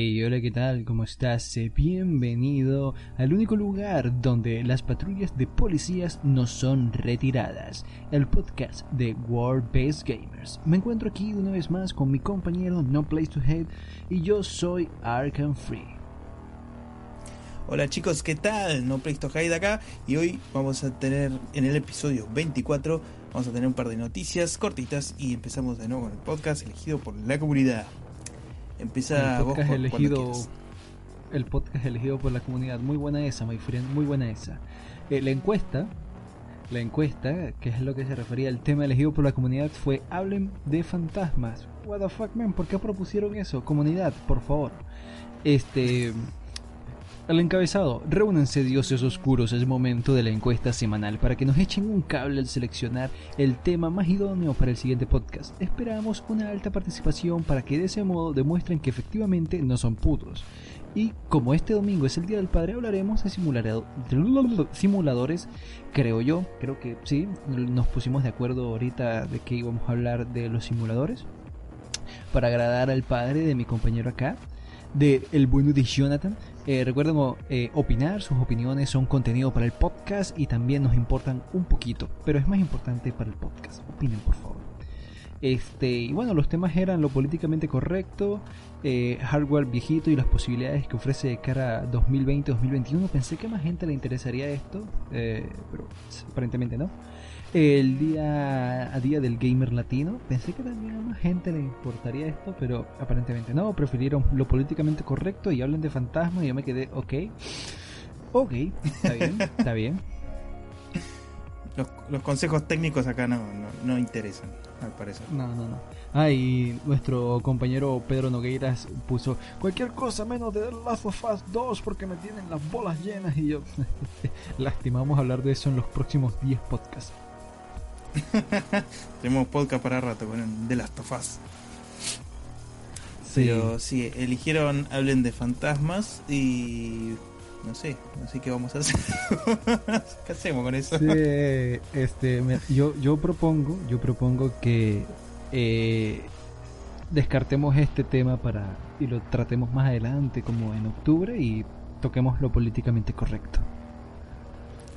Hey, hola, ¿qué tal? ¿Cómo estás? Eh, Bienvenido al único lugar donde las patrullas de policías no son retiradas, el podcast de World Based Gamers. Me encuentro aquí una vez más con mi compañero No Place to Hate y yo soy Arkham Free. Hola chicos, ¿qué tal? No Place to Hide acá y hoy vamos a tener en el episodio 24 vamos a tener un par de noticias cortitas y empezamos de nuevo con el podcast elegido por la comunidad. Empieza el podcast elegido el podcast elegido por la comunidad. Muy buena esa my friend muy buena esa. Eh, la encuesta la encuesta que es lo que se refería al tema elegido por la comunidad fue hablen de fantasmas what the fuck man ¿por qué propusieron eso? comunidad por favor. Este el encabezado, reúnanse dioses oscuros, es momento de la encuesta semanal para que nos echen un cable al seleccionar el tema más idóneo para el siguiente podcast. Esperamos una alta participación para que de ese modo demuestren que efectivamente no son putos. Y como este domingo es el Día del Padre, hablaremos de simuladores, creo yo, creo que sí, nos pusimos de acuerdo ahorita de que íbamos a hablar de los simuladores para agradar al padre de mi compañero acá, de el bueno de Jonathan. Eh, recuerden eh, opinar, sus opiniones son contenido para el podcast y también nos importan un poquito, pero es más importante para el podcast. Opinen, por favor. Este, y bueno, los temas eran lo políticamente correcto, eh, hardware viejito y las posibilidades que ofrece de cara a 2020-2021. Pensé que a más gente le interesaría esto, pero aparentemente no. El día a día del gamer latino, pensé que también a más gente le importaría esto, pero aparentemente no. Prefirieron lo políticamente correcto y hablan de fantasmas y yo me quedé, ok. Ok, está bien, está bien. Los, los consejos técnicos acá no, no, no interesan, al parecer. No, no, no. Ah, y nuestro compañero Pedro Nogueiras puso cualquier cosa menos de The Last of Us 2 porque me tienen las bolas llenas y yo... Lástima, vamos a hablar de eso en los próximos 10 podcasts. Tenemos podcast para rato con el The Last of Us. Sí. Pero sí, eligieron hablen de fantasmas y no sé, no sé qué vamos a hacer. ¿Qué hacemos con eso? Sí, este, yo, yo propongo, yo propongo que eh, descartemos este tema para y lo tratemos más adelante, como en octubre, y toquemos lo políticamente correcto.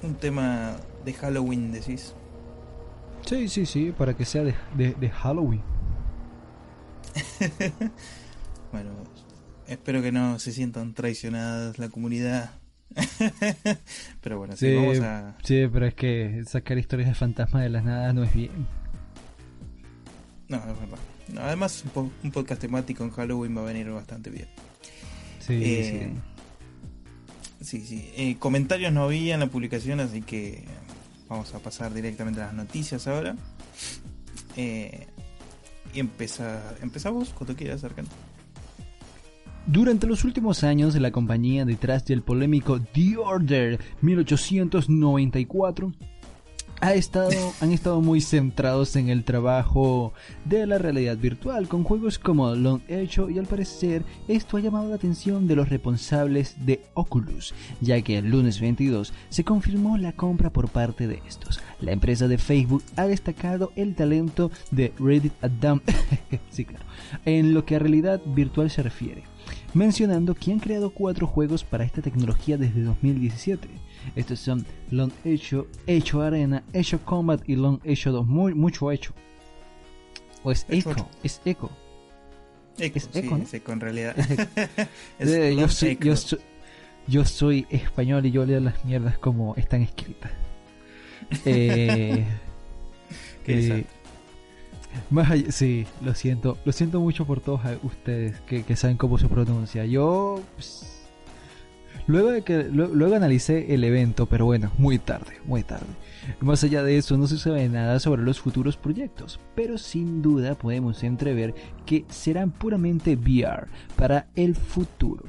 Un tema de Halloween, decís. Sí, sí, sí, para que sea de, de- de Halloween. Bueno, espero que no se sientan traicionadas la comunidad. Pero bueno, sí, Sí, vamos a... sí, pero es que sacar historias de fantasmas de la nada no es bien. No, es verdad. No, además, un, po- un podcast temático en Halloween va a venir bastante bien. Sí, Eh, Sí, sí. Eh, comentarios no había en la publicación, así que vamos a pasar directamente a las noticias ahora. Eh, y empeza, empezamos cuando quieras, Arcan. Durante los últimos años, la compañía detrás del polémico The Order 1894 ha estado, han estado muy centrados en el trabajo de la realidad virtual con juegos como Long Echo y al parecer esto ha llamado la atención de los responsables de Oculus, ya que el lunes 22 se confirmó la compra por parte de estos. La empresa de Facebook ha destacado el talento de Reddit Adam sí, claro, en lo que a realidad virtual se refiere mencionando que han creado cuatro juegos para esta tecnología desde 2017. Estos son Long Echo, Echo Arena, Echo Combat y Long Echo 2. Muy, mucho hecho. O es Echo Echo, es Echo. Eco, Es sí, ¿no? es Eco en realidad. Es Echo. Eh, yo, soy, yo, soy, yo soy español y yo leo las mierdas como están escritas. Eh, eh, desastre. Más allá- sí, lo siento, lo siento mucho por todos ustedes que, que saben cómo se pronuncia. Yo pues, luego de que lu- luego analicé el evento, pero bueno, muy tarde, muy tarde. Más allá de eso, no se sabe nada sobre los futuros proyectos, pero sin duda podemos entrever que serán puramente VR para el futuro.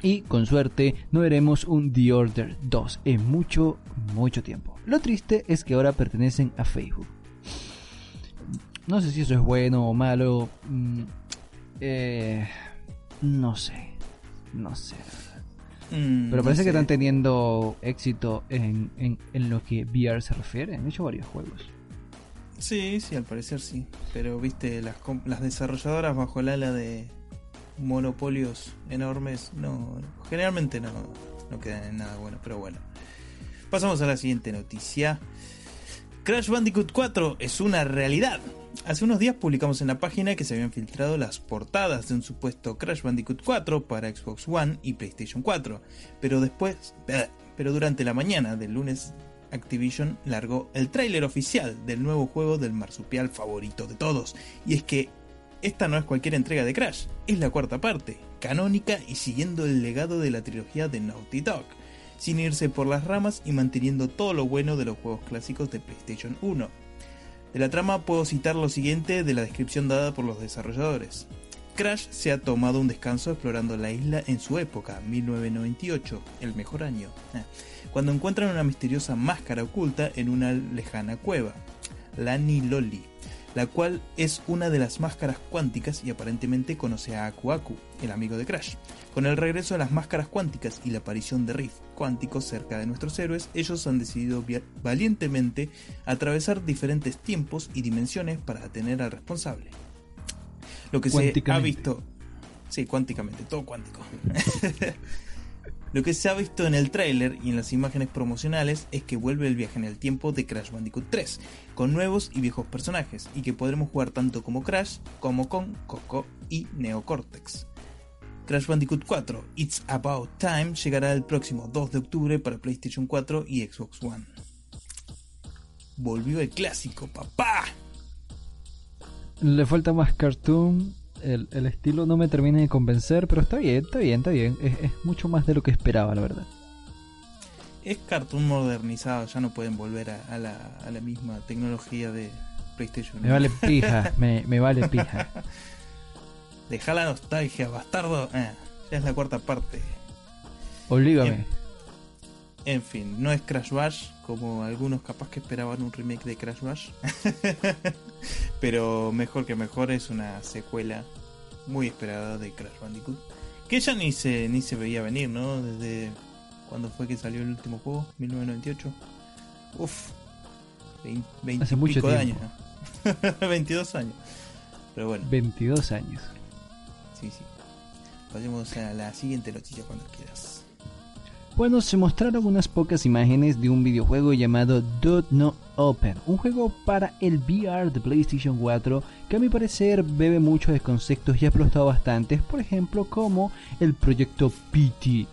Y con suerte no veremos un The Order 2 en mucho, mucho tiempo. Lo triste es que ahora pertenecen a Facebook. No sé si eso es bueno o malo. mm, eh, no sé. No sé. Mm, Pero parece que están teniendo éxito en, en, en lo que VR se refiere. Han hecho varios juegos. Sí, sí, al parecer sí. Pero viste, las, las desarrolladoras bajo el ala de, monopolios enormes, no, generalmente no, no quedan en nada bueno, pero bueno. Pasamos a la siguiente noticia. Crash Bandicoot 4 es una realidad. Hace unos días publicamos en la página que se habían filtrado las portadas de un supuesto Crash Bandicoot 4 para Xbox One y PlayStation 4, pero después, pero durante la mañana del lunes Activision largó el tráiler oficial del nuevo juego del marsupial favorito de todos, y es que esta no es cualquier entrega de Crash, es la cuarta parte, canónica y siguiendo el legado de la trilogía de Naughty Dog, sin irse por las ramas y manteniendo todo lo bueno de los juegos clásicos de PlayStation 1. De la trama puedo citar lo siguiente de la descripción dada por los desarrolladores. Crash se ha tomado un descanso explorando la isla en su época, 1998, el mejor año, ah, cuando encuentran una misteriosa máscara oculta en una lejana cueva, la Niloli, la cual es una de las máscaras cuánticas y aparentemente conoce a Aku Aku, el amigo de Crash. Con el regreso de las máscaras cuánticas y la aparición de Rift cuánticos cerca de nuestros héroes, ellos han decidido valientemente atravesar diferentes tiempos y dimensiones para detener al responsable. Lo que se ha visto... Sí, cuánticamente, todo cuántico. Lo que se ha visto en el tráiler y en las imágenes promocionales es que vuelve el viaje en el tiempo de Crash Bandicoot 3, con nuevos y viejos personajes, y que podremos jugar tanto como Crash como con Coco y Neocortex. Crash Bandicoot 4 It's About Time llegará el próximo 2 de octubre para PlayStation 4 y Xbox One. Volvió el clásico, papá. Le falta más cartoon el, estilo no me termina de convencer, pero está bien, está bien, está bien. Es, mucho más de lo que esperaba, la verdad. Es cartoon modernizado, ya no pueden volver a, la, misma tecnología de PlayStation. Me vale pija, me, vale pija. Deja la nostalgia, bastardo. Eh, ya es la cuarta parte. Olvígame. En, fin, no es Crash Bash, como algunos capaz que esperaban un remake de Crash Bash. Pero mejor que mejor es una secuela muy esperada de Crash Bandicoot. Que ya ni se, ni se veía venir, ¿no? Desde cuando fue que salió el último juego, 1998. Uf, 20, Hace mucho tiempo. años. 22 años. Pero bueno. 22 años. Sí, sí. Pasemos a la siguiente noticia cuando quieras. Bueno, se mostraron unas pocas imágenes de un videojuego llamado Dot No Open, un juego para el VR de PlayStation 4 que a mi parecer bebe mucho de conceptos ya probados bastantes, por ejemplo como el proyecto PT.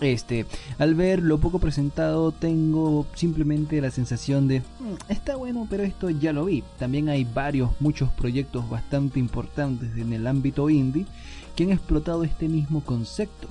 Este, al ver lo poco presentado tengo simplemente la sensación de mm, está bueno pero esto ya lo vi. También hay varios, muchos proyectos bastante importantes en el ámbito indie que han explotado este mismo concepto.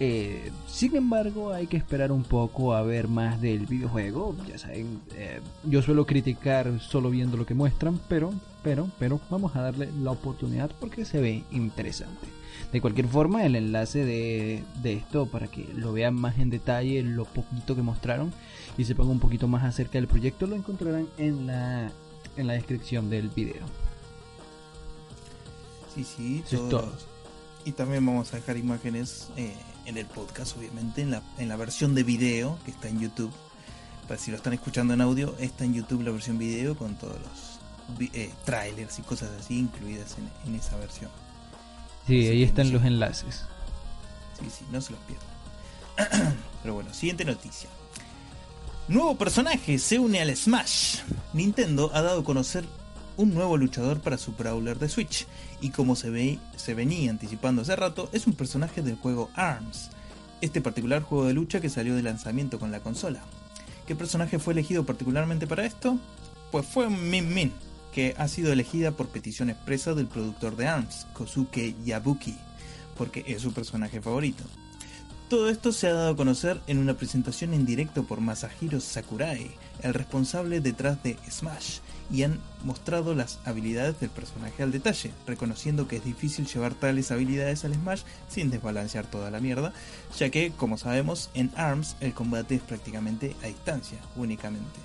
Eh, sin embargo, hay que esperar un poco a ver más del videojuego. Ya saben, eh, yo suelo criticar solo viendo lo que muestran, pero, pero, pero vamos a darle la oportunidad porque se ve interesante. De cualquier forma, el enlace de, de esto para que lo vean más en detalle, lo poquito que mostraron y sepan un poquito más acerca del proyecto, lo encontrarán en la, en la descripción del video. Sí, sí, todo. Y también vamos a dejar imágenes. Eh, en el podcast, obviamente, en la, en la versión de video que está en YouTube. Para si lo están escuchando en audio, está en YouTube la versión video con todos los eh, trailers y cosas así incluidas en, esa versión. Sí, ahí están los enlaces. Sí, sí, no se los pierdan. Pero bueno, siguiente noticia. Nuevo personaje se une al Smash. Nintendo ha dado a conocer un nuevo luchador para su brawler de Switch, y como se, ve, se venía anticipando hace rato, es un personaje del juego ARMS, este particular juego de lucha que salió de lanzamiento con la consola. ¿Qué personaje fue elegido particularmente para esto? Pues fue Min Min, que ha sido elegida por petición expresa del productor de ARMS, Kosuke Yabuki, porque es su personaje favorito. Todo esto se ha dado a conocer en una presentación en directo por Masahiro Sakurai, el responsable detrás de Smash, y han mostrado las habilidades del personaje al detalle, reconociendo que es difícil llevar tales habilidades al Smash sin desbalancear toda la mierda, ya que, como sabemos, en ARMS el combate es prácticamente a distancia, únicamente.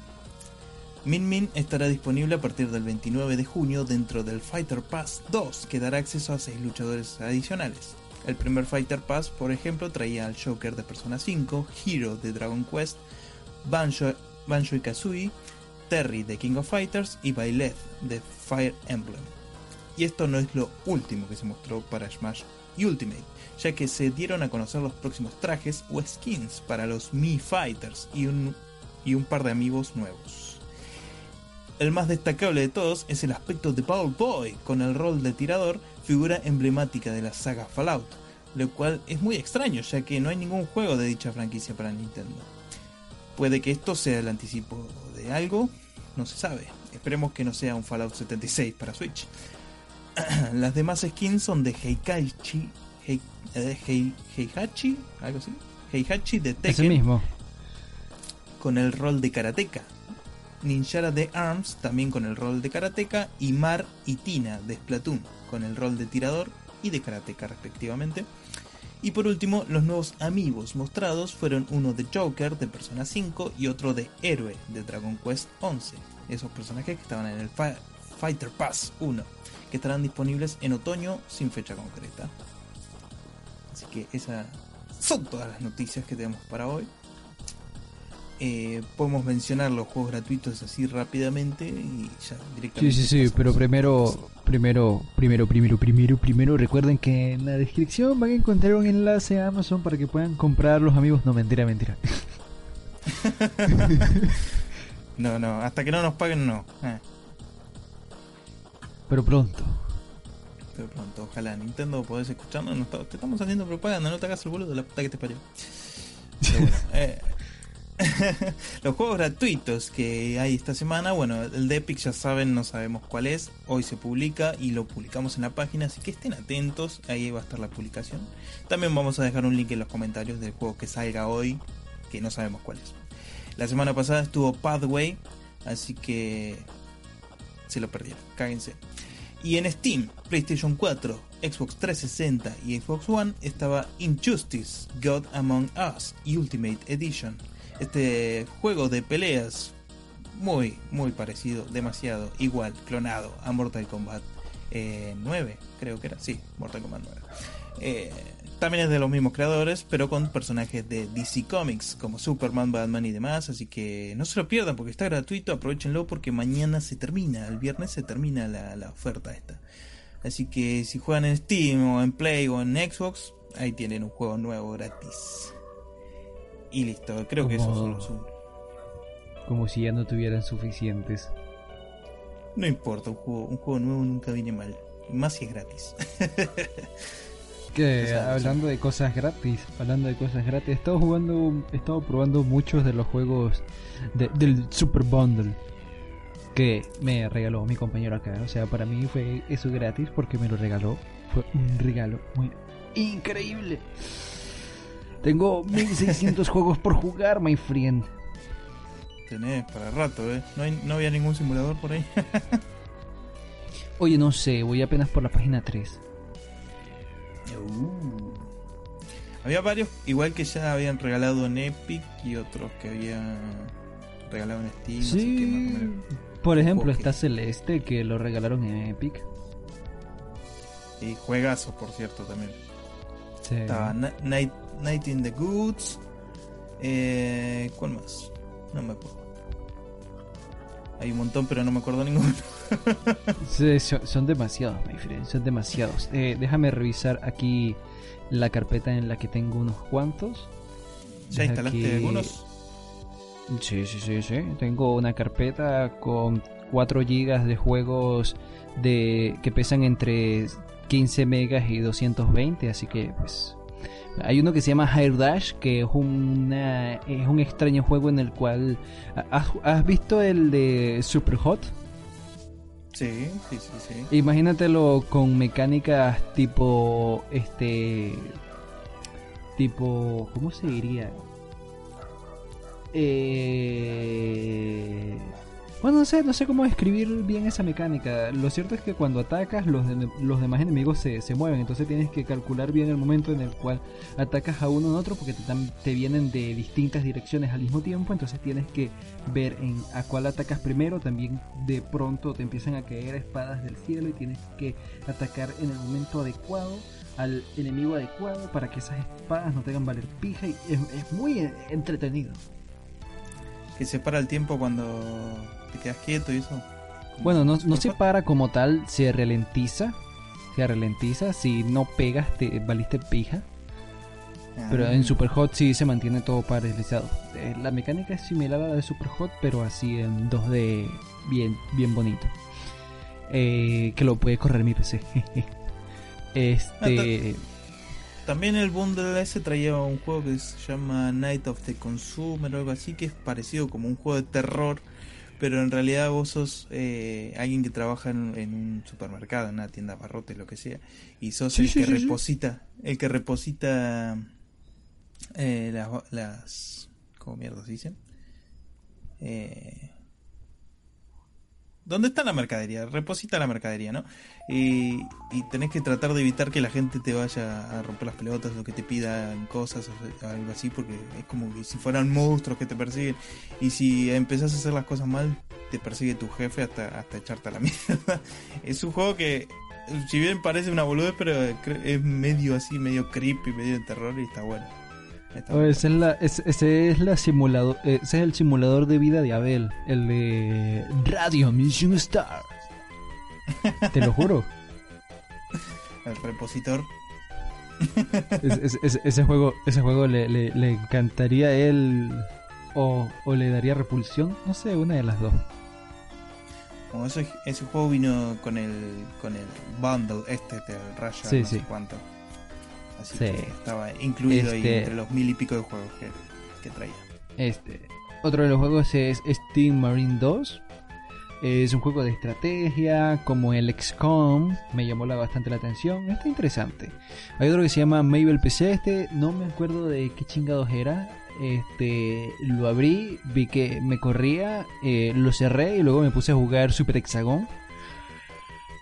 Min Min estará disponible a partir del 29 de junio dentro del Fighter Pass 2, que dará acceso a 6 luchadores adicionales. El primer Fighter Pass, por ejemplo, traía al Joker de Persona 5, Hero de Dragon Quest, Banjo, y Kazooie, Terry de King of Fighters y Byleth de Fire Emblem. Y esto no es lo último que se mostró para Smash Ultimate, ya que se dieron a conocer los próximos trajes o skins para los Mii Fighters y un, y un par de amigos nuevos. El más destacable de todos es el aspecto de Paul Boy, con el rol de tirador, figura emblemática de la saga Fallout, lo cual es muy extraño ya que no hay ningún juego de dicha franquicia para Nintendo. Puede que esto sea el anticipo de algo, no se sabe. Esperemos que no sea un Fallout 76 para Switch. Las demás skins son de Heikaichi, eh, Heihachi, algo así. Heihachi de Tekken. mismo. Con el rol de Karateka. Ninjara de ARMS también con el rol de Karateka. Y Mar y Tina de Splatoon con el rol de tirador y de Karateka respectivamente. Y por último, los nuevos amigos mostrados fueron uno de Joker de Persona 5 y otro de Héroe de Dragon Quest 11. Esos personajes que estaban en el Fighter Pass 1, que estarán disponibles en otoño sin fecha concreta. Así que esas son todas las noticias que tenemos para hoy. Eh, podemos mencionar los juegos gratuitos así rápidamente y ya directamente. Sí, sí, sí, pero primero, primero, primero, primero, primero, primero, recuerden que en la descripción van a encontrar un enlace a Amazon para que puedan comprar los amigos. No, mentira, mentira. no, no, hasta que no nos paguen, no. Eh. Pero pronto. Pero pronto, ojalá. Nintendo podés escucharnos. te estamos haciendo propaganda, no te hagas el boludo, la puta que te parió. Pero bueno, eh. los juegos gratuitos que hay esta semana, bueno, el de Epic ya saben, no sabemos cuál es, hoy se publica y lo publicamos en la página, así que estén atentos, ahí va a estar la publicación. También vamos a dejar un link en los comentarios del juego que salga hoy, que no sabemos cuál es. La semana pasada estuvo Pathway, así que se lo perdieron, cáguense. Y en Steam, PlayStation 4, Xbox 360 y Xbox One estaba Injustice, God Among Us Ultimate Edition este juego de peleas muy, muy parecido, demasiado igual, clonado a Mortal Kombat 9, eh, creo que era, sí, Mortal Kombat 9. Eh, también es de los mismos creadores, pero con personajes de DC Comics como Superman, Batman y demás. Así que no se lo pierdan porque está gratuito, aprovechenlo porque mañana se termina, el viernes se termina la, la oferta esta. Así que si juegan en Steam o en Play o en Xbox, ahí tienen un juego nuevo gratis. Y listo, creo que esos son los Como si ya no tuvieran suficientes. No importa, un juego, un juego nuevo nunca viene mal. Más si es gratis. que hablando de cosas gratis, hablando de cosas gratis, he estado jugando, he estado probando muchos de los juegos del Super Bundle que me regaló mi compañero acá. O sea, para mí fue eso gratis porque me lo regaló. Fue un regalo muy increíble. Tengo 1600 juegos por jugar, my friend. Tenés para rato, ¿eh? No, hay, no había ningún simulador por ahí. Oye, no sé, voy apenas por la página 3. Uh. Había varios, igual que ya habían regalado en Epic y otros que habían regalado en Steam. Sí. por ejemplo, está Celeste que lo regalaron en Epic. Y juegazo, por cierto, también. Estaba Night, Night in the Goods. Eh, ¿Cuál más? No me acuerdo. Hay un montón, pero no me acuerdo ninguno. son, demasiados, my friend, son demasiados. Eh, déjame revisar aquí la carpeta en la que tengo unos cuantos. ¿Ya instalaste algunos? Sí, sí, sí, sí. Tengo una carpeta con 4 GB de juegos de que pesan entre 15 megas y 220, así que pues hay uno que se llama Hair Dash, que es, una, es un extraño juego en el cual... ¿Has, visto el de Super Hot? Sí, sí, sí, sí. Imagínatelo con mecánicas tipo... Este... Tipo... ¿Cómo se diría? Eh... Bueno, no sé, no sé cómo describir bien esa mecánica. Lo cierto es que cuando atacas, los, los demás enemigos se, se, mueven. Entonces tienes que calcular bien el momento en el cual atacas a uno en otro, porque te, te vienen de distintas direcciones al mismo tiempo. Entonces tienes que ver en a cuál atacas primero. También de pronto te empiezan a caer espadas del cielo y tienes que atacar en el momento adecuado al enemigo adecuado para que esas espadas no tengan valer pija. Y es, es muy entretenido. Que se para el tiempo cuando te quedas quieto y eso. Bueno, no, no se para como tal, se ralentiza. Se ralentiza. Si no pegas, te valiste pija. Pero en Super Hot sí se mantiene todo paralizado. Eh, La mecánica es similar a la de Super Hot, pero así en 2D bien, bien bonito. Eh, que lo puede correr mi PC. este. También el bundle ese traía un juego que se llama Night of the Consumer o algo así, que es parecido como un juego de terror, pero en realidad vos sos eh, alguien que trabaja en, en un supermercado, en una tienda barrote, lo que sea, y sos Sí, el sí, que sí, reposita, el que reposita eh, las, las, ¿cómo mierda se dice? Eh, ¿Dónde está la mercadería? Reposita la mercadería, ¿no? Y, tenés que tratar de evitar que la gente te vaya a romper las pelotas o que te pidan cosas o algo así, porque es como si fueran monstruos que te persiguen. Y si empezás a hacer las cosas mal, te persigue tu jefe hasta, hasta echarte a la mierda. Es un juego que, si bien parece una boludez, pero es medio así, medio creepy, medio de terror y está bueno. Bueno. ese es la, es- ese es la simulador, eh, ese es el simulador de vida de Abel, el de Radio Mission Star. Te lo juro. El repositor. Es- es- es- ese juego, ese juego le, le- le encantaría a él o, o le daría repulsión, no sé, una de las dos. Como ese, ese juego vino con el con el bundle este del Raya Sí, no sé cuánto. Así Sí. que estaba incluido ahí Este- entre los mil y pico de juegos que, que traía. Este, otro de los juegos es Steam Marine 2. Es un juego de estrategia, como el XCOM, me llamó la- bastante la atención, está interesante. Hay otro que se llama Mabel PC, este no me acuerdo de qué chingados era. Este, lo abrí, vi que me corría, eh, lo cerré y luego me puse a jugar Super Hexagon.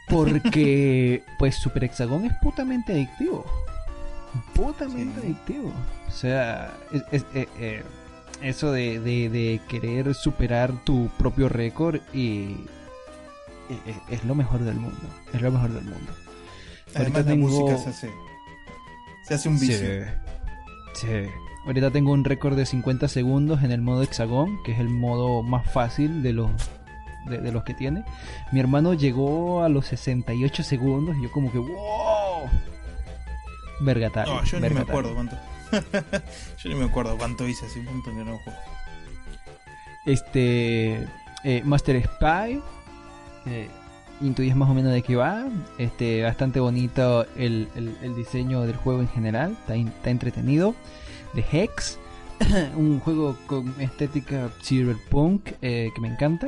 Porque, pues, Super Hexagon es putamente adictivo. Putamente Sí. adictivo. O sea, es- es- eh, eh, eso de, de- de querer superar tu propio récord y eh, es lo mejor del mundo. Es lo mejor del mundo. Además la tengo- música se hace se hace un vicio. Sí. Sí. Ahorita tengo un récord de 50 segundos en el modo hexagón, que es el modo más fácil de los de, de los que tiene. Mi hermano llegó a los 68 segundos y yo como que ¡Wow! Vergatario. No, yo ni me acuerdo cuánto. yo ni me acuerdo cuánto hice hace un montón que no juego. Este eh, Master Spy. Eh, intuyes más o menos de qué va. Este, bastante bonito el, el- el diseño del juego en general. Está, in- está entretenido. The Hex. un juego con estética cyberpunk eh, que me encanta.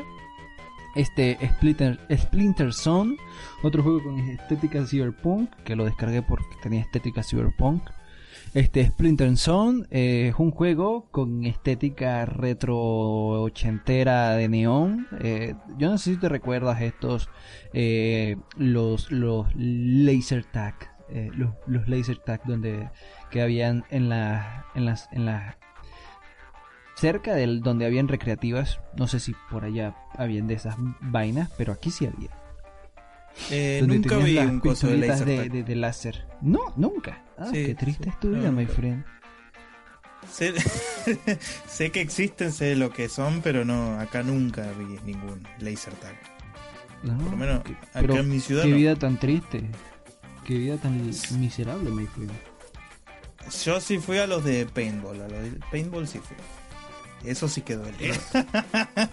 Este Splinter, Splinter Zone, otro juego con estética cyberpunk, que lo descargué porque tenía estética cyberpunk. Este Splinter Zone eh, es un juego con estética retro ochentera de neón. Eh, yo no sé si te recuerdas estos, eh, los, los laser tag, los, los laser tag donde que habían en la, en las, en las cerca del donde habían recreativas. No sé si por allá habían de esas vainas, pero aquí sí había. Eh, nunca vi las un coso de láser. No, nunca. Ah, Sí, qué triste sí. es tu No, vida, my friend. Sé, sé que existen, sé lo que son, pero no, acá nunca vi ningún laser tag. No, Por lo menos qué- acá en mi ciudad Qué no. vida tan triste. Qué vida tan miserable, my friend. Yo sí fui a los de paintball, a los de paintball sí fui. Eso sí que duele.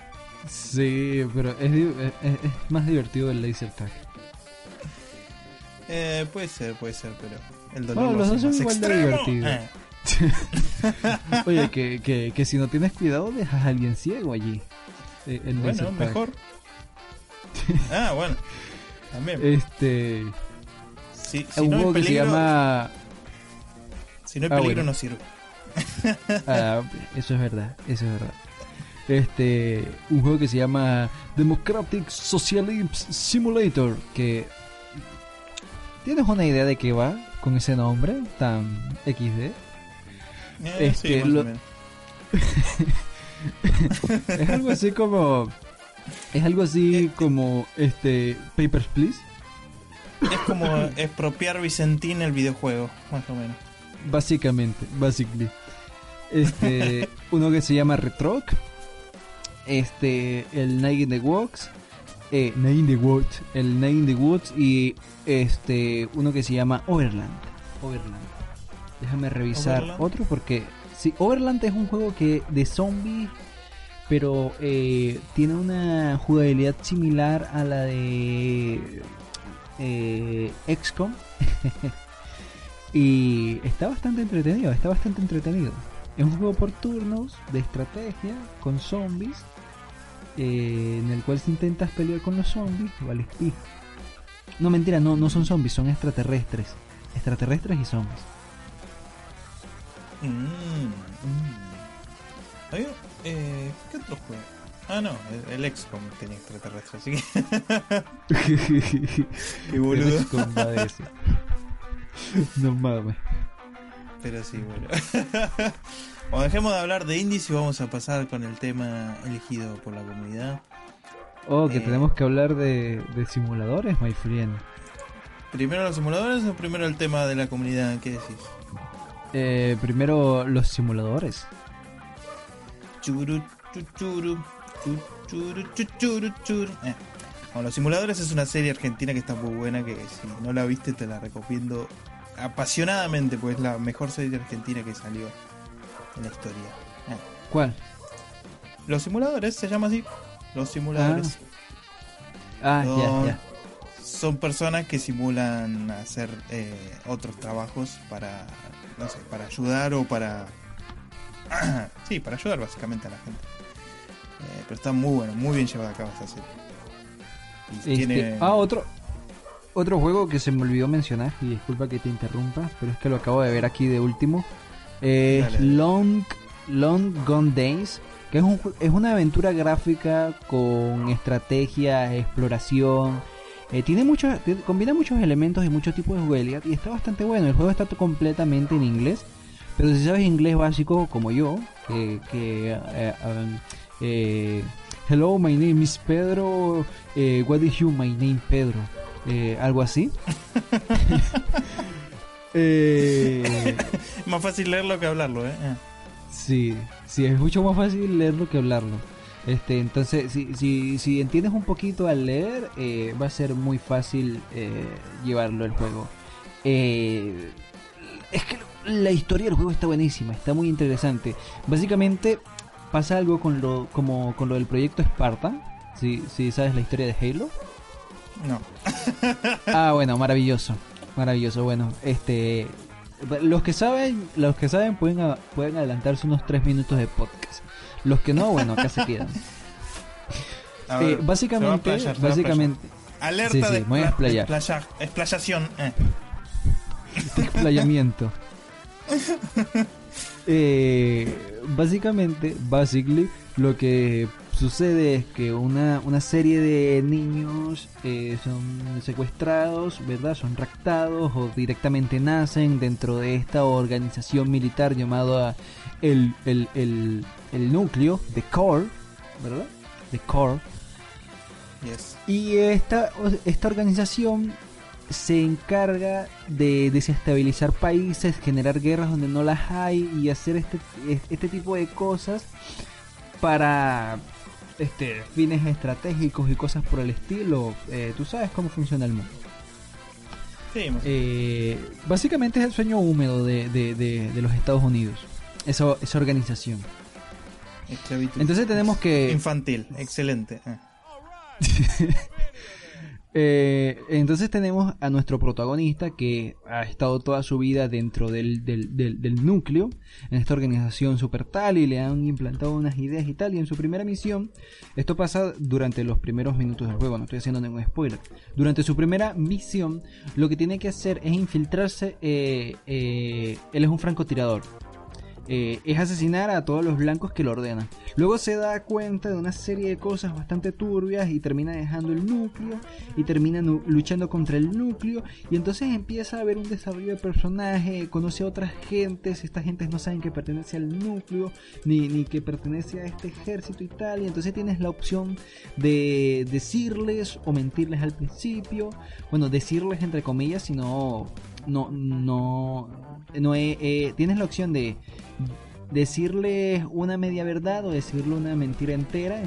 Sí, pero es, di- es- más divertido el laser tag. Eh, puede ser, puede ser, pero el dolor Bueno, lo los hace dos son más igual de extremo. divertidos. Eh, Oye, que, que, que si no tienes cuidado dejas a alguien ciego allí. eh, en bueno, mejor. Ah, bueno. También. Este. si, Es si un no hay juego que se peligro, llama. si no hay Ah, peligro bueno. no sirve. Ah, eso es verdad, eso es verdad. Este, un juego que se llama Democratic Socialism Simulator, que tienes una idea de qué va con ese nombre tan XD. Eh, Este, sí, lo-. Es algo así como es algo así como este Papers Please, Es como expropiar Vicentín el videojuego, más o menos. básicamente, basically. Este, uno que se llama Retroc, este, el Night in the Walks, eh, Night in the Woods, el Night in the Woods y este uno que se llama Overland. Overland. Déjame revisar Overland. otro porque sí, Overland es un juego que de zombies, pero eh, tiene una jugabilidad similar a la de eh, XCOM. y está bastante entretenido, está bastante entretenido. Es un juego por turnos de estrategia con zombies eh, en el cual si intentas pelear con los zombies, vale pija. No, mentira, no, no son zombies, son extraterrestres. Extraterrestres y zombies. Mm, mm. Había- eh, ¿Qué otro juego? Ah, no, el, el XCOM tenía extraterrestre, así que. Qué boludo. El XCOM va de eso. No mames. Pero sí, bueno. bueno, dejemos de hablar de indies y vamos a pasar con el tema elegido por la comunidad. Oh, que Eh. tenemos que hablar de, de simuladores, my friend. ¿Primero los simuladores o primero el tema de la comunidad? ¿Qué decís? Eh, primero, los simuladores. Churu, chu, churu, chu, churu, chu, churu, churu. Eh. Bueno, Los Simuladores es una serie argentina que está muy buena, que si no la viste te la recomiendo apasionadamente, pues es la mejor serie argentina que salió en la historia. Eh. ¿Cuál? Los Simuladores se llama así. Los Simuladores. Ah, No. ya, ya. Son personas que simulan hacer eh, otros trabajos para, no sé, para ayudar o para... sí, para ayudar básicamente a la gente. Eh, pero está muy bueno, muy bien llevada a cabo esta serie. Y Este, tiene... Ah, otro otro juego que se me olvidó mencionar, y disculpa que te interrumpa, pero es que lo acabo de ver aquí de último. Dale, dale. Long, Long Gone Days, que es, un, es una aventura gráfica con estrategia, exploración. Eh, tiene muchos, combina muchos elementos y muchos tipos de jugabilidad y está bastante bueno. El juego está completamente en inglés, pero si sabes inglés básico como yo, que, que eh, um, eh, Hello, my name is Pedro. eh, what is you, my name Pedro? Eh, algo así. eh, Más fácil leerlo que hablarlo, ¿eh? Eh. sí, sí, es mucho más fácil leerlo que hablarlo. Este, entonces, si, si, si entiendes un poquito al leer, eh, va a ser muy fácil llevarlo el juego. Es que la historia del juego está buenísima, está muy interesante. Básicamente pasa algo con lo, como con lo del proyecto Spartan. Si, si sabes la historia de Halo. No. Ah, bueno, maravilloso. Maravilloso. Bueno, este los que saben, los que saben pueden a- pueden adelantarse unos 3 minutos de podcast. Los que no, bueno, acá se quedan. A ver, básicamente, básicamente, Alerta Sí, de voy a expla- explayar. explaya- explayación. Eh. este explayamiento. Eh, básicamente, basically, lo que sucede es que una, una serie de niños eh, son secuestrados, ¿verdad? Son raptados o directamente nacen dentro de esta organización militar llamada el, el, el, el núcleo, The Core, ¿verdad? The Core. Yes. Y esta, esta organización se encarga de desestabilizar países, generar guerras donde no las hay y hacer este, este tipo de cosas para este, fines estratégicos y cosas por el estilo. Eh, Tú sabes cómo funciona el mundo. Sí, Eh, básicamente es el sueño húmedo de, de- de- de los Estados Unidos. Esa, esa organización. esclavitud. Entonces tenemos que... Infantil, excelente. eh. Entonces tenemos a nuestro protagonista que ha estado toda su vida dentro del, del, del- del núcleo, en esta organización super tal, y le han implantado unas ideas y tal, y en su primera misión, esto pasa durante los primeros minutos del juego, no estoy haciendo ningún spoiler, durante su primera misión, lo que tiene que hacer es infiltrarse, eh, eh, él es un francotirador, eh, es asesinar a todos los blancos que lo ordenan. Luego se da cuenta de una serie de cosas bastante turbias y termina dejando el núcleo y termina luchando contra el núcleo. Y entonces empieza a haber un desarrollo de personaje, conoce a otras gentes, estas gentes no saben que pertenece al núcleo ni, ni que pertenece a este ejército y tal. Y entonces tienes la opción de decirles o mentirles al principio, bueno decirles entre comillas si no no no eh, eh, tienes la opción de decirles una media verdad o decirle una mentira entera.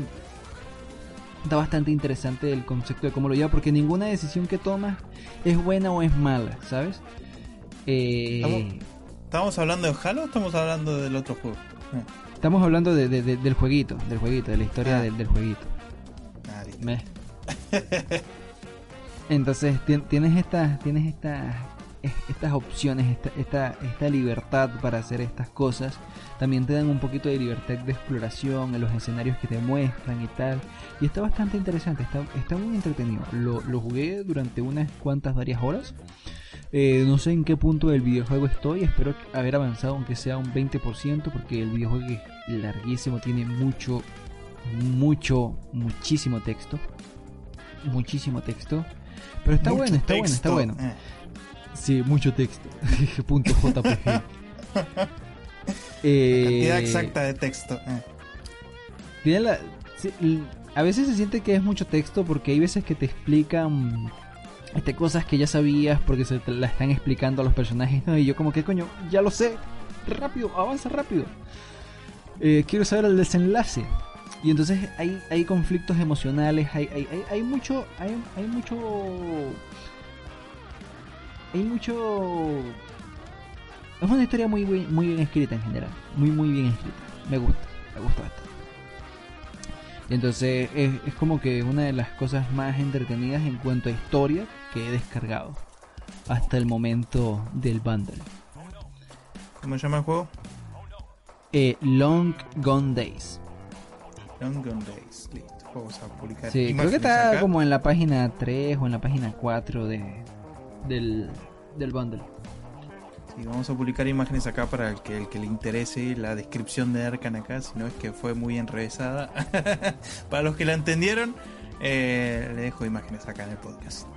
está bastante interesante el concepto de cómo lo lleva, porque ninguna decisión que tomas es buena o es mala, ¿sabes? Eh, ¿Estamos, hablando de Halo o estamos hablando del otro juego? Eh. Estamos hablando de, del jueguito, del jueguito, de la historia ah. del, jueguito. Ah, Entonces tienes estas, tienes estas, estas opciones, esta, esta, libertad para hacer estas cosas. También te dan un poquito de libertad de exploración en los escenarios que te muestran y tal. Y está bastante interesante, está, está muy entretenido. Lo, lo jugué durante unas cuantas varias horas. Eh, no sé en qué punto del videojuego estoy, espero haber avanzado aunque sea un 20% porque el videojuego es larguísimo, tiene mucho, mucho, muchísimo texto. Muchísimo texto. Pero está bueno, está bueno, está bueno. Eh. Sí, mucho texto. punto JPG. eh, exacta de texto. Eh. a veces se siente que es mucho texto porque hay veces que te explican este, cosas que ya sabías porque se te la están explicando a los personajes. Y yo como que coño, ya lo sé. Rápido, avanza rápido. Eh, quiero saber el desenlace. Y entonces hay, hay conflictos emocionales, hay, hay, hay, mucho, hay, hay mucho... Hay mucho... Es una historia muy, muy bien escrita en general. Muy, muy bien escrita. Me gusta, me gusta bastante. Y entonces es, es como que una de las cosas más entretenidas en cuanto a historia que he descargado hasta el momento del bundle. ¿Cómo se llama el juego? Eh, Long Gone Days. Long Gone Days, listo. Vamos a publicar. Sí, creo que está como en la página 3 o en la página 4 de, del, del bundle. Sí, vamos a publicar imágenes acá para el que, el que le interese la descripción de Arcan acá, si no es que fue muy enrevesada. para los que la entendieron, eh, le dejo imágenes acá en el podcast.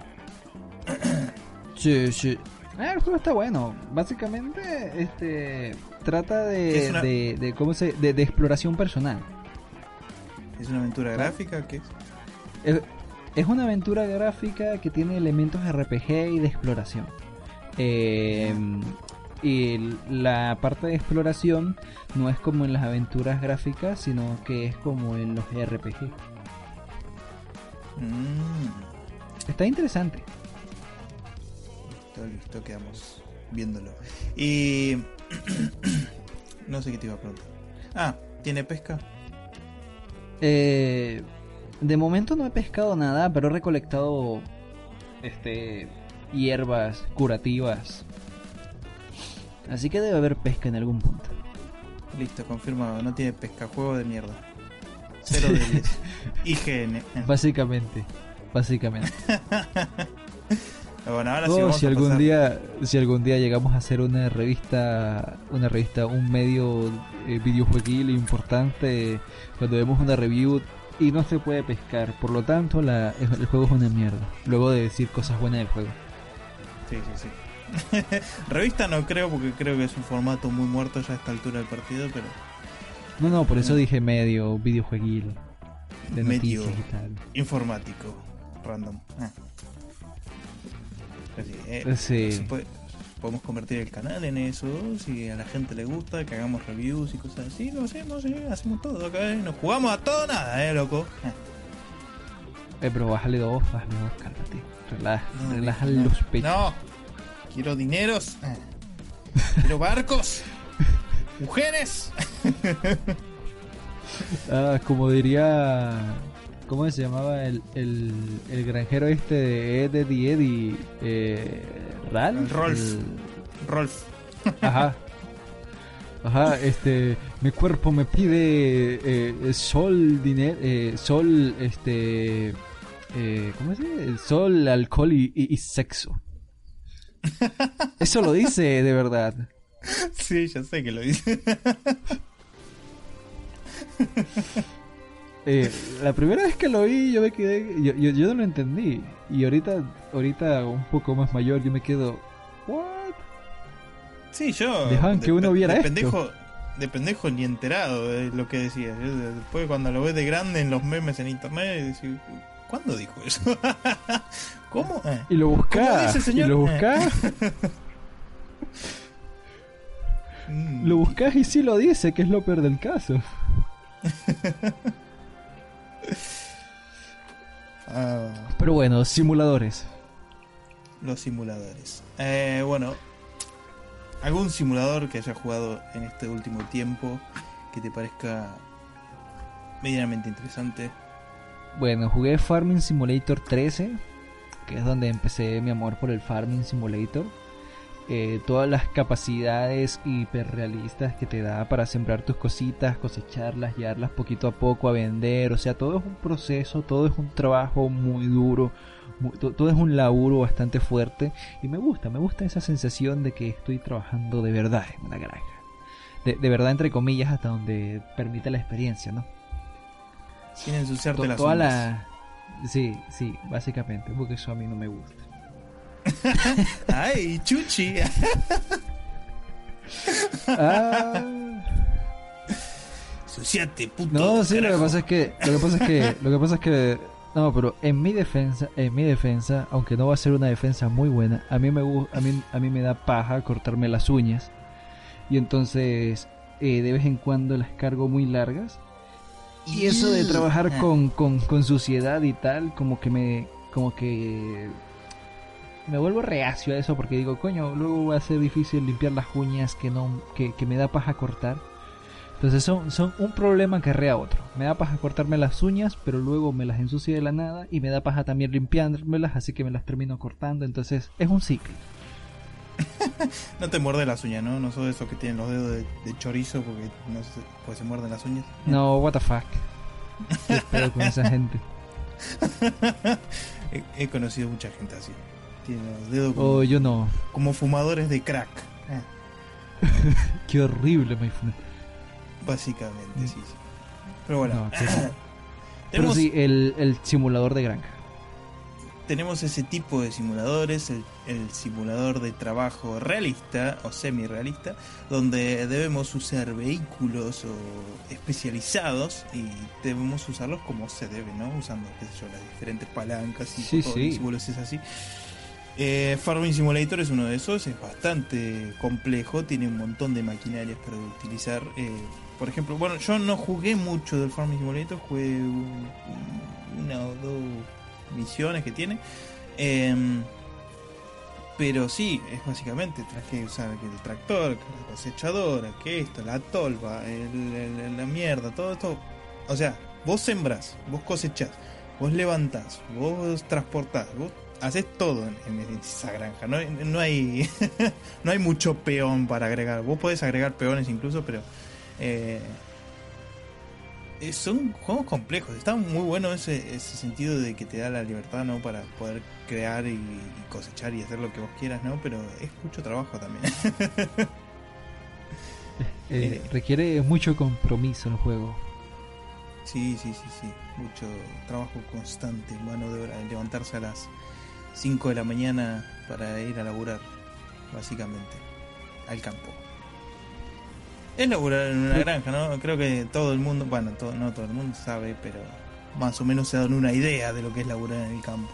Sí, sí. Ah, el juego está bueno. Básicamente, este trata de, de, cómo se, de, exploración personal. ¿Es una aventura gráfica? ¿Qué es? Es? una aventura gráfica que tiene elementos RPG y de exploración. Eh, y la parte de exploración no es como en las aventuras gráficas, sino que es como en los RPG. Mm. Está interesante listo, quedamos viéndolo. Y. no sé qué te iba a preguntar. Ah, ¿tiene pesca? Eh, de momento no he pescado nada, pero he recolectado este hierbas curativas. Así que debe haber pesca en algún punto. Listo, confirmado. No tiene pesca. Juego de mierda. Cero de 10. IGN. Básicamente. Básicamente. Bueno, ahora oh, si algún día, si algún día llegamos a hacer una revista, una revista, un medio eh, videojueguil importante, cuando vemos una review y no se puede pescar, por lo tanto la, el juego es una mierda. Luego de decir cosas buenas del juego. Sí, sí, sí. revista no creo porque creo que es un formato muy muerto ya a esta altura del partido, pero. No, no, por eso dije medio videojueguil. De medio informático, random. Ah. Eh, podemos convertir el canal en eso, si a la gente le gusta, que hagamos reviews y cosas así, lo hacemos, hacemos todo acá, ¿eh? nos jugamos a todo nada, eh, loco. Eh, pero bájale dos, bájale dos, cálmate. Relaja, los pechos. No, quiero dineros, eh. quiero barcos, mujeres. ah, como diría ¿Cómo se llamaba el, el, el granjero este de Eddie Eddie? Eh, ¿Ralph? Rolf. Rolf. Ajá. Ajá, este, mi cuerpo me pide eh, sol, dinero, eh, sol, este, eh, ¿cómo se dice? Sol, alcohol y, y, sexo. Eso lo dice de verdad. Sí, ya sé que lo dice. Eh, la primera vez que lo vi yo me quedé, yo, yo, no lo entendí. Y ahorita, ahorita un poco más mayor yo me quedo, ¿what? Sí, yo... Dejaban que uno viera de Pendejo, de pendejo ni enterado de lo que decía. después cuando lo ves de grande en los memes en internet, ¿cuándo dijo eso? ¿Cómo? Y lo buscás, y lo buscás. Mm. lo buscás y sí lo dice, que es lo peor del caso. Ah, Pero bueno, simuladores. los simuladores. Eh, bueno, ¿algún simulador que hayas jugado en este último tiempo que te parezca medianamente interesante? Bueno, jugué Farming Simulator 13, que es donde empecé mi amor por el Farming Simulator. Eh, todas las capacidades hiperrealistas que te da para sembrar tus cositas, cosecharlas, llevarlas poquito a poco a vender. O sea, todo es un proceso, todo es un trabajo muy duro, muy- todo es un laburo bastante fuerte. Y me gusta, me gusta esa sensación de que estoy trabajando de verdad en una granja. De, de verdad, entre comillas, hasta donde permite la experiencia, ¿no? Sin ensuciarte To- las toda la sí sí básicamente porque eso a mí no me gusta ¡Ay, chuchi! Ah, ¡Ensuciate, puto! no sí lo que pasa es que lo que pasa es que lo que pasa es que no pero en mi defensa en mi defensa aunque no va a ser una defensa muy buena a mí me a mí a mí me da paja cortarme las uñas y entonces eh, de vez en cuando las cargo muy largas y eso de trabajar Ah. con, con, con suciedad y tal, como que me. como que. Me vuelvo reacio a eso porque digo, coño, luego va a ser difícil limpiar las uñas que no. que, que me da paja cortar. Entonces son, son un problema que arrea otro. Me da paja cortarme las uñas, pero luego me las ensucio de la nada y me da paja también limpiármelas, así que me las termino cortando. Entonces es un ciclo. No te muerde las uñas, ¿no? No sos de esos que tienen los dedos de, de chorizo porque no se, pues se muerden las uñas. No, what the fuck. ¿Qué pedo con esa gente? he, he conocido mucha gente así. Tienen los dedos como, Oh, yo no. como fumadores de crack. Ah, Qué horrible, básicamente, sí, sí. Pero bueno, No, Pero sí, el, el simulador de granja. tenemos ese tipo de simuladores, el, el simulador de trabajo realista o semi-realista, donde debemos usar vehículos o especializados y debemos usarlos como se debe, ¿no? Usando, qué sé yo, las diferentes palancas y Sí, botones sí. así. Eh, Farming Simulator es uno de esos, es bastante complejo, tiene un montón de maquinarias para utilizar. eh, por ejemplo, bueno, yo no jugué mucho del Farming Simulator, jugué un- una o dos misiones que tiene. em, pero sí, es básicamente, tenés que usar el tractor, la cosechadora, que esto, la tolva, el- la mierda, todo esto. O sea, vos sembrás, vos cosechás, vos levantás, vos transportás, vos haces todo en, en esa granja. No, hay- no hay no hay mucho peón para agregar. Vos podés agregar peones incluso, pero eh, eh, son juegos complejos. Está muy bueno ese, ese sentido de que te da la libertad, ¿no? Para poder crear y, y cosechar y hacer lo que vos quieras, ¿no? Pero es mucho trabajo también. Eh. requiere mucho compromiso el juego. Sí, sí, sí, sí. Mucho trabajo constante, mano de obra. Levantarse a las 5 de la mañana para ir a laburar, básicamente, al campo. Es laburar en una granja, ¿no? Creo que todo el mundo, bueno, todo, no todo el mundo sabe, pero más o menos se dan una idea de lo que es laburar en el campo.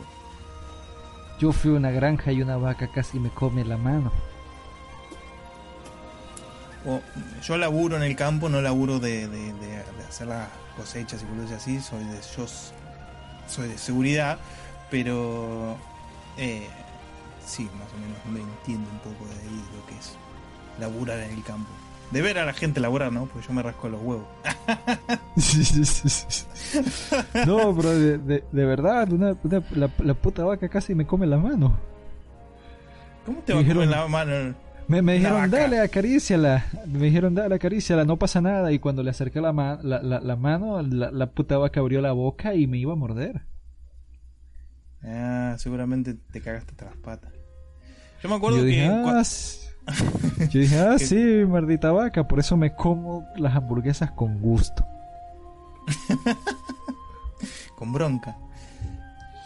Yo fui a una granja y una vaca casi me come la mano. O, yo laburo en el campo, no laburo de, de- de- de hacer las cosechas y cosas así, soy de yo soy de seguridad, pero eh, sí, más o menos me entiendo un poco de ahí lo que es laburar en el campo. De ver a la gente laburar, ¿no? Porque yo me rasco los huevos. no, pero de, de- de verdad, una- una- la, la puta vaca casi me come la mano. ¿Cómo te va a Dijeron- comer la mano? Me, me dijeron, vaca. dale, acaríciala. Me dijeron, dale, acaríciala, no pasa nada. Y cuando le acerqué la, ma- la, la- mano, la, la puta vaca abrió la boca y me iba a morder. Ah, seguramente te cagaste las patas. Yo me acuerdo yo que... dije, ah, yo dije, ah, sí, maldita vaca, por eso me como las hamburguesas con gusto. con bronca.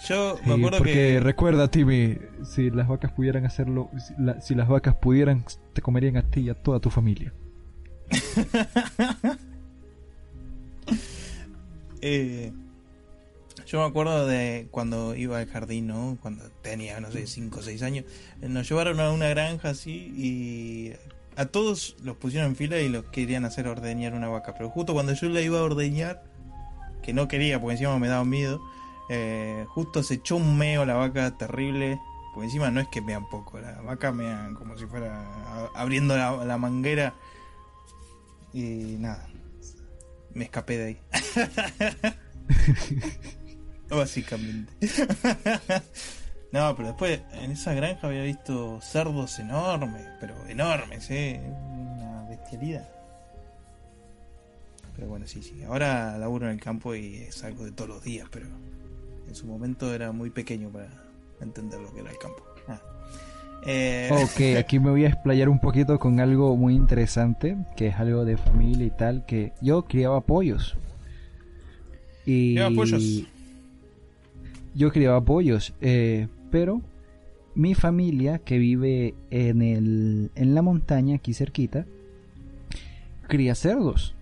Yo me Sí, acuerdo porque que... recuerda, Timmy, si las vacas pudieran hacerlo, si, la- si las vacas pudieran, te comerían a ti y a toda tu familia. Eh, yo me acuerdo de cuando iba al jardín, ¿no? Cuando tenía, no sé, 5 o 6 años. Eh, Nos llevaron a una granja así y a todos los pusieron en fila y los querían hacer ordeñar una vaca. Pero justo cuando yo la iba a ordeñar, que no quería porque encima me daba miedo, Eh, justo se echó un meo la vaca terrible. Porque encima no es que mean poco, la vaca mean como si fuera abriendo la, manguera. Y nada, me escapé de ahí. Básicamente. no, pero después en esa granja había visto cerdos enormes, pero enormes, ¿eh? Una bestialidad. Pero bueno, sí, sí. Ahora laburo en el campo y es algo de todos los días, pero en su momento era muy pequeño para entender lo que era el campo. Ah. Eh, ok, aquí me voy a explayar un poquito con algo muy interesante, que es algo de familia y tal, que yo criaba pollos. Y ¿Criaba pollos? Yo criaba pollos, eh, pero mi familia que vive en, el, en la montaña aquí cerquita, cría cerdos.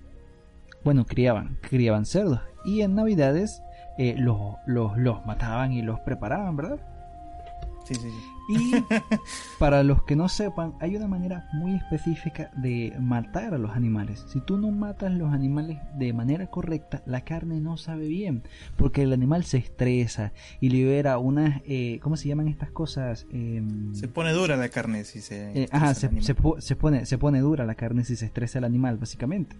Bueno, criaban, criaban cerdos. Y en Navidades eh, los, los, los mataban y los preparaban, ¿verdad? Sí, sí, sí. Y para los que no sepan, hay una manera muy específica de matar a los animales. Si tú no matas los animales de manera correcta, la carne no sabe bien, porque el animal se estresa y libera unas, eh, ¿cómo se llaman estas cosas? Em, se pone dura la carne si se... Eh, ajá, se, se, pone, se pone dura la carne si se estresa el animal, básicamente.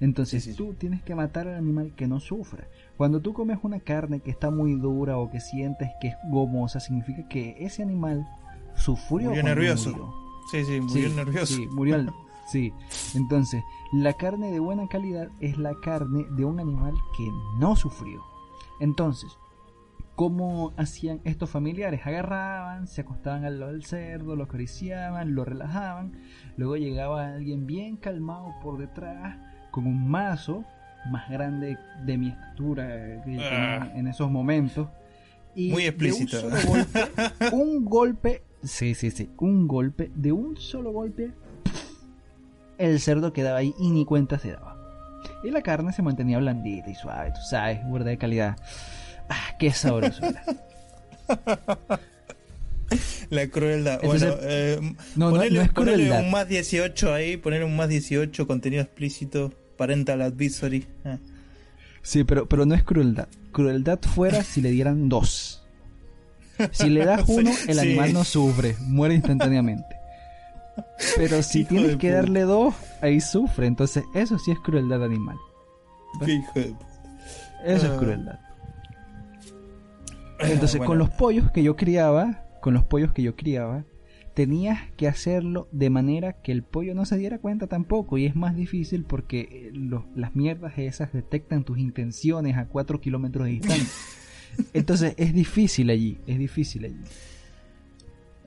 Entonces tú tienes que matar al animal que no sufra. Cuando tú comes una carne que está muy dura o que sientes que es gomosa, significa que ese animal sufrió. Murió nervioso. Sí, sí, murió nervioso. Sí, murió. sí. Entonces, la carne de buena calidad es la carne de un animal que no sufrió. Entonces, ¿cómo hacían estos familiares? Agarraban, se acostaban al lado del cerdo, lo acariciaban, lo relajaban. Luego llegaba alguien bien calmado por detrás con un mazo más grande de mi estatura ah. en esos momentos. Y Muy explícito. un, golpe, un golpe, sí, sí, sí, un golpe, de un solo golpe, el cerdo quedaba ahí y ni cuenta se daba. Y la carne se mantenía blandita y suave, tú sabes, burda de calidad. Ah, qué sabroso La crueldad. bueno, eh, no, no, es crueldad. un más 18 ahí, poner un más 18, contenido explícito, parental advisory. Eh. Sí, pero, pero no es crueldad. Crueldad fuera si le dieran dos. Si le das uno, el animal no sufre, muere instantáneamente. Pero si tienes que darle dos, ahí sufre. Entonces, eso sí es crueldad animal. hijo de Eso es ah. crueldad. Entonces, con los pollos que yo criaba, con los pollos que yo criaba, tenías que hacerlo de manera que el pollo no se diera cuenta tampoco y es más difícil porque eh, las mierdas esas detectan tus intenciones a 4 kilómetros de distancia. Entonces es difícil allí, es difícil allí.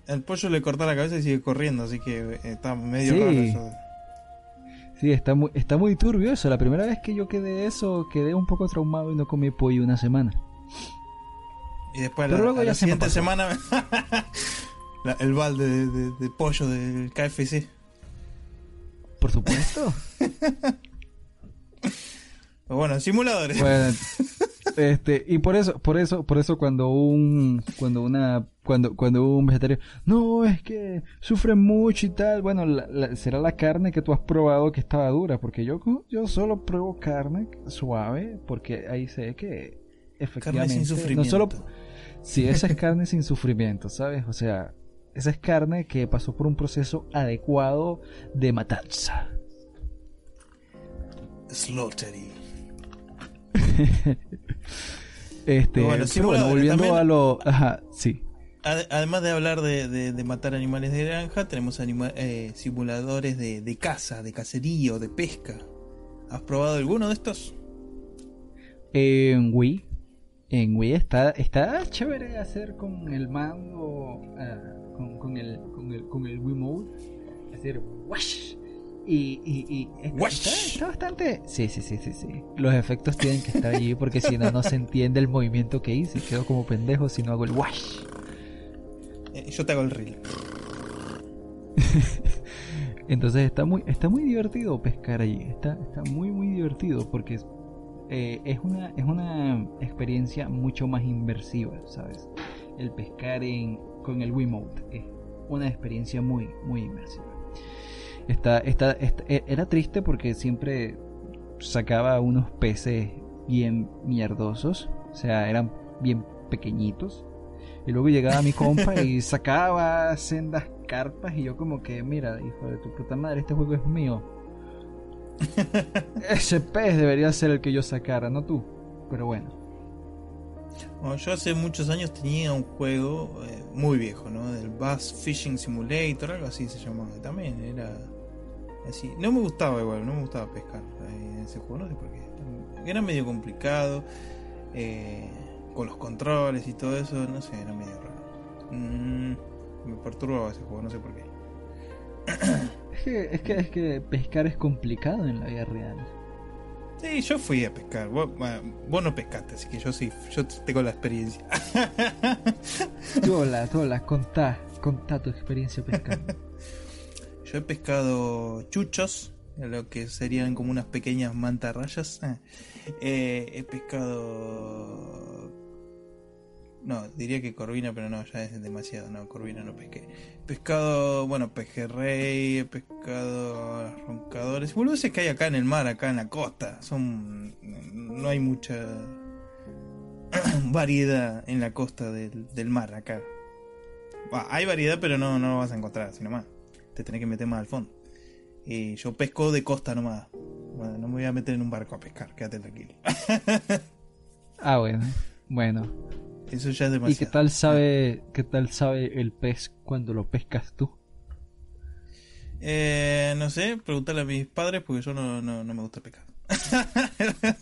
El pollo le corta la cabeza y sigue corriendo, así que eh, está medio raro eso. Sí, está muy, está muy turbio eso. La primera vez que yo quedé eso, quedé un poco traumado y no comí pollo una semana. Y después la, siguiente semana el balde de, pollo del KFC. Por supuesto. bueno, simuladores. este, y por eso, por eso, por eso cuando un, cuando una, cuando, cuando un vegetariano, no, es que sufre mucho y tal, bueno, será la carne que tú has probado que estaba dura, porque yo, yo solo pruebo carne suave, porque ahí sé que efectivamente, carne sin sufrimiento. no solo, sí, esa es carne sin sufrimiento, ¿sabes? O sea, esa es carne que pasó por un proceso adecuado de matanza. Slaughtery. este, bueno, volviendo a lo. Ajá, sí. Además de hablar de, matar animales de granja, tenemos eh, simuladores de, caza, de cacería o de pesca. ¿Has probado alguno de estos? En Wii. En Wii está, está chévere hacer con el mando. Ah, con, el, con, el, con el Wiimote, hacer wash. Y, y, está, bastante. Sí, sí, sí, sí, sí. Los efectos tienen que estar allí porque si no, no se entiende el movimiento que hice. Quedo como pendejo si no hago el wash. Eh, yo te hago el reel. Entonces está muy, está muy divertido pescar allí. Está, está muy, muy divertido porque eh, es, una, es una experiencia mucho más inversiva, ¿sabes? El pescar en, con el Wiimote. Es una experiencia muy, muy inmersiva. Está, está, e, era triste porque siempre sacaba unos peces bien mierdosos. O sea, eran bien pequeñitos. Y luego llegaba mi compa y sacaba sendas carpas y yo como que, mira, hijo de tu puta madre, este juego es mío. Ese pez debería ser el que yo sacara, no tú. Pero bueno. Bueno, yo hace muchos años tenía un juego eh, muy viejo, ¿no? Del Bass Fishing Simulator, algo así se llamaba. También era así. No me gustaba igual, no me gustaba pescar en ese juego, no sé por qué. Era medio complicado. Eh, con los controles y todo eso, no sé, era medio raro. Mm, me perturbaba ese juego, no sé por qué. Es que, es que, es que pescar es complicado en la vida real. Sí, yo fui a pescar. Vos, no pescaste, así que yo sí, yo tengo la experiencia. tú la, tú la, contá, contá tu experiencia pescando. yo he pescado chuchos, lo que serían como unas pequeñas mantarrayas. Eh, he pescado no, diría que corvina, pero no, ya es demasiado. No, corvina no pesqué. Pescado, bueno, pejerrey, pescado roncadores. Boludeces que hay acá en el mar, acá en la costa. Son. No hay mucha variedad en la costa del, mar acá. hay variedad, pero no, no lo vas a encontrar así nomás. Te tenés que meter más al fondo. Y yo pesco de costa nomás. Bueno, no me voy a meter en un barco a pescar, quédate tranquilo. ah, bueno. Bueno, eso ya es demasiado. ¿Y qué tal sabe, qué tal sabe el pez cuando lo pescas tú? Eh, no sé, preguntarle a mis padres porque yo no, no, no me gusta pescar.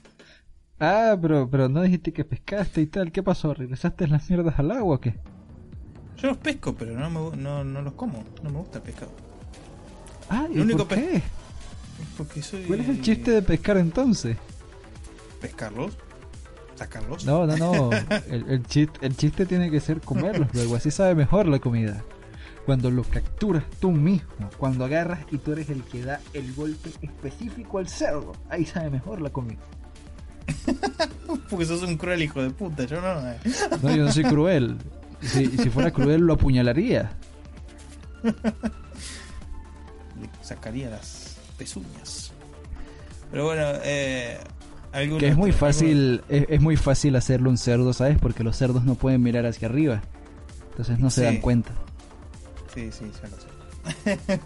ah, pero, pero no dijiste que pescaste y tal. ¿Qué pasó? ¿Regresaste las mierdas al agua o qué? Yo los pesco, pero no, me, no, no los como. No me gusta el pescado. Ah, ¿y por qué? Porque soy... ¿Cuál es el chiste de pescar entonces? ¿Pescarlos? No, no, no. El, chiste, el chiste tiene que ser comerlos luego. Así sabe mejor la comida. Cuando los capturas tú mismo, cuando agarras y tú eres el que da el golpe específico al cerdo, ahí sabe mejor la comida. Porque sos un cruel hijo de puta, yo no. Eh. No, yo no soy cruel. Si, si fuera cruel lo apuñalaría. Le sacaría las pezuñas. Pero bueno, eh, que es muy fácil, es, muy fácil hacerlo un cerdo, ¿sabes? Porque los cerdos no pueden mirar hacia arriba. Entonces no se dan cuenta. Sí, sí, ya lo sé.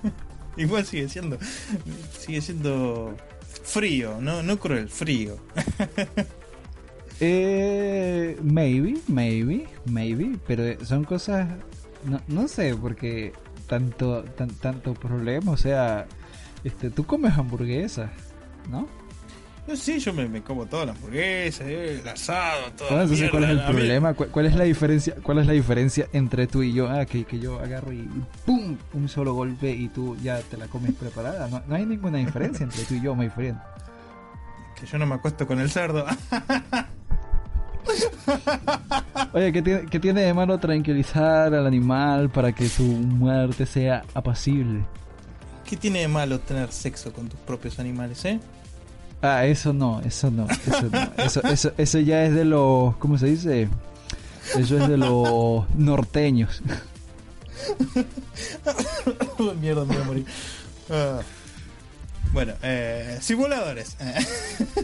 Igual sigue siendo. Sigue siendo frío, no, no cruel, frío. eh, maybe, maybe, maybe. Pero son cosas. No, no sé, porque tanto, tan, tanto problema. O sea, este, tú comes hamburguesas, ¿no? No, sí, yo me, como toda la hamburguesa, eh, el asado, todo. Entonces, ¿cuál es el problema? ¿Cuál, es la diferencia? ¿Cuál es la diferencia entre tú y yo? Ah, que, que yo agarro y, ¡pum! Un solo golpe y tú ya te la comes preparada. No, no hay ninguna diferencia entre tú y yo, my friend. Que yo no me acuesto con el cerdo. Oye, ¿qué tiene, ¿qué tiene de malo tranquilizar al animal para que su muerte sea apacible? ¿Qué tiene de malo tener sexo con tus propios animales, eh? Ah, eso no, eso no, eso no. Eso, eso, eso ya es de los, ¿cómo se dice? Eso es de los norteños. Mierda, me voy a morir. Ah. Bueno, eh, simuladores.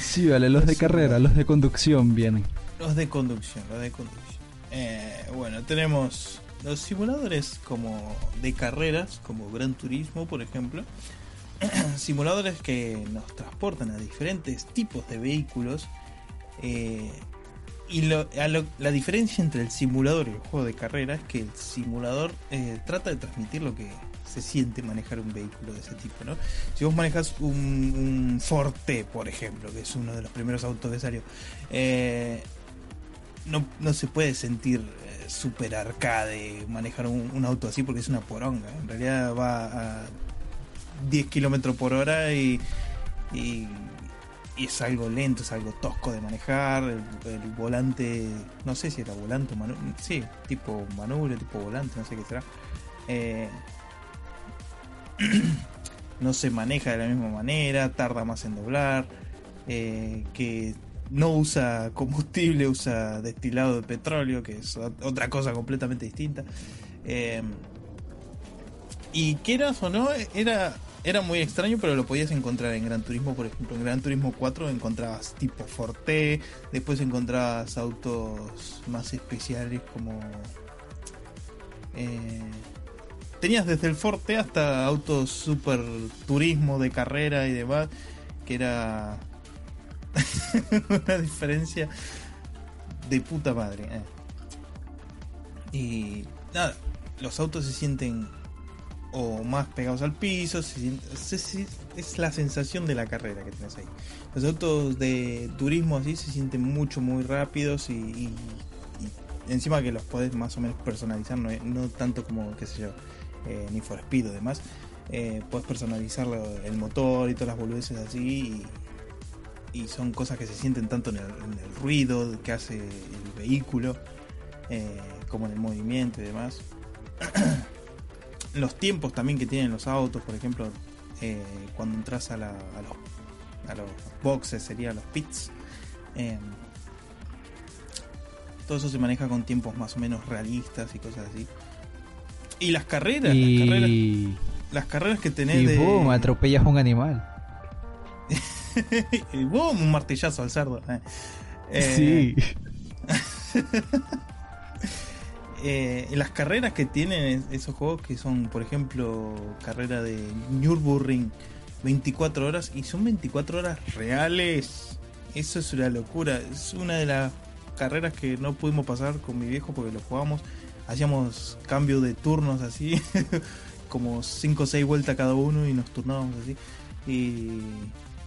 sí, vale, los de carrera, los de conducción vienen. Los de conducción, los de conducción. Eh, bueno, tenemos los simuladores como de carreras, como Gran Turismo, por ejemplo, simuladores que nos transportan a diferentes tipos de vehículos. Eh, y la diferencia entre el simulador y el juego de carrera es que el simulador eh, trata de transmitir lo que se siente manejar un vehículo de ese tipo. ¿no? Si vos manejas un, Forte, por ejemplo, que es uno de los primeros autos que salió, eh, no, no, se puede sentir super arcade manejar un, un, auto así porque es una poronga. En realidad va a 10 kilómetros por hora y, y, es algo lento, es algo tosco de manejar. El, volante, no sé si era volante o manubrio, sí, tipo manubrio, tipo volante, no sé qué será. Eh, no se maneja de la misma manera, tarda más en doblar, eh, que no usa combustible, usa destilado de petróleo, que es otra cosa completamente distinta. Eh, y quieras o no, era era muy extraño, pero lo podías encontrar en Gran Turismo, por ejemplo. En Gran Turismo 4 encontrabas tipo Forte, después encontrabas autos más especiales como... Eh, tenías desde el Forte hasta autos super turismo de carrera y demás, que era una diferencia de puta madre. Eh. Y nada, los autos se sienten o más pegados al piso, es la sensación de la carrera que tienes ahí. Los autos de turismo así se sienten mucho, muy rápidos y, encima que los podés más o menos personalizar, no, tanto como, qué sé yo, eh, ni for Speed o demás. Eh, puedes personalizar el motor y todas las boludeces así y, son cosas que se sienten tanto en el, ruido que hace el vehículo eh, como en el movimiento y demás. Los tiempos también que tienen los autos, por ejemplo, eh, cuando entras a, la, a, los, a los boxes, sería los pits. Em, todo eso se maneja con tiempos más o menos realistas y cosas así. Y las carreras, las carreras, las carreras que tenés y de. Boom, atropellas un animal. y boom, un martillazo al cerdo. Eh, sí. Eh, las carreras que tienen esos juegos que son, por ejemplo, carrera de Nürburgring 24 horas y son 24 horas reales. Eso es una locura. Es una de las carreras que no pudimos pasar con mi viejo porque lo jugábamos. Hacíamos cambio de turnos así, como 5 o 6 vueltas cada uno y nos turnábamos así. Y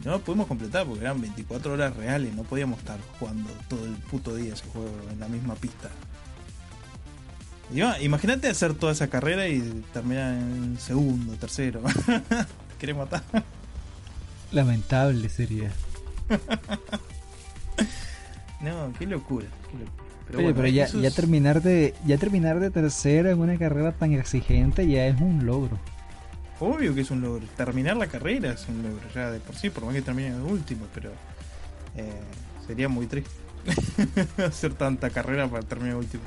no lo pudimos completar porque eran 24 horas reales. No podíamos estar jugando todo el puto día ese juego en la misma pista. Imagínate hacer toda esa carrera y terminar en segundo, tercero. ¿Querés matar? Lamentable sería. no, qué locura. Pero, pero ya, ya terminar de ya terminar de tercero en una carrera tan exigente ya es un logro. Obvio que es un logro. Terminar la carrera es un logro ya de por sí, por más que termine de último, pero eh, sería muy triste hacer tanta carrera para terminar último.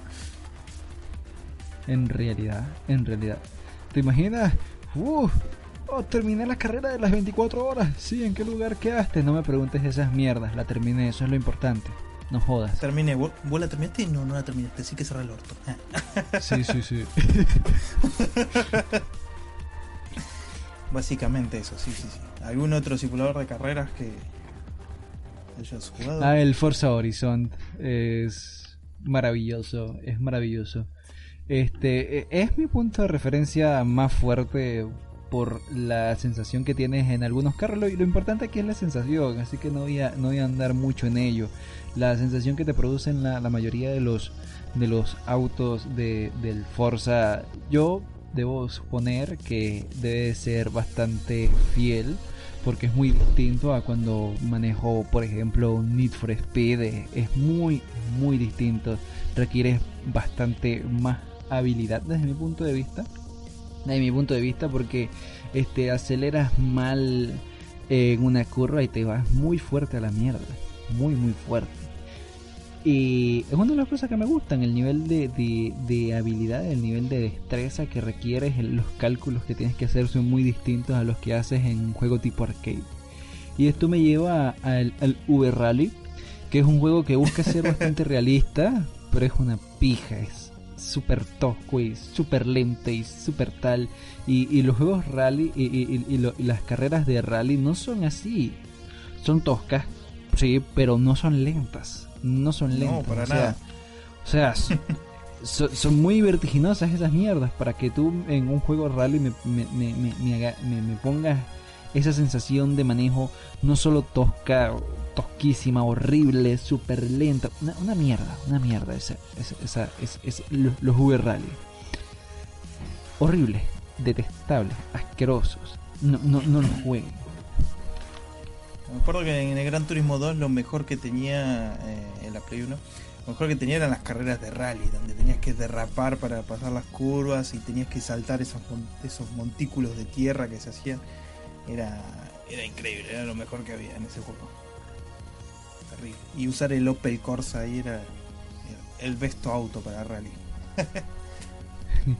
En realidad, en realidad. ¿Te imaginas? Uh, oh, terminé la carrera de las 24 horas. Sí, ¿en qué lugar quedaste? No me preguntes esas mierdas. La terminé, eso es lo importante. No jodas. Terminé. ¿Vos, la terminaste? No, no la terminaste. Sí que cerré el orto. sí, sí, sí. Básicamente eso, sí, sí, sí. ¿Algún otro simulador de carreras que hayas jugado? Ah, el Forza Horizon. Es maravilloso, es maravilloso. Este e, es mi punto de referencia más fuerte por la sensación que tienes en algunos carros. Lo, lo, importante aquí es la sensación, así que no voy, a, no voy a andar mucho en ello. La sensación que te producen la, la mayoría de los, de los autos de, del Forza, yo debo suponer que debe ser bastante fiel porque es muy distinto a cuando manejo, por ejemplo, un Need for Speed. Es muy, muy distinto. Requiere bastante más habilidad desde mi punto de vista. Desde mi punto de vista porque este aceleras mal en una curva y te vas muy fuerte a la mierda. Muy muy fuerte. Y es una de las cosas que me gustan, el nivel de, de, habilidad, el nivel de destreza que requieres, los cálculos que tienes que hacer son muy distintos a los que haces en un juego tipo arcade. Y esto me lleva al, al V Rally, que es un juego que busca ser bastante realista, pero es una pija, súper tosco y súper lento y súper tal. Y, los juegos rally y, las carreras de rally no son así. Son toscas, sí, pero no son lentas. No son lentas. para o nada. Sea, o sea, son muy vertiginosas esas mierdas para que tú en un juego rally me, me, me, me pongas esa sensación de manejo no solo tosca tosquísima, horrible, súper lenta. Una, mierda, una mierda esa, esa, es, los, V Rally. Horrible, detestable, asquerosos. No, no, no los jueguen. Me acuerdo que en el Gran Turismo 2 lo mejor que tenía eh, en la Play 1, lo mejor que tenía eran las carreras de rally, donde tenías que derrapar para pasar las curvas y tenías que saltar esos, esos montículos de tierra que se hacían. Era, era increíble, era lo mejor que había en ese juego. Y usar el Opel Corsa ahí era el besto auto para rally.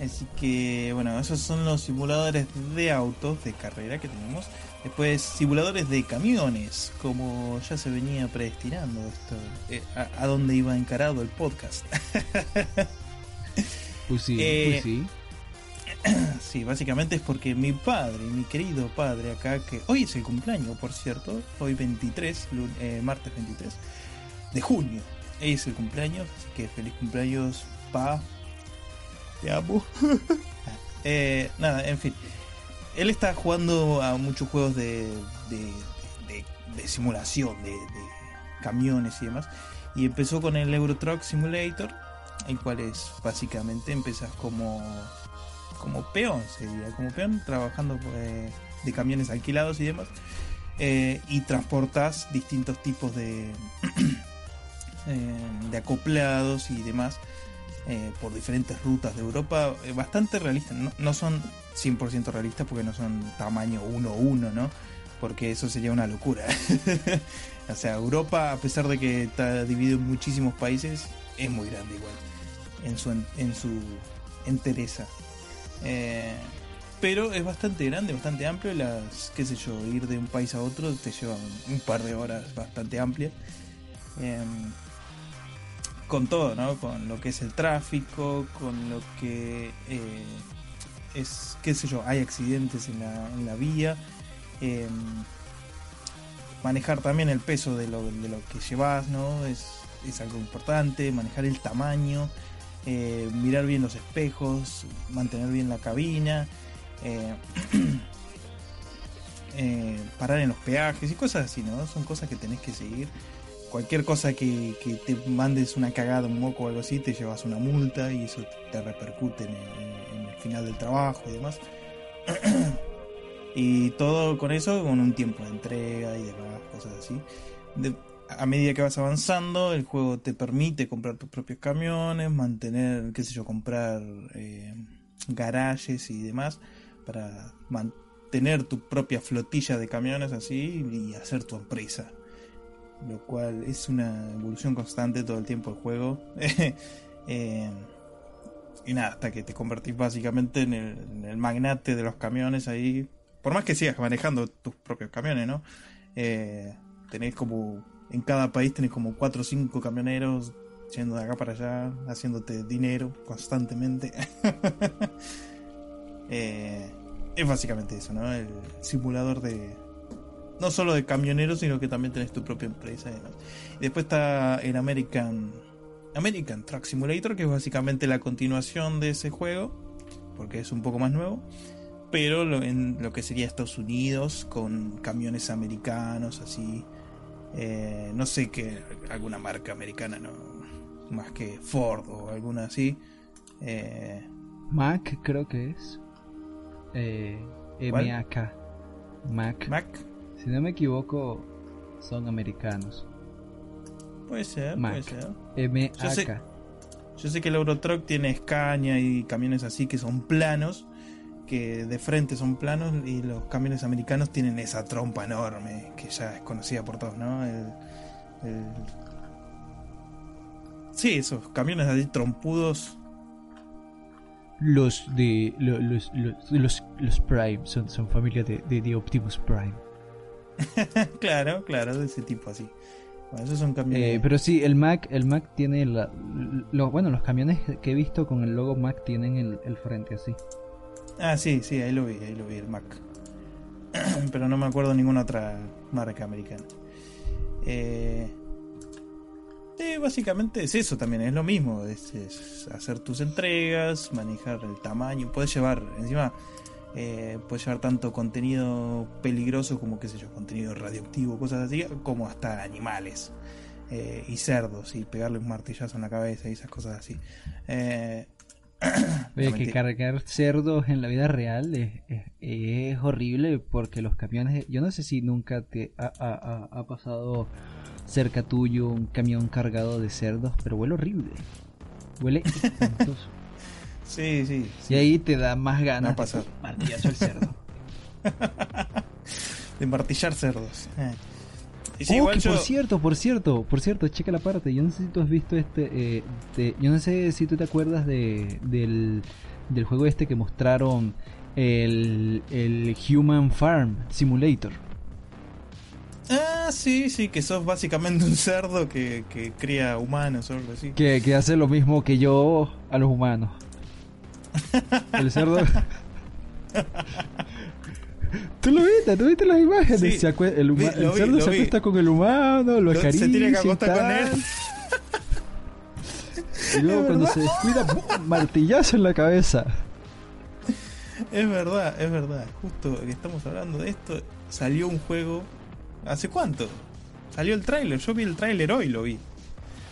Así que, bueno, esos son los simuladores de autos de carrera que tenemos. Después, simuladores de camiones, como ya se venía predestinando esto, eh, a, a, dónde iba encarado el podcast. pues sí, Eh, pues sí. Sí, básicamente es porque mi padre, mi querido padre acá, que hoy es el cumpleaños, por cierto, hoy 23, lun- eh, martes 23 de junio, es el cumpleaños, así que feliz cumpleaños, pa. Te amo. Eh, nada, en fin. Él está jugando a muchos juegos de, simulación, de, de camiones y demás. Y empezó con el Euro Truck Simulator, el cual es básicamente empezás como como peón, sería como peón, trabajando eh, de camiones alquilados y demás. eh, y transportas distintos tipos de, eh, de acoplados y demás eh, por diferentes rutas de Europa. bastante realistas, no, no son 100% realistas porque no son tamaño 1-1, ¿no? Porque eso sería una locura. o sea, Europa, a pesar de que está dividido en muchísimos países, es muy grande igual. En su, en su entereza. Eh, pero es bastante grande, bastante amplio. Las, qué sé yo, ir de un país a otro te lleva un, par de horas bastante amplias. Eh, con todo, ¿no? Con lo que es el tráfico, con lo que eh, es, qué sé yo, hay accidentes en la, vía. Eh, manejar también el peso de lo, de lo que llevas, ¿no? Es, es algo importante. Manejar el tamaño eh, mirar bien los espejos, mantener bien la cabina, eh, eh, parar en los peajes y cosas así, ¿no? Son cosas que tenés que seguir. Cualquier cosa que, te mandes una cagada, un moco o algo así, te llevas una multa y eso te repercute en, el final del trabajo y demás. y todo con eso, con un tiempo de entrega y demás, cosas así. A medida que vas avanzando, el juego te permite comprar tus propios camiones, mantener, qué sé yo, comprar eh, garajes y demás para mantener tu propia flotilla de camiones así y hacer tu empresa. Lo cual es una evolución constante todo el tiempo el juego. Eh, y nada, hasta que te convertís básicamente en el, en el magnate de los camiones ahí. Por más que sigas manejando tus propios camiones, ¿no? Eh, tenés como en cada país tenés como 4 o 5 camioneros yendo de acá para allá, haciéndote dinero constantemente. Eh, es básicamente eso, ¿no? El simulador de. No solo de camioneros, sino que también tenés tu propia empresa después está el American. American Truck Simulator, que es básicamente la continuación de ese juego, porque es un poco más nuevo. Pero en lo que sería Estados Unidos, con camiones americanos, así. Eh, no sé qué, alguna marca americana, no más que Ford o alguna así. Eh, Mac creo que es. Eh. MAK. Mac. Mac, Si no me equivoco, son americanos. puede ser, Mac. puede ser. MAK. sé- Yo sé que el Eurotruck tiene Scania y camiones así que son planos, que de frente son planos, y los camiones americanos tienen esa trompa enorme, que ya es conocida por todos, ¿no? El, el- Sí, esos camiones así trompudos. Los de. lo- Los, los, los, los Prime son, son familia de, de, de Optimus Prime. claro, claro, de ese tipo así. Bueno, esos son camiones. Eh, pero sí, el Mac, el Mac tiene la, lo- bueno, los camiones que he visto con el logo Mac tienen el, el frente así. Ah, sí, sí, ahí lo vi, ahí lo vi, el Mac. Pero no me acuerdo ninguna otra marca americana. Eh, básicamente es eso también, es lo mismo. Es hacer tus entregas, manejar el tamaño. Puedes llevar, encima, eh, puedes llevar tanto contenido peligroso como, qué sé yo, contenido radioactivo, cosas así, como hasta animales. eh, y cerdos, y pegarle un martillazo en la cabeza y esas cosas así. Eh, Oye, no, que cargar cerdos en la vida real es, es- es horrible porque los camiones, yo no sé si nunca te ha, ha- ha- ha pasado cerca tuyo un camión cargado de cerdos, pero huele horrible. Huele espantoso. Sí, sí. sí. Y ahí te da más ganas ha pasado. de martillazo el cerdo. de martillar cerdos. Eh. Sí, Oh, que yo- por cierto, por cierto, por cierto, checa la parte. Yo no sé si tú has visto este. eh, de- yo no sé si tú te acuerdas de, del, del juego este que mostraron el, el Human Farm Simulator. Ah, sí, sí, que sos básicamente un cerdo que, que cría humanos o algo así. Que, que hace lo mismo que yo a los humanos. El cerdo. Tú lo viste, tú viste las imágenes. Sí. Se acue- el, Vi- el vi, cerdo se vi. acuesta con el humano, lo Lo- se acaricia. tiene que y acostar con él. Y luego Es cuando verdad. se descuida, martillazo en la cabeza. Es verdad, es verdad. Justo que estamos hablando de esto, salió un juego. ¿Hace cuánto? Salió el tráiler. Yo vi el tráiler hoy, lo vi.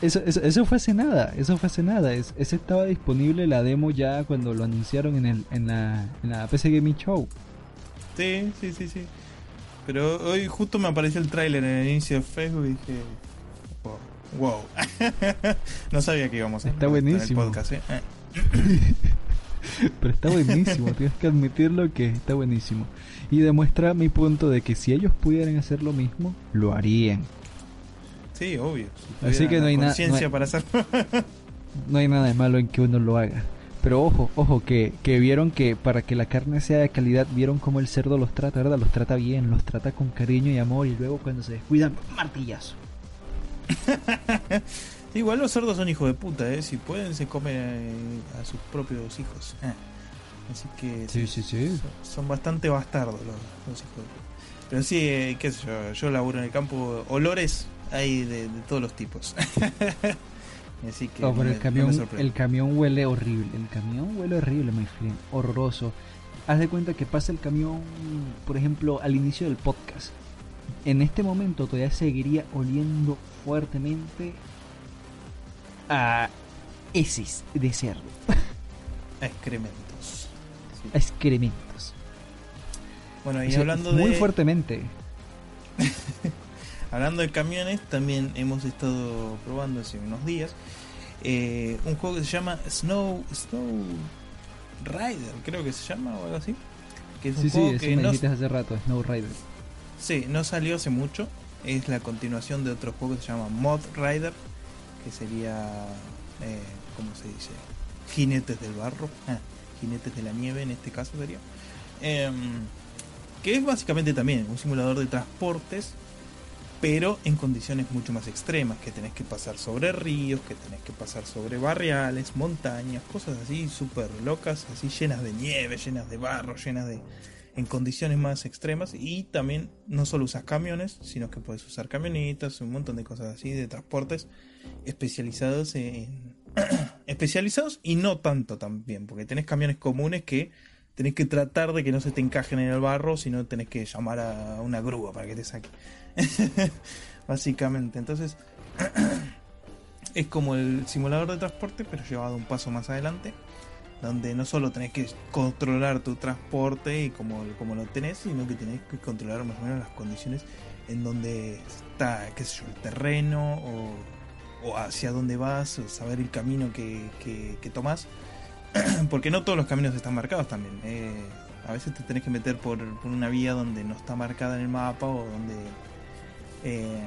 Eso, eso, eso fue hace nada, eso fue hace nada. Es, ese estaba disponible la demo ya cuando lo anunciaron en, el, en, la, en la PC Gaming Show. Sí, sí, sí, sí. Pero hoy justo me apareció el tráiler en el inicio de Facebook y dije. Wow. wow. no sabía que íbamos a Está en el buenísimo. podcast, ¿eh? Eh. Pero está buenísimo, tienes que admitirlo que está buenísimo. Y demuestra mi punto de que si ellos pudieran hacer lo mismo, lo harían. Sí, obvio. Si Así que no hay na- conciencia no hay- para. No hay nada de malo en que uno lo haga. Pero ojo, ojo, que, que vieron que para que la carne sea de calidad, vieron cómo el cerdo los trata, ¿verdad? Los trata bien, los trata con cariño y amor y luego cuando se descuidan, martillazo. Igual los cerdos son hijos de puta, ¿eh? Si pueden, se comen eh, a sus propios hijos. Eh. Así que Sí, sí, sí. son, bastante bastardos los, los hijos de puta. Pero sí, eh, qué sé yo, yo laburo en el campo, olores hay de, de todos los tipos. Así que no pero me- el camión, el huele horrible. El camión huele horrible, my friend. Horroroso. Haz de cuenta que pasa el camión, por ejemplo, al inicio del podcast. En este momento todavía seguiría oliendo fuertemente a heces de cerdo, Excrementos. Sí. a excrementos. Bueno, y O sea, hablando muy de fuertemente. hablando de camiones, también hemos estado probando hace unos días eh, un juego que se llama Snow Snow Rider, creo que se llama o algo así. Que es un Sí, sí, juego eso que no, hace rato, Snow Rider. sí, no salió hace mucho. Es la continuación de otro juego que se llama Mod Rider, que sería, eh, ¿cómo se dice? Jinetes del barro, ah, jinetes de la nieve en este caso sería. Em, que es básicamente también un simulador de transportes, pero en condiciones mucho más extremas, que tenés que pasar sobre ríos, que tenés que pasar sobre barriales, montañas, cosas así súper locas, así llenas de nieve, llenas de barro, llenas de... en condiciones más extremas y también no solo usas camiones, sino que puedes usar camionetas, un montón de cosas así, de transportes especializados en... especializados y no tanto también, porque tenés camiones comunes que tenés que tratar de que no se te encajen en el barro, sino tenés que llamar a una grúa para que te saque. Básicamente, entonces es como el simulador de transporte, pero llevado un paso más adelante, donde no solo tenés que controlar tu transporte y como, como lo tenés, sino que tenés que controlar más o menos las condiciones en donde está, qué sé el terreno o, o hacia dónde vas, o saber el camino que, que, que. Porque no todos los caminos están marcados también. eh, a veces te tenés que meter por, por una vía donde no está marcada en el mapa o donde eh,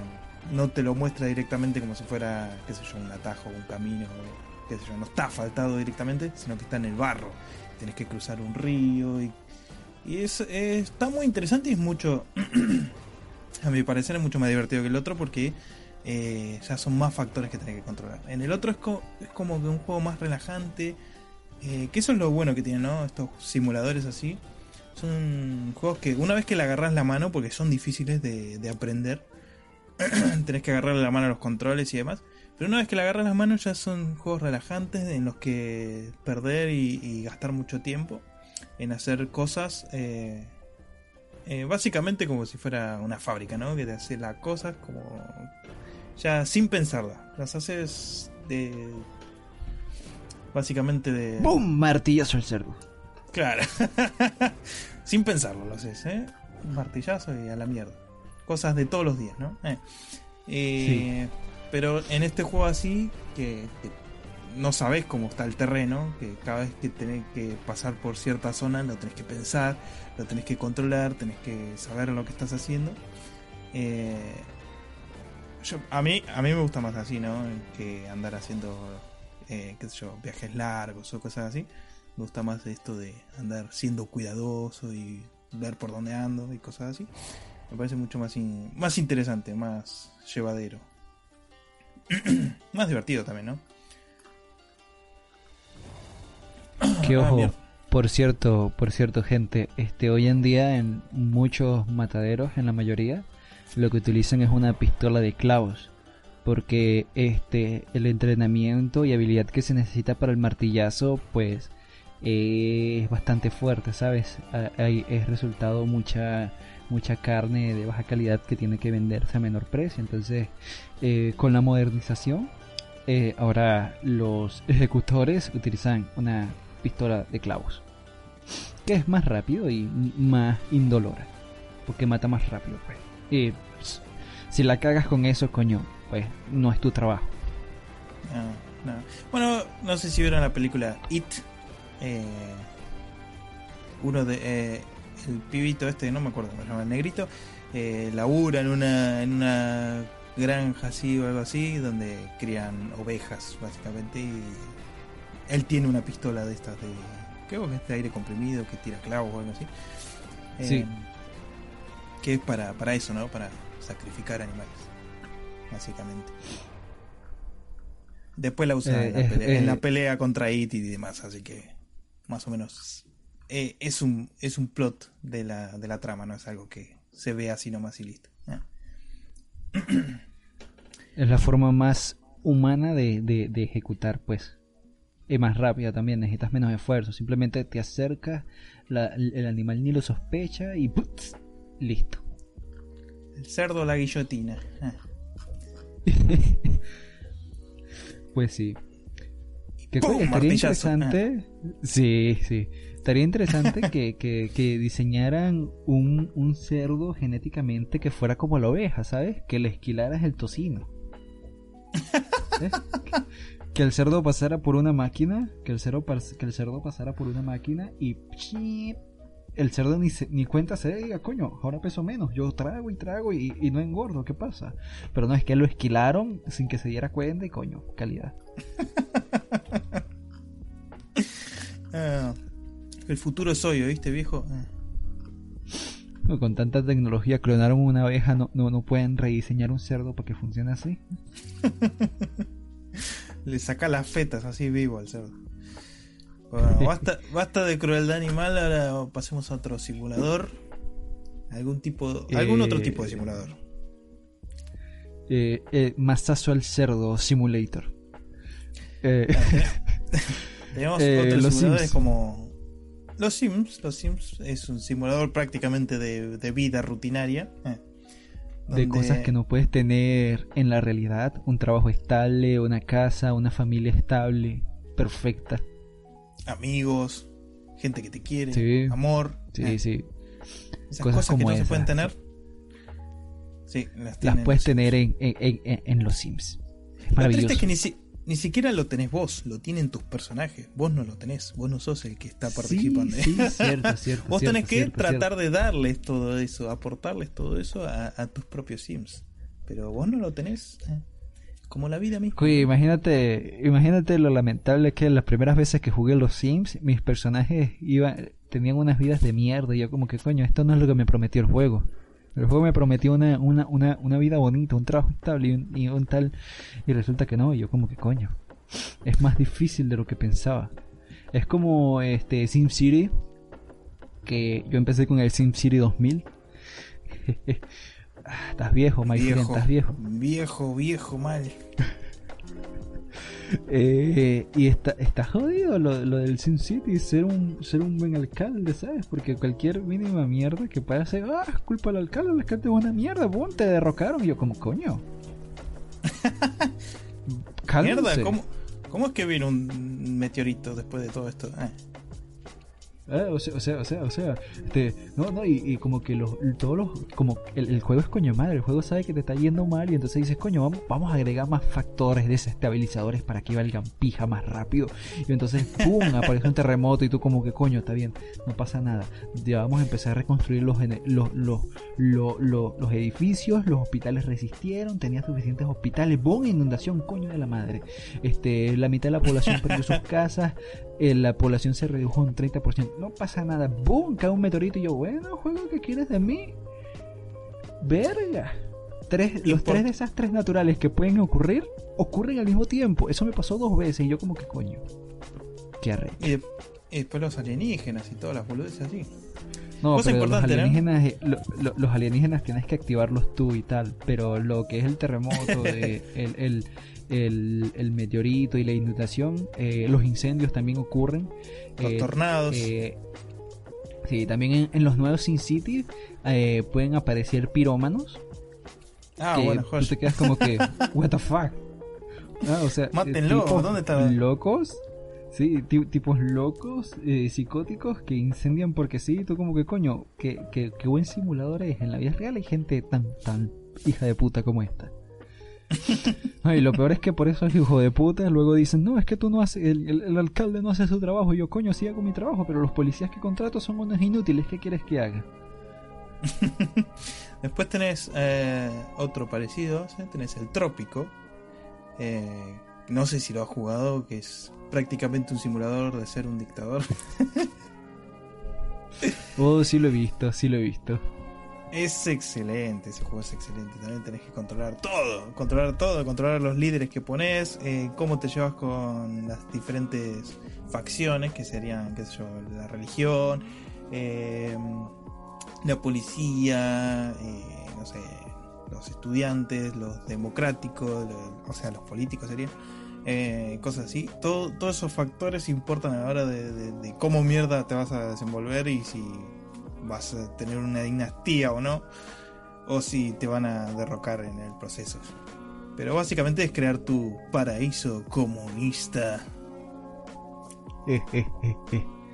no te lo muestra directamente como si fuera, qué sé yo, un atajo, un camino, qué sé yo, no está asfaltado directamente, sino que está en el barro. Tenés que cruzar un río y, y es, eh, está muy interesante y es mucho, a mi parecer es mucho más divertido que el otro porque eh, ya son más factores que tenés que controlar. En el otro es, co- es como que un juego más relajante, que eso es lo bueno que tienen, ¿no? Estos simuladores así. Son juegos que una vez que le agarras la mano, porque son difíciles de, de aprender, tenés que agarrarle la mano a los controles y demás. Pero una vez que le agarras las manos ya son juegos relajantes en los que perder y, y gastar mucho tiempo en hacer cosas eh, eh, básicamente como si fuera una fábrica, ¿no? Que te hace las cosas como ya sin pensarlas. Las haces de básicamente de ¡Bum! Martillazo al cerdo. Claro. Sin pensarlo lo haces, ¿eh? Un martillazo y a la mierda. Cosas de todos los días, ¿no? Eh. Eh, Pero en este juego así, que, que no sabes cómo está el terreno, que cada vez que tenés que pasar por cierta zona lo tenés que pensar, lo tenés que controlar, tenés que saber lo que estás haciendo. Eh, yo- a, mí, a mí me gusta más así, ¿no? Que andar haciendo, eh, qué sé yo, viajes largos o cosas así me gusta más esto de andar siendo cuidadoso y ver por dónde ando y cosas así. Me parece mucho más, más interesante, más llevadero. más divertido también, ¿no? Qué ah, ojo. por cierto, por cierto, gente, este hoy en día en muchos mataderos, en la mayoría, lo que utilizan es una pistola de clavos, porque este el entrenamiento y habilidad que se necesita para el martillazo, pues es bastante fuerte, ¿sabes? Hay, es resultado mucha mucha carne de baja calidad que tiene que venderse a menor precio. Entonces, eh, con la modernización, eh, ahora los ejecutores utilizan una pistola de clavos, que es más rápido y más indolora, porque mata más rápido. Pues. Y si la cagas con eso, coño, pues no es tu trabajo. Bueno, no sé si vieron la película It. Eh, uno de eh, el pibito este, no me acuerdo cómo se llama, el negrito, eh, labura en una en una granja así o algo así, donde crían ovejas básicamente y él tiene una pistola de estas de creo que es de aire comprimido que tira clavos o algo así. Sí. que es para, para eso, ¿no? Para sacrificar animales, básicamente. Después la usa en, la eh, pelea, contra It y demás, así que más o menos eh, es, un, es un plot de la, de la trama, no es algo que se ve así nomás y listo. Es la forma más humana de, de, ejecutar, pues. Es más rápida también, necesitas menos esfuerzo. Simplemente te acercas, el animal ni lo sospecha y listo. El cerdo la guillotina. Ah. pues sí. Que estaría interesante. Ah. Sí, sí. Estaría interesante que, que, diseñaran un, un, cerdo genéticamente que fuera como la oveja, ¿sabes? Que le esquilaras el tocino. ¿Eh? que el cerdo pasara por una máquina, que el cerdo, que el cerdo pasara por una máquina y el cerdo ni, ni cuenta se diga, coño, ahora peso menos, yo trago y trago y, no engordo, ¿qué pasa? Pero no, es que lo esquilaron sin que se diera cuenta y coño, calidad. Ah, el futuro es hoy, ¿viste, viejo? Ah. con tanta tecnología, clonaron una abeja, no, no, no pueden rediseñar un cerdo para que funcione así. Le saca las fetas así vivo al cerdo. basta, basta de crueldad animal, ahora pasemos a otro simulador. Algún tipo, algún otro tipo de eh, simulador. Eh, eh, Masazo al cerdo simulator. Eh, tenemos otros simuladores como los Sims. Los Sims es un simulador prácticamente de, vida rutinaria. De cosas que no puedes tener en la realidad. Un trabajo estable, una casa, una familia estable, perfecta amigos, gente que te quiere, amor. Sí, eh. sí. Esas cosas, que no se pueden tener. Sí, las, puedes tener en, en, los Sims. Es maravilloso. es que ni, siquiera lo tenés vos, lo tienen tus personajes. Vos no lo tenés, vos no sos el que está participando. Sí, cierto, cierto. vos tenés que tratar de darles todo eso, aportarles todo eso a, a, tus propios Sims. Pero vos no lo tenés. Eh. Como la vida misma. imagínate, imagínate lo lamentable que las primeras veces que jugué los Sims, mis personajes iban, tenían unas vidas de mierda. Y yo como que coño, esto no es lo que me prometió el juego. El juego me prometió una, una, una, una vida bonita, un trabajo estable y un, tal. Y resulta que no, y yo como que coño. Es más difícil de lo que pensaba. Es como este Sim City. Que yo empecé con el Sim City 2000. Ah, estás viejo, Mike estás viejo. Viejo, viejo, mal. Eh, y está, está jodido lo, lo del Sin City, ser un, ser un buen alcalde, ¿sabes? Porque cualquier mínima mierda que pueda ser, ah, es culpa del alcalde, el alcalde es una mierda, boom, te derrocaron. Y yo, como, coño. Mierda, ¿cómo, ¿cómo es que vino un meteorito después de todo esto? Eh. Eh, o, sea, o sea, o sea, o sea, este, no, no, y, como que los, todos los, como el, juego es coño madre, el juego sabe que te está yendo mal y entonces dices, coño, vamos, vamos a agregar más factores desestabilizadores para que valgan pija más rápido. Y entonces, ¡pum! aparece un terremoto y tú como que, coño, está bien, no pasa nada. Ya vamos a empezar a reconstruir los, los, los, los, los, edificios, los hospitales resistieron, tenía suficientes hospitales, ¡boom! Inundación, coño de la madre. Este, la mitad de la población perdió sus casas, eh, la población se redujo un 30%. No pasa nada. ¡Bum! Cae un meteorito y yo, bueno, juego, ¿qué quieres de mí? Verga. Tres, los tres desastres naturales que pueden ocurrir ocurren al mismo tiempo. Eso me pasó dos veces y yo como que coño. Qué arrecho. Y, después los alienígenas y todas las boludeces así. No, pero los alienígenas, eh, los alienígenas tienes que activarlos tú y tal, pero lo que es el terremoto, el, el, el, el, meteorito y la inundación, eh, los incendios también ocurren. Los eh, tornados. sí, también en, los nuevos Sin City pueden aparecer pirómanos. Ah, bueno, Tú te quedas como que, what the fuck. Ah, o sea, Mátenlo, ¿dónde está? Locos Sí, tipos locos, eh, psicóticos que incendian porque sí, tú como que coño, que, que, buen simulador es. En la vida real hay gente tan, tan hija de puta como esta. y lo peor es que por eso es hijo de puta luego dicen, no, es que tú no haces, el, alcalde no hace su trabajo. Y yo, coño, sí hago mi trabajo, pero los policías que contrato son unos inútiles, ¿qué quieres que haga? Después tenés eh, otro parecido, tenés el trópico. Eh, no sé si lo has jugado, que es prácticamente un simulador de ser un dictador. oh, sí lo he visto, sí lo he visto. Es excelente, ese juego es excelente. También tenés que controlar todo, controlar todo, controlar los líderes que pones, eh, cómo te llevas con las diferentes facciones, que serían, qué sé yo, la religión, eh, la policía, eh, no sé, los estudiantes, los democráticos, o sea, los políticos serían. Eh, cosas así. Todo, todos esos factores importan a la hora de, cómo mierda te vas a desenvolver y si vas a tener una dinastía o no, o si te van a derrocar en el proceso. Pero básicamente es crear tu paraíso comunista.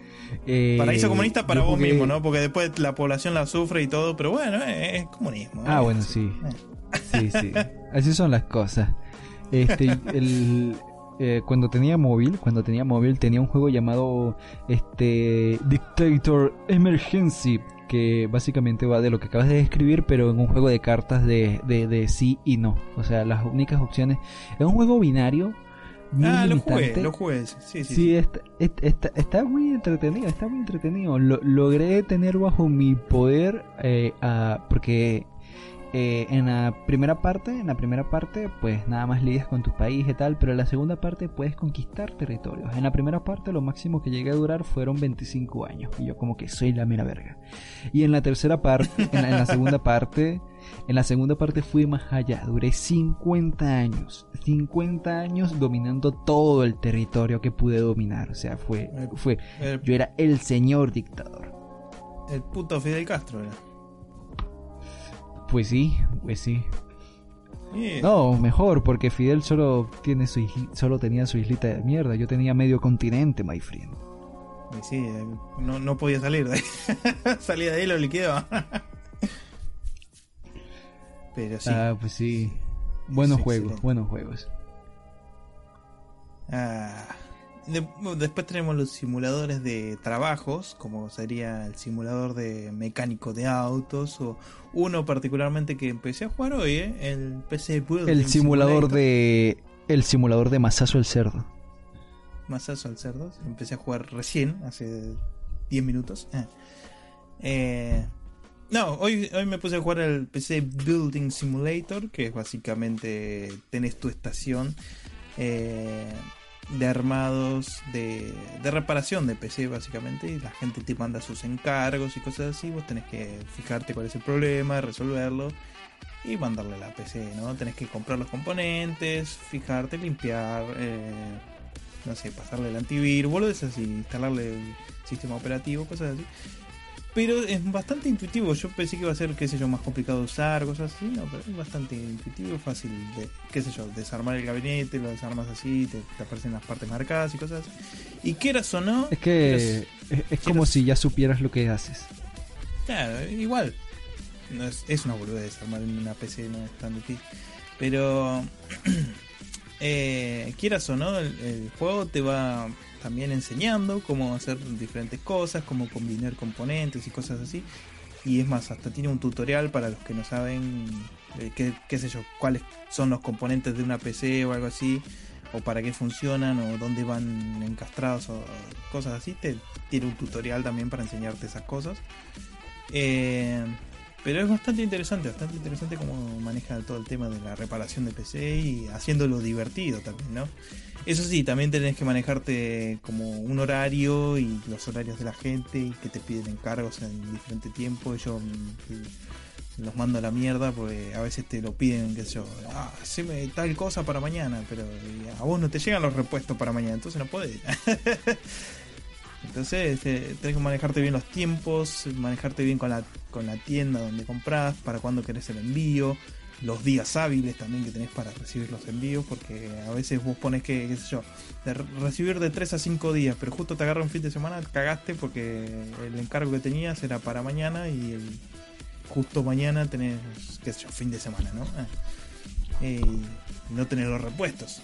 Eh, paraíso comunista para vos mismo, ¿no? Porque después la población la sufre y todo, pero bueno, es, comunismo. Ah, bueno, sí. Sí, sí. Así son las cosas. Este, el, eh, cuando tenía móvil, cuando tenía móvil tenía un juego llamado este Dictator Emergency que básicamente va de lo que acabas de describir, pero en un juego de cartas de, de, sí y no. O sea, las únicas opciones. Es un juego binario. ah, lo jugué, lo jugué. Sí, sí, sí. Está, está, muy entretenido, está muy entretenido. Lo, logré tener bajo mi poder eh, porque eh, en la primera parte, en la primera parte, pues nada más lidias con tu país y tal, pero en la segunda parte puedes conquistar territorios. En la primera parte lo máximo que llegué a durar fueron 25 años y yo como que soy la mera verga. Y en la tercera parte, en la, segunda parte, en la segunda parte fui más allá, duré 50 años, 50 años dominando todo el territorio que pude dominar, o sea, fue, fue, yo era el señor dictador. El puto Fidel Castro era. Pues sí, pues sí. No, mejor, porque Fidel solo tiene su solo tenía su islita de mierda. Yo tenía medio continente, my friend. Sí, eh, no, no podía salir de ahí. Salía de ahí lo liquidaba. Pero sí. Ah, pues sí. Buenos juegos, buenos juegos. Ah después tenemos los simuladores de trabajos, como sería el simulador de mecánico de autos, o uno particularmente que empecé a jugar hoy, ¿eh? el PC Building El simulador de. El simulador de Masazo el Cerdo. Masazo al Cerdo, empecé a jugar recién, hace 10 minutos. Ah. Eh, no, hoy, hoy me puse a jugar el PC Building Simulator, que es básicamente tenés tu estación. Eh, de armados de, de, reparación de PC básicamente y la gente te manda sus encargos y cosas así vos tenés que fijarte cuál es el problema resolverlo y mandarle la PC no tenés que comprar los componentes fijarte limpiar eh, no sé pasarle el antivirus es así instalarle el sistema operativo cosas así pero es bastante intuitivo. Yo pensé que iba a ser, qué sé yo, más complicado de usar, cosas así. No, pero es bastante intuitivo, fácil de, qué sé yo, desarmar el gabinete, lo desarmas así, te, aparecen las partes marcadas y cosas así. Y quieras o no. Es que es, como si ya supieras lo que haces. Claro, igual. No es, es una boludez desarmar en una PC, no es tan difícil. Pero. eh, quieras o no, el juego te va también enseñando cómo hacer diferentes cosas, cómo combinar componentes y cosas así. Y es más, hasta tiene un tutorial para los que no saben eh, qué, sé yo, cuáles son los componentes de una PC o algo así. o para qué funcionan o dónde van encastrados o cosas así. Te tiene un tutorial también para enseñarte esas cosas. Eh, pero es bastante interesante, bastante interesante cómo maneja todo el tema de la reparación de PC y haciéndolo divertido también, ¿no? Eso sí, también tenés que manejarte como un horario y los horarios de la gente y que te piden encargos en diferente tiempo. Yo mm, los mando a la mierda porque a veces te lo piden, sé yo, ah, haceme tal cosa para mañana, pero a vos no te llegan los repuestos para mañana, entonces no podés. Entonces eh, tenés que manejarte bien los tiempos, manejarte bien con la, con la tienda donde compras, para cuándo querés el envío, los días hábiles también que tenés para recibir los envíos, porque a veces vos pones que, qué sé yo, de recibir de 3 a 5 días, pero justo te agarra un fin de semana, cagaste porque el encargo que tenías era para mañana y el, justo mañana tenés, qué sé yo, fin de semana, ¿no? Eh, y no tenés los repuestos.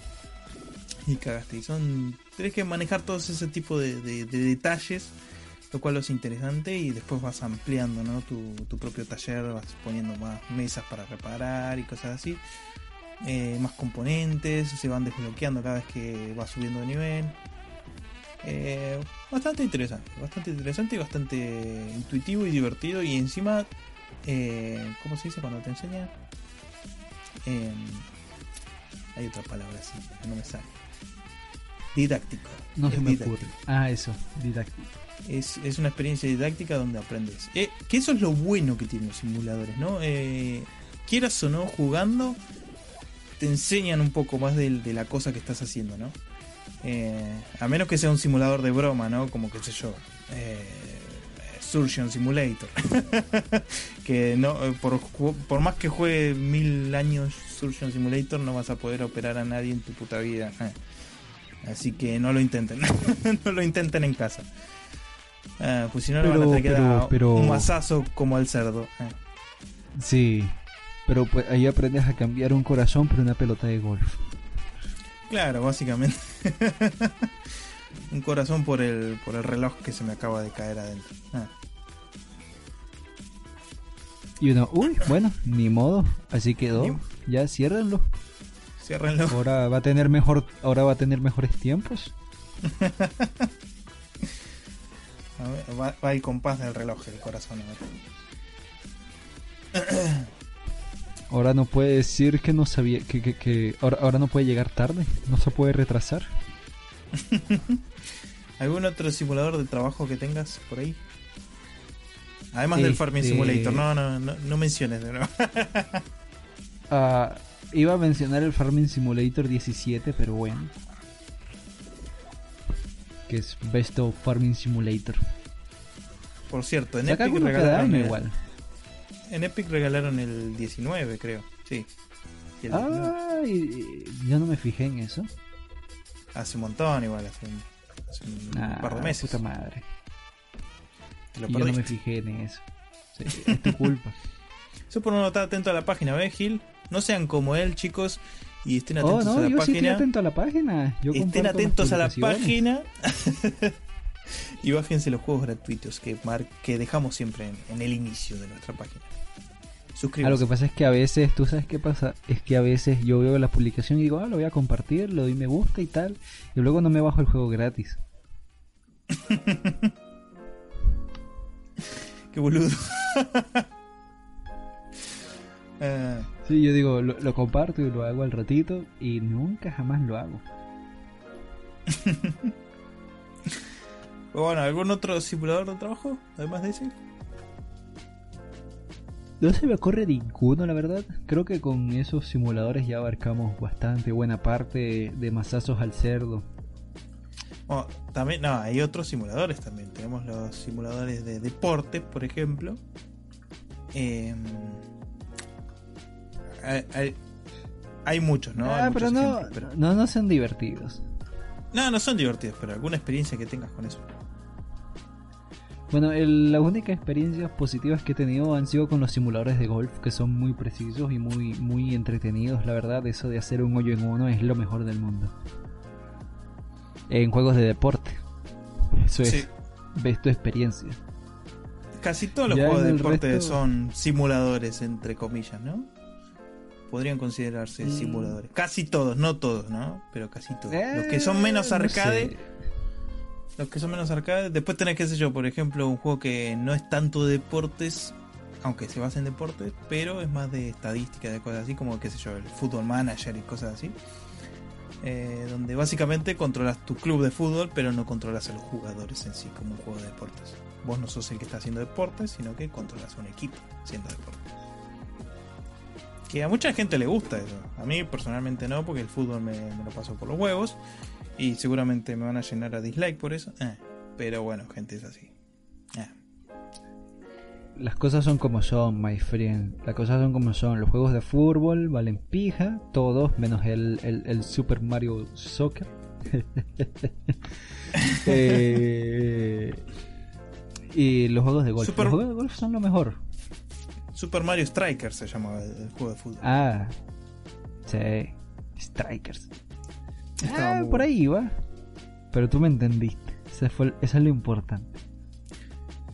Y cagaste. Y son. Tienes que manejar todo ese tipo de, detalles, lo cual es interesante. Y después vas ampliando ¿no? tu, tu, propio taller, vas poniendo más mesas para reparar y cosas así. Eh, más componentes, se van desbloqueando cada vez que vas subiendo de nivel. Eh, bastante interesante, bastante interesante y bastante intuitivo y divertido. Y encima, eh, ¿cómo se dice cuando te enseña? Em, hay otra palabra así, no me sale didáctico. No se me ocurre. Ah, eso, didáctico. Es, es, una experiencia didáctica donde aprendes. Eh, que eso es lo bueno que tienen los simuladores, ¿no? Eh, quieras o no, jugando, te enseñan un poco más de, la cosa que estás haciendo, ¿no? Eh, a menos que sea un simulador de broma, ¿no? Como que sé yo. Surgeon Simulator. que no, por, por más que juegue mil años Surgeon Simulator, no vas a poder operar a nadie en tu puta vida. Así que no lo intenten. no lo intenten en casa. Ah, pues si no, le van a un masazo como al cerdo. Ah. Sí, pero pues ahí aprendes a cambiar un corazón por una pelota de golf. Claro, básicamente. un corazón por el, por el reloj que se me acaba de caer adentro. Ah. Y uno, uy, bueno, ni modo, así quedó. Ya ciérrenlo. Ahora va a tener mejor, ahora va a tener mejores tiempos. va, va el compás del reloj el corazón. Ahora no puede decir que no sabía que, que, ahora, ahora, no puede llegar tarde, no se puede retrasar. ¿Algún otro simulador de trabajo que tengas por ahí? Además del Farming este Simulator, no, no, no, no menciones de nuevo. Ah, Iba a mencionar el Farming Simulator 17, pero bueno. Que es Best of Farming Simulator. Por cierto, en Epic regalaron el, igual. En Epic regalaron el 19, creo. Sí. ah, yo no me fijé en eso. Hace un montón igual, hace un, ah, par de meses. Puta madre. yo no me fijé en eso. es tu culpa. Eso por no estar atento a la página, ¿ves, Gil? No sean como él, chicos, y estén oh, atentos a la página. atento a la página. estén atentos a la página. y bájense los juegos gratuitos que, que dejamos siempre en, el inicio de nuestra página. Ah, lo que pasa es que a veces, tú sabes qué pasa, es que a veces yo veo la publicación y digo, ah, lo voy a compartir, lo doy me gusta y tal, y luego no me bajo el juego gratis. qué boludo. uh, Sí, yo digo, lo, comparto y lo hago al ratito y nunca jamás lo hago. bueno, ¿algún otro simulador de trabajo además de ese? No se me ocurre ninguno, la verdad. Creo que con esos simuladores ya abarcamos bastante buena parte de masazos al cerdo. Bueno, también, no, hay otros simuladores también. Tenemos los simuladores de deporte, por ejemplo. Eh, hay, muchos, ¿no? Ah, pero, no, no, no son divertidos. No, no son divertidos, pero alguna experiencia que tengas con eso. Bueno, las únicas experiencias positivas que he tenido han sido con los simuladores de golf, que son muy precisos y muy, muy entretenidos. La verdad, eso de hacer un hoyo en uno es lo mejor del mundo. En juegos de deporte. Eso es. Ves tu experiencia. Casi todos los juegos de deporte son simuladores, entre comillas, ¿no? Podrían considerarse Mm. simuladores. Casi todos, no todos, ¿no? Pero casi todos. Eh, los que son menos no arcade, sé. los que son menos arcade, después tenés, qué sé yo, por ejemplo, un juego que no es tanto de deportes, aunque se basa en deportes, pero es más de estadística, de cosas así, como, qué sé yo, el Football Manager y cosas así. Eh, donde básicamente controlas tu club de fútbol, pero no controlas a los jugadores en sí, como un juego de deportes. Vos no sos el que está haciendo deportes, sino que controlas un equipo haciendo deportes. Que a mucha gente le gusta eso. A mí personalmente no, porque el fútbol me, me lo paso por los huevos. Y seguramente me van a llenar a dislike por eso. Eh, pero bueno, gente, es así. Eh. Las cosas son como son, my friend. Las cosas son como son. Los juegos de fútbol valen pija, todos, menos el, el, el Super Mario Soccer. Eh, y los juegos de golf. Super- Los juegos de golf son lo mejor. Super Mario Striker se llamaba el, el juego de fútbol. Ah, sí. Strikers. Estaba Ah, muy por ahí va. Pero tú me entendiste. Ese fue, eso es lo importante.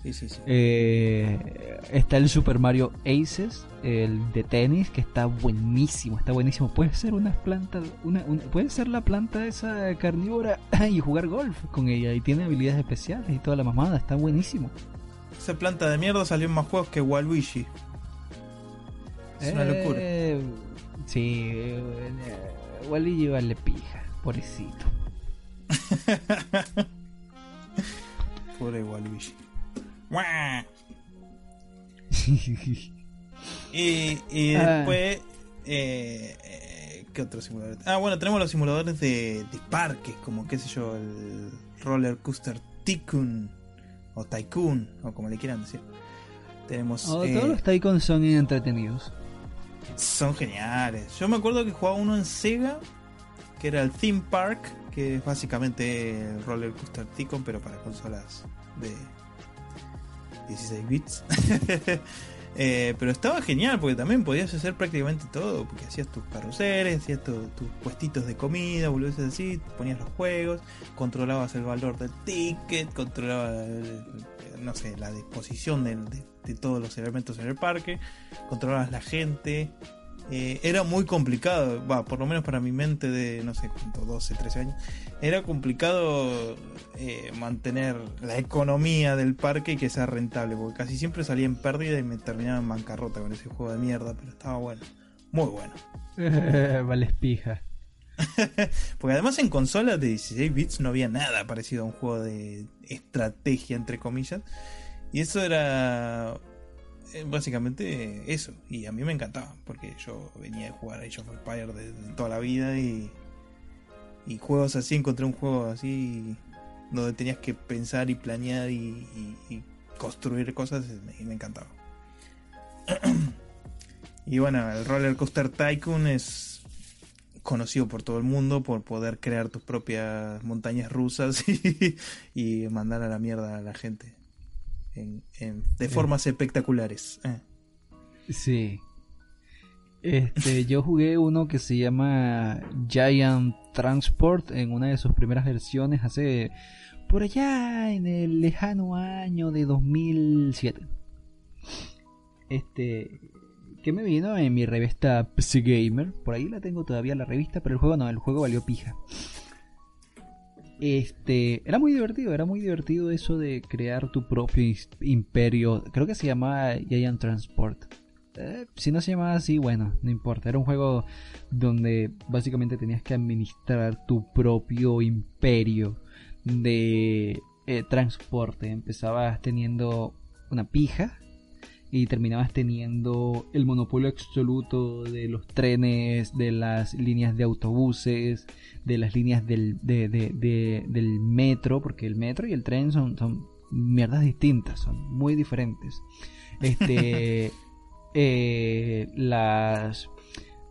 Sí, sí, sí. Eh, está el Super Mario Aces, el de tenis, que está buenísimo, está buenísimo. Puede ser una planta, una, una- puede ser la planta esa carnívora y jugar golf con ella. Y tiene habilidades especiales y toda la mamada, está buenísimo. Esa planta de mierda salió en más juegos que Waluigi. Es una locura. Eh, Sí, eh, Wally vale pija, pobrecito. Pobre Waluigi. Y, y Ah. después, eh, eh, ¿qué otro simulador? Ah, bueno, tenemos los simuladores de, de parques, como qué sé yo, el Roller Coaster Tycoon o Tycoon, o como le quieran decir. Tenemos. Oh, eh, todos los Tycoon son entretenidos. Son geniales. Yo me acuerdo que jugaba uno en Sega, que era el Theme Park, que es básicamente el Roller Coaster Tycoon, pero para consolas de 16 bits. Eh, pero estaba genial porque también podías hacer prácticamente todo, porque hacías tus carruseles, hacías tu- tus puestitos de comida, boludeces así, ponías los juegos, controlabas el valor del ticket, controlabas, el- no sé, la disposición de, de todos los elementos en el parque, controlabas la gente. Eh, era muy complicado, va, por lo menos para mi mente de, no sé cuánto, 12, 13 años, era complicado eh, mantener la economía del parque y que sea rentable, porque casi siempre salía en pérdida y me terminaba en bancarrota con ese juego de mierda, pero estaba bueno, muy bueno. vale pija. Porque además en consolas de 16 bits no había nada parecido a un juego de estrategia, entre comillas, y eso era eh, básicamente eso, y a mí me encantaba, porque yo venía de jugar Age of Empires de, toda la vida y, y juegos así, encontré un juego así donde tenías que pensar y planear y, y- construir cosas y me encantaba. y bueno, el Roller Coaster Tycoon es conocido por todo el mundo por poder crear tus propias montañas rusas y, y mandar a la mierda a la gente en- en- de formas espectaculares. Eh. Sí. Este, yo jugué uno que se llama Giant Transport en una de sus primeras versiones hace por allá en el lejano año de 2007. Este, que me vino en mi revista PC por ahí la tengo todavía la revista, pero el juego no, el juego valió pija. Este, era muy divertido, era muy divertido eso de crear tu propio imperio. Creo que se llamaba Giant Transport. Eh, si no se llamaba así, bueno, no importa. Era un juego donde básicamente tenías que administrar tu propio imperio de eh, transporte. Empezabas teniendo una pija y terminabas teniendo el monopolio absoluto de los trenes, de las líneas de autobuses, de las líneas del, de- de- de- del metro, porque el metro y el tren son, son mierdas distintas, son muy diferentes. Este, eh, las,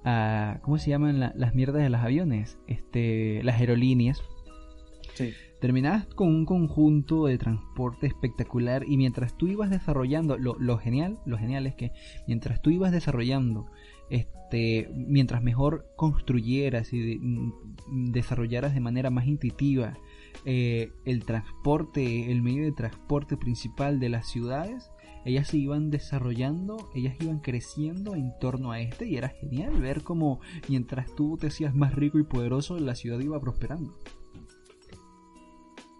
ah, ¿cómo se llaman la- las mierdas de los aviones? Este, las aerolíneas. Sí. Terminabas con un conjunto de transporte espectacular y mientras tú ibas desarrollando, lo, lo genial, lo genial es que mientras tú ibas desarrollando, este, mientras mejor construyeras y de- mm, desarrollaras de manera más intuitiva eh, el transporte, el medio de transporte principal de las ciudades, ellas se iban desarrollando, ellas iban creciendo en torno a este y era genial ver cómo mientras tú te hacías más rico y poderoso, la ciudad iba prosperando.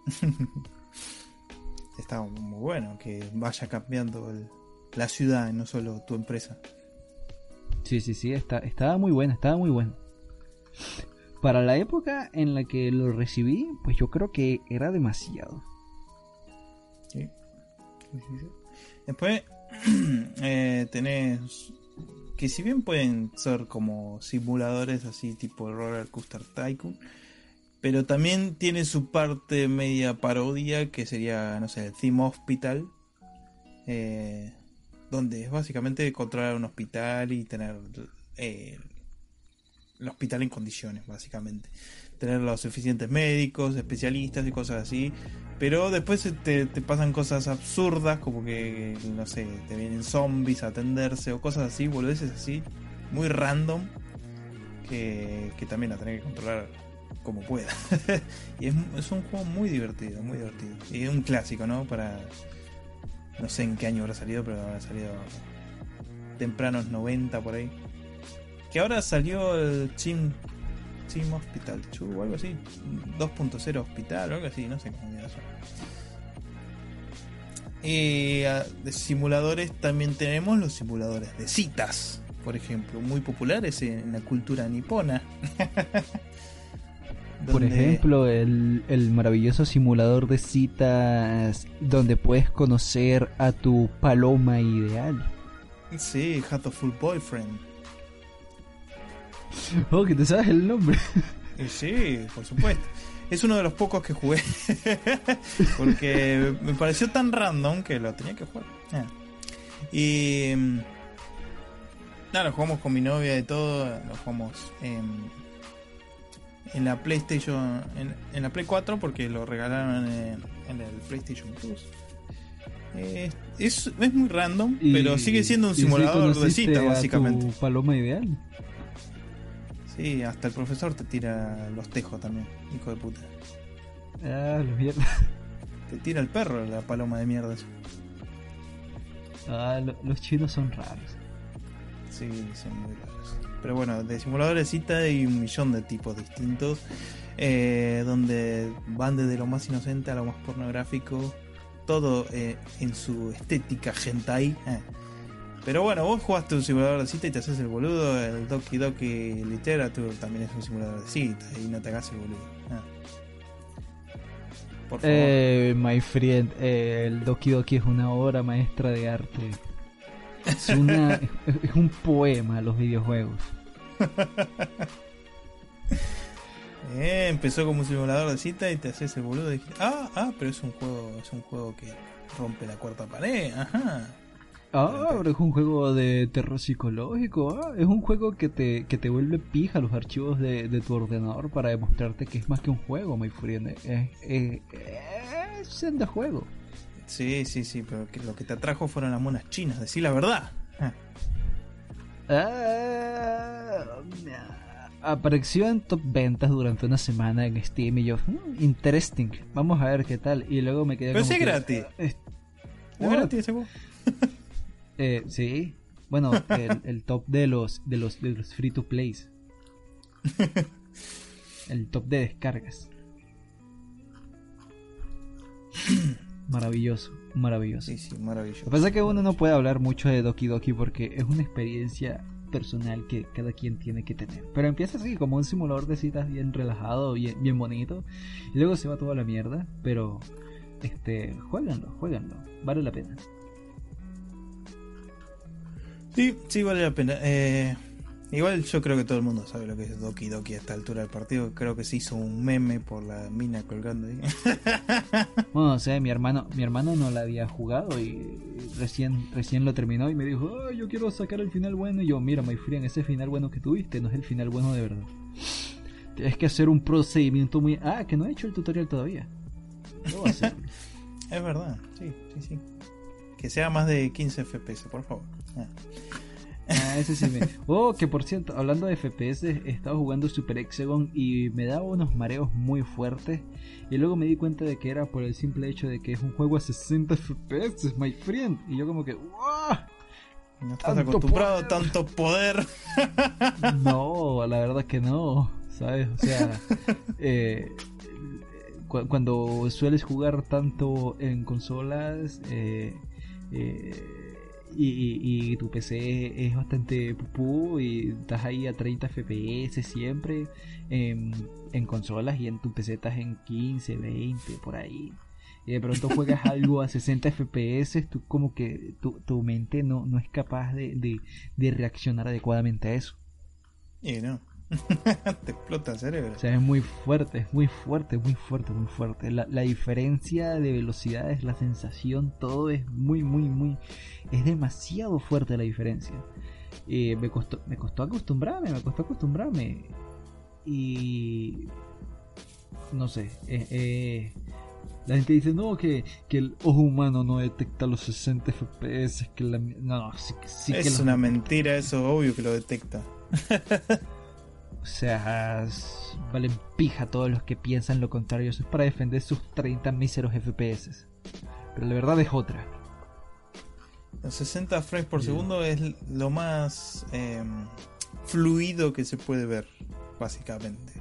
Está muy bueno que vaya cambiando la ciudad, no solo tu empresa. Sí, sí, sí, está, estaba muy bueno, estaba muy bueno. Para la época en la que lo recibí, pues yo creo que era demasiado. Sí. Después eh, tenés que si bien pueden ser como simuladores así tipo Roller Coaster Tycoon, pero también tiene su parte media parodia que sería, no sé, el Theme Hospital, eh, donde es básicamente controlar un hospital y tener eh, el hospital en condiciones, básicamente. Tener los suficientes médicos, especialistas y cosas así. Pero después te, pasan cosas absurdas, como que, no sé, te vienen zombies a atenderse o cosas así, boludeces así, muy random, que, que también la tenés que controlar como pueda. y es, un juego muy divertido, muy divertido. Y un clásico, ¿no? Para. No sé en qué año habrá salido, pero habrá salido tempranos 90 por ahí. Que ahora salió el Team, Team Hospital 2 o algo así. 2.0 Hospital o algo así, no sé cómo eso. Y ah, de simuladores también tenemos los simuladores de citas, por ejemplo, muy populares en la cultura nipona. Por ejemplo, el, el, maravilloso simulador de citas donde puedes conocer a tu paloma ideal. Sí, Hatoful Boyfriend. Oh, que te sabes el nombre. Sí, por supuesto. Es uno de los pocos que jugué. Porque me pareció tan random que lo tenía que jugar. Ah. Y. Mm, nada, lo jugamos con mi novia y todo. Lo jugamos en la PlayStation. En, la Play 4 porque lo regalaron en, el PlayStation Plus. Eh, es, es, muy random, pero sigue siendo un simulador de cita, básicamente. Paloma ideal? Sí, hasta el profesor te tira los tejos también, hijo de puta. Ah, los mierda. Te tira el perro la paloma de mierda. Ah, los chinos son raros. Sí, son muy raros. Pero bueno, de simuladores cita hay un millón de tipos distintos. Eh, donde van desde lo más inocente a lo más pornográfico. Todo eh, en su estética hentai. Eh. Pero bueno, vos jugaste un simulador de cita y te haces el boludo. El Doki Doki Literature también es un simulador de cita y no te hagas el boludo. Ah. Por favor. Eh, my friend, eh, el Doki Doki es una obra maestra de arte. Es, una, es un poema los videojuegos. eh, empezó como un simulador de cita y te haces el boludo. Y ah, ah, pero es un juego, es un juego que rompe la cuarta pared. Ajá. Ah, pero es un juego de terror psicológico. Ah, es un juego que te, que te vuelve pija los archivos de, tu ordenador para demostrarte que es más que un juego, my friend. Es, es, es, de juego. Sí, sí, sí, pero que lo que te atrajo fueron las monas chinas, decir la verdad. Ah. Ah, apareció en top ventas durante una semana en Steam y yo, hmm, interesting, vamos a ver qué tal. Y luego me quedé. Pero sí, gratis. ¿Es gratis? Eh, sí. Bueno, el, top de los, de los, de los free to plays. El top de descargas. Maravilloso, maravilloso. Sí, sí, maravilloso. Lo que pasa es que uno no puede hablar mucho de Doki Doki porque es una experiencia personal que cada quien tiene que tener. Pero empieza así, como un simulador de citas bien relajado, bien, bien bonito. Y luego se va toda la mierda. Pero, este, jueguenlo, jueguenlo. Vale la pena. Sí, sí, vale la pena. Eh, igual yo creo que todo el mundo sabe lo que es Doki Doki a esta altura del partido. Creo que se hizo un meme por la mina colgando ahí. bueno, o sea, mi hermano, mi hermano no la había jugado y recién, recién lo terminó y me dijo, yo quiero sacar el final bueno. Y yo, mira, my friend, ese final bueno que tuviste no es el final bueno de verdad. Tienes que hacer un procedimiento muy... Ah, que no he hecho el tutorial todavía. es verdad, sí, sí, sí. Que sea más de 15 FPS, por favor. Ah, ese sí me. Oh, que por cierto, hablando de FPS, he estado jugando Super Hexagon y me daba unos mareos muy fuertes. Y luego me di cuenta de que era por el simple hecho de que es un juego a 60 FPS, my friend. Y yo, como que, ¡Wow! No estás acostumbrado a tanto poder. No, la verdad que no, ¿sabes? O sea, eh, cu- cuando sueles jugar tanto en consolas eh, eh, y, y- y tu PC es bastante pupú y estás ahí a 30 FPS siempre en, en consolas y en tu PC estás en 15, 20, por ahí. Y de pronto juegas algo a 60 FPS, tú como que tu, tu mente no, no es capaz de, de, de reaccionar adecuadamente a eso. Y no. Te explota el cerebro. O sea, es muy fuerte, es muy fuerte, muy fuerte, muy fuerte. La, la diferencia de velocidades, la sensación, todo es muy, muy, muy... Es demasiado fuerte la diferencia. Eh, me, costó, me costó acostumbrarme, me costó acostumbrarme. Y... No sé. eh, eh, la gente dice, no, que, que el ojo humano no detecta los 60 FPS. Que la, no, no, sí, que- sí que es los una mentira, eso obvio que lo detecta. O sea, valen pija todos los que piensan lo contrario. Eso es para defender sus 30 míseros FPS. Pero la verdad es otra. Los 60 frames por segundo es lo más eh, fluido que se puede ver, básicamente.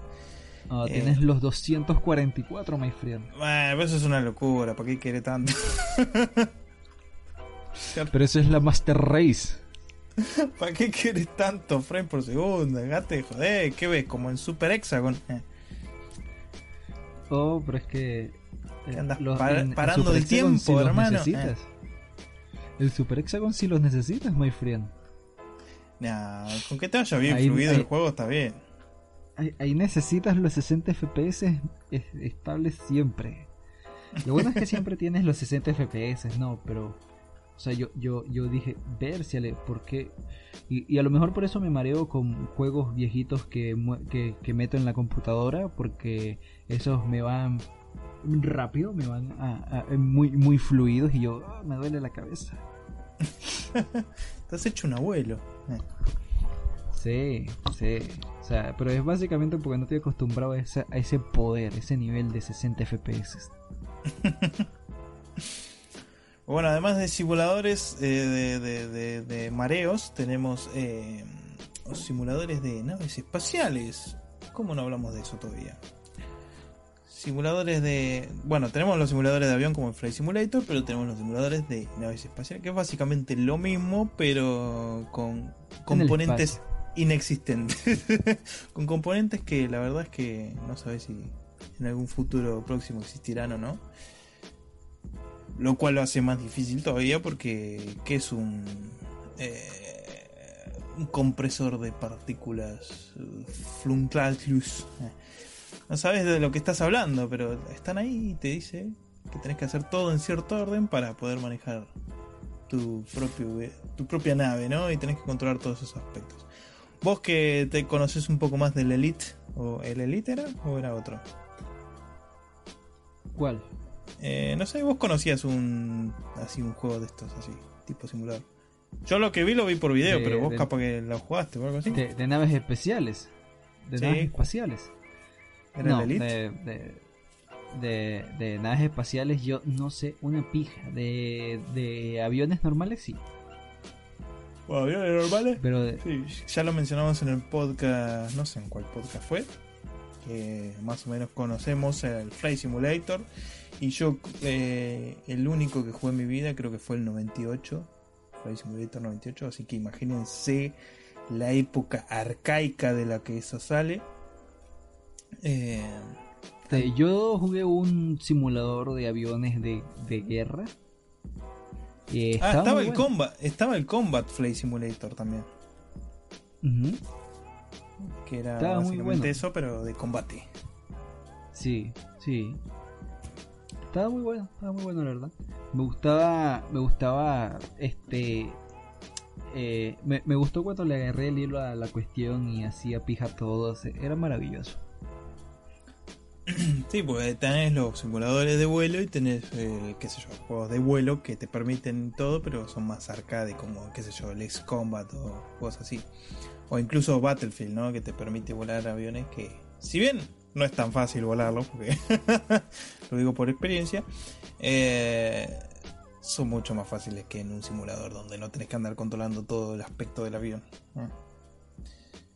Ah, Eh. Tienes los 244, my friend. Bueno, eso es una locura, ¿para qué quiere tanto? Pero eso es la Master Race. ¿Para qué quieres tanto frame por segundo? De joder, ¿qué ves? Como en Super Hexagon. Eh, Oh, pero es que. eh, andas los- par- en- en parando el tiempo, sí los hermano. necesitas. El Super Hexagon sí los necesitas, my friend. nah, con que te vaya bien Ahí- fluido ahí- el juego está bien. Ahí, ahí necesitas los 60 FPS es- estables siempre. Lo bueno es que siempre tienes los 60 FPS, no, pero. O sea, yo, yo, yo dije, Versiale, ¿por qué? Y, y a lo mejor por eso me mareo con juegos viejitos que, que, que meto en la computadora, porque esos me van rápido, me van a- a- muy, muy fluidos y yo, "Ah, me duele la cabeza. Estás hecho un abuelo. Eh, Sí, sí. O sea, pero es básicamente porque no estoy acostumbrado a ese, a ese poder, ese nivel de 60 FPS. Bueno, además de simuladores eh, de, de- de- de mareos, tenemos eh, los simuladores de naves espaciales. ¿Cómo no hablamos de eso todavía? Simuladores de... Bueno, tenemos los simuladores de avión como el Flight Simulator, pero tenemos los simuladores de naves espaciales, que es básicamente lo mismo, pero con componentes inexistentes. con componentes que la verdad es que no sabes si en algún futuro próximo existirán o no. Lo cual lo hace más difícil todavía porque ¿qué es un eh, un compresor de partículas Flunclalus? Eh, No sabes de lo que estás hablando, pero están ahí y te dice que tenés que hacer todo en cierto orden para poder manejar tu propio tu propia nave, ¿no? Y tenés que controlar todos esos aspectos. Vos que te conoces un poco más del Elite, o el Elite era o era otro. ¿Cuál? Eh, no sé, vos conocías un así un juego de estos así, tipo simulador. Yo lo que vi lo vi por video, De- pero vos de- capaz que lo jugaste o algo así. De, de naves especiales. De Sí. naves espaciales. ¿Era no, el Elite? de, naves espaciales yo no sé una pija. De, de aviones normales sí. Bueno, aviones normales. Pero de, Sí, ya lo mencionamos en el podcast, no sé en cuál podcast fue, que más o menos conocemos el Flight Simulator. Y yo, eh, el único que jugué en mi vida creo que fue el 98, Flight Simulator 98, así que imagínense la época arcaica de la que eso sale. Eh, yo jugué un simulador de aviones de, de guerra. Ah, estaba el, bueno. combat, estaba el Combat Flight Simulator también, que era Estaba muy bueno. eso, pero de combate. Sí, sí. Estaba muy bueno, estaba muy bueno la verdad. Me gustaba, me gustaba, este, eh, me, me gustó cuando le agarré el hilo a la cuestión y hacía pija todo, era maravilloso. Sí, pues tenés los simuladores de vuelo y tenés, eh, qué sé yo, juegos de vuelo que te permiten todo, pero son más arcade, como, qué sé yo, el Combat o cosas así. O incluso Battlefield, ¿no? Que te permite volar aviones que, si bien no es tan fácil volarlo, porque lo digo por experiencia, eh, son mucho más fáciles que en un simulador donde no tenés que andar controlando todo el aspecto del avión.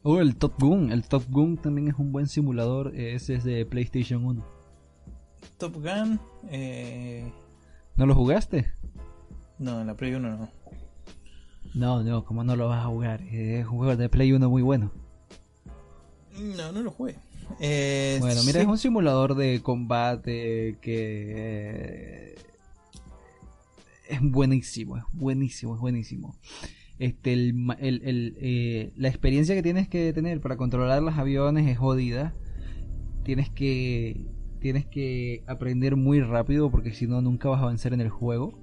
Oh, el Top Gun. El Top Gun también es un buen simulador. Ese es de PlayStation 1. Top Gun. Eh... ¿No lo jugaste? No, en la Play 1 no. No, no, ¿cómo no lo vas a jugar? Es un juego de Play 1 muy bueno. No, no lo jugué. Eh, bueno, mira, es un simulador de combate que eh, es buenísimo, es buenísimo, es buenísimo. Este, el, el, eh, la experiencia que tienes que tener para controlar los aviones es jodida. Tienes que, tienes que aprender muy rápido porque si no nunca vas a avanzar en el juego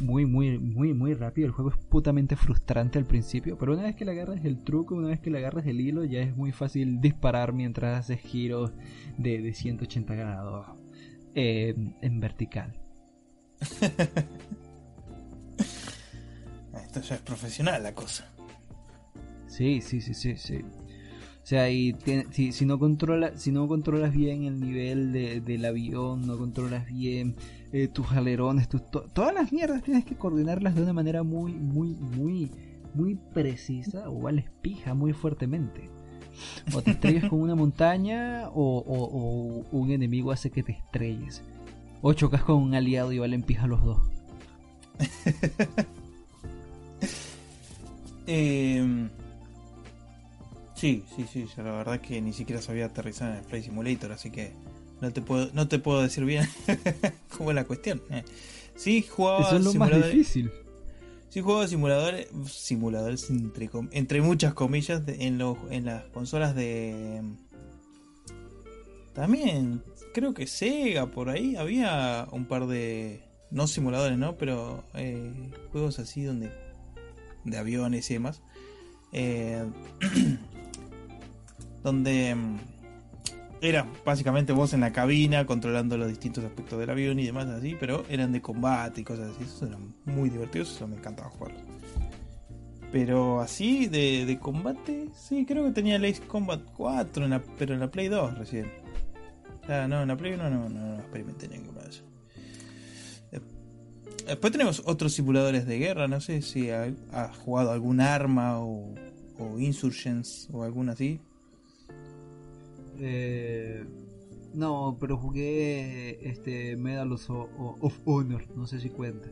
muy, muy, muy, muy rápido. El juego es putamente frustrante al principio, pero una vez que le agarras el truco, una vez que le agarras el hilo, ya es muy fácil disparar mientras haces giros de, de 180 grados eh, en vertical. Esto ya es profesional la cosa. Sí, sí, sí, sí, sí. O sea, y si, si, no controla, si no controlas bien el nivel de, del avión, no controlas bien eh, tus alerones, tus, todas las mierdas tienes que coordinarlas de una manera muy, muy, muy, muy precisa o vales pija muy fuertemente. O te estrellas con una montaña o, un enemigo hace que te estrelles. O chocas con un aliado y valen pija los dos. eh, Sí, sí, sí, la verdad es que ni siquiera sabía aterrizar en el Flight Simulator, así que no te puedo, no te puedo decir bien cómo es la cuestión. Eh. Sí, jugaba Eso es lo más difícil. Sí, jugaba simuladores, simuladores entre, entre muchas comillas en, los, en las consolas de... También, creo que Sega, por ahí, había un par de... No simuladores, ¿no? Pero eh, juegos así donde... De aviones y demás. Eh, donde era básicamente vos en la cabina controlando los distintos aspectos del avión y demás así, pero eran de combate y cosas así, eso eran muy divertidos, eso me encantaba jugarlo. Pero así de, combate, sí, creo que tenía el Ace Combat 4, en la, pero en la Play 2 recién. Ah, no, en la Play 1 no, no, experimenté ninguno de esos. Después tenemos otros simuladores de guerra, no sé si ha, jugado algún arma o, o Insurgents o alguna así. Eh, no, pero jugué este Medal of, Honor, no sé si cuenta.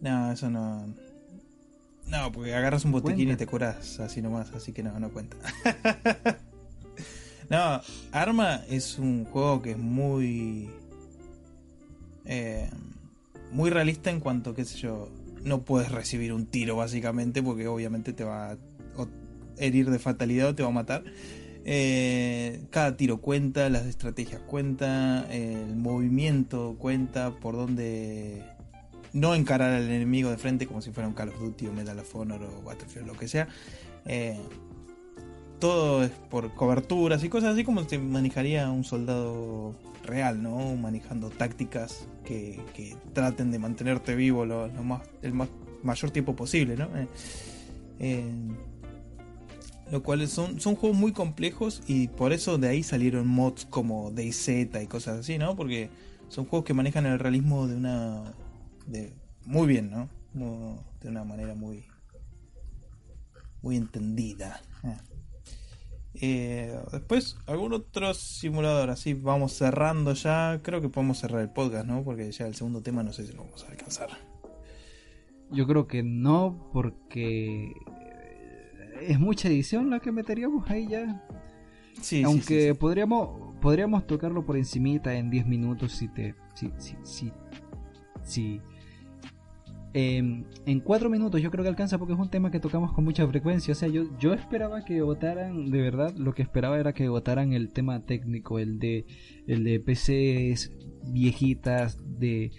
No, eso no. No, porque agarras un botiquín y te curas así nomás, así que no, no cuenta. no, Arma es un juego que es muy. Eh, muy realista en cuanto, qué sé yo, no puedes recibir un tiro básicamente porque obviamente te va a herir de fatalidad o te va a matar. Eh, cada tiro cuenta, las estrategias cuentan, el movimiento cuenta, por donde no encarar al enemigo de frente como si fuera un Call of Duty o Medal of Honor o Battlefield, lo que sea. Eh, todo es por coberturas y cosas así como se manejaría un soldado real, ¿no? Manejando tácticas que, traten de mantenerte vivo lo, más, el más, mayor tiempo posible, ¿no? Eh, lo cual son, son juegos muy complejos y por eso de ahí salieron mods como DayZ y cosas así, ¿no? Porque son juegos que manejan el realismo de una... De, muy bien, ¿no? De una manera muy... Muy entendida. Ah. Eh, después, algún otro simulador, así vamos cerrando ya. Creo que podemos cerrar el podcast, ¿no? Porque ya el segundo tema no sé si lo vamos a alcanzar. Yo creo que no, porque es mucha edición la que meteríamos ahí ya. Sí, Aunque podríamos podríamos tocarlo por encimita en 10 minutos si te si si si, si em, en 4 minutos yo creo que alcanza porque es un tema que tocamos con mucha frecuencia. O sea, yo, yo esperaba que votaran, de verdad, lo que esperaba era que votaran el tema técnico, el de el de PCs viejitas, de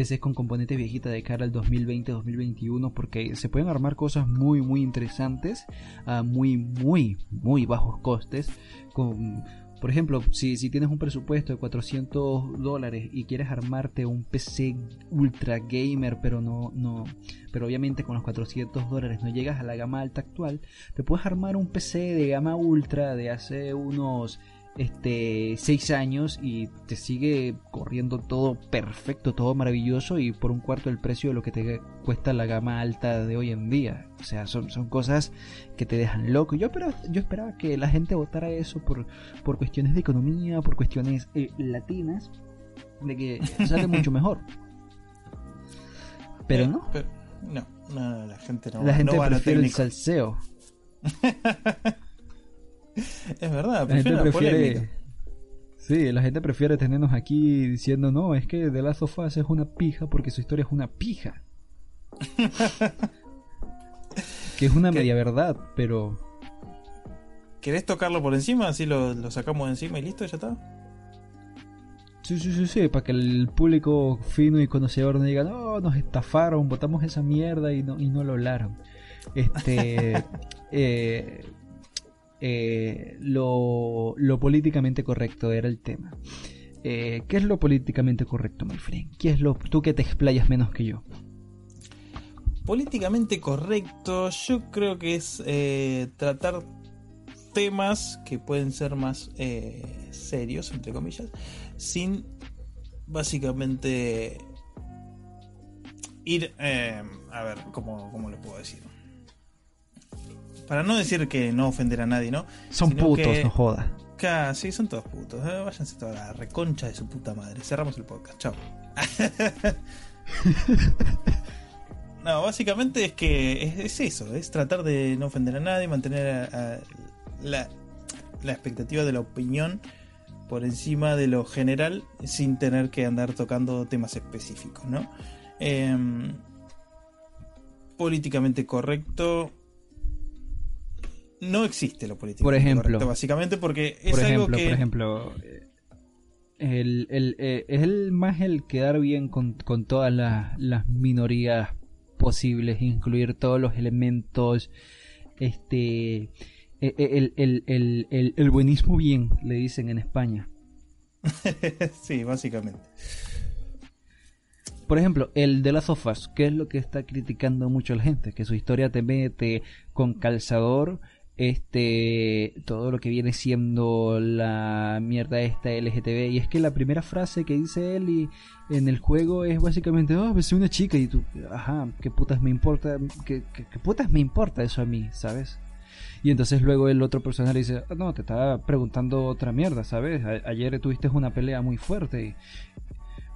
PCs con componentes viejitas de cara al 2020-2021 porque se pueden armar cosas muy muy interesantes a muy muy muy bajos costes. Con Por ejemplo, si, si tienes un presupuesto de 400 dólares y quieres armarte un PC ultra gamer, pero no, no, pero obviamente con los 400 dólares no llegas a la gama alta actual, te puedes armar un PC de gama ultra de hace unos este 6 años y te sigue corriendo todo perfecto, todo maravilloso y por un cuarto del precio de lo que te cuesta la gama alta de hoy en día. O sea, son, son cosas que te dejan loco. Yo, pero, yo esperaba que la gente votara eso por, por cuestiones de economía, por cuestiones eh, latinas, de que sale mucho mejor. Pero no. no, no, la gente no La gente no prefiere el salseo. Es verdad, La gente prefiere. Sí, la gente prefiere tenernos aquí diciendo, no, es que The Last of Us es una pija porque su historia es una pija. que es una ¿Qué? media verdad, pero ¿Querés tocarlo por encima? Así lo, lo sacamos de encima y listo, ya está. Sí, sí, sí, sí, para que el público fino y conocedor no diga, no, nos estafaron, votamos esa mierda y no, y no lo hablaron. Este, eh, eh, lo, lo políticamente correcto era el tema. Eh, ¿Qué es lo políticamente correcto, my friend? ¿Qué es lo, tú que te explayas menos que yo? Políticamente correcto, yo creo que es eh, tratar temas que pueden ser más serios, entre comillas, sin básicamente ir, a ver, ¿cómo, ¿cómo le puedo decir? Para no decir que no ofender a nadie, ¿no? Son Sino putos, que- no jodas. Casi, son todos putos. eh, váyanse toda la reconcha de su puta madre. Cerramos el podcast. Chao. no, básicamente es que es, es eso. Es tratar de no ofender a nadie, mantener a- a la, la expectativa de la opinión por encima de lo general sin tener que andar tocando temas específicos, ¿no? Em, políticamente correcto. No existe lo políticamente Por ejemplo. correcto, básicamente porque es por algo ejemplo, que por ejemplo, eh, el, el, eh, es el más el quedar bien con, con todas las, las minorías posibles, incluir todos los elementos, este, eh, eh, el, el, el, el, el buenismo bien, le dicen en España. sí, básicamente. Por ejemplo, el de las sofás, que es lo que está criticando mucho la gente, que su historia te mete con calzador, este, todo lo que viene siendo la mierda esta LGTB, y es que la primera frase que dice él y en el juego es básicamente, oh, besé una chica, y tú, ajá, qué putas me importa, qué, qué- putas me importa eso a mí, ¿sabes? Y entonces luego el otro personaje dice, "Ah, no, te estaba preguntando otra mierda, ¿sabes? Ayer tuviste una pelea muy fuerte.